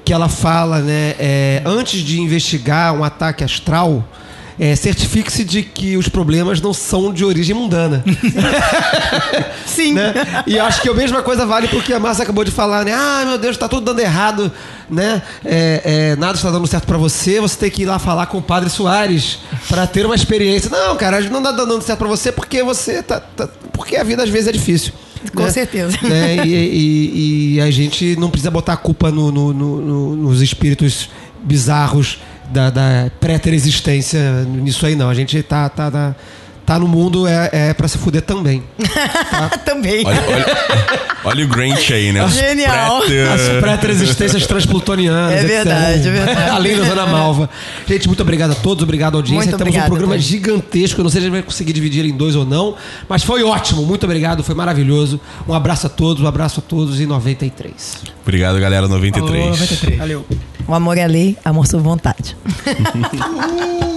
Speaker 1: que ela fala, né, é, antes de investigar um ataque astral, é, certifique-se de que os problemas não são de origem mundana. *laughs*
Speaker 4: Sim.
Speaker 1: né? E acho que a mesma coisa vale pro que a Márcia acabou de falar, né? Ah, meu Deus, tá tudo dando errado, né? É, é, nada está dando certo pra você, você tem que ir lá falar com o Padre Soares pra ter uma experiência. Não, cara, não tá dando certo pra você porque você tá, tá- porque a vida às vezes é difícil.
Speaker 4: Com
Speaker 1: né?
Speaker 4: certeza.
Speaker 1: Né? E, e- e a gente não precisa botar a culpa no- no- no- nos espíritos bizarros da, da pré-existência nisso aí, não. A gente tá, tá, tá, tá no mundo é, é para se fuder também. *laughs*
Speaker 4: Também.
Speaker 3: Olha, olha, olha o Grinch aí, né?
Speaker 4: Genial.
Speaker 1: As pré-existências transplutonianas.
Speaker 4: É
Speaker 1: etc.
Speaker 4: verdade, é verdade. *laughs*
Speaker 1: Além da Zona Malva. Gente, muito obrigado a todos, obrigado à audiência.
Speaker 4: Muito
Speaker 1: Temos
Speaker 4: obrigada,
Speaker 1: um programa
Speaker 4: Tony.
Speaker 1: gigantesco. Eu não sei se a gente vai conseguir dividir ele em dois ou não, mas foi ótimo. Muito obrigado, foi maravilhoso. Um abraço a todos, um abraço a todos em 93.
Speaker 3: Obrigado, galera. 93.
Speaker 6: Alô, 93.
Speaker 2: Valeu.
Speaker 4: O amor é lei, amor sob vontade. *laughs*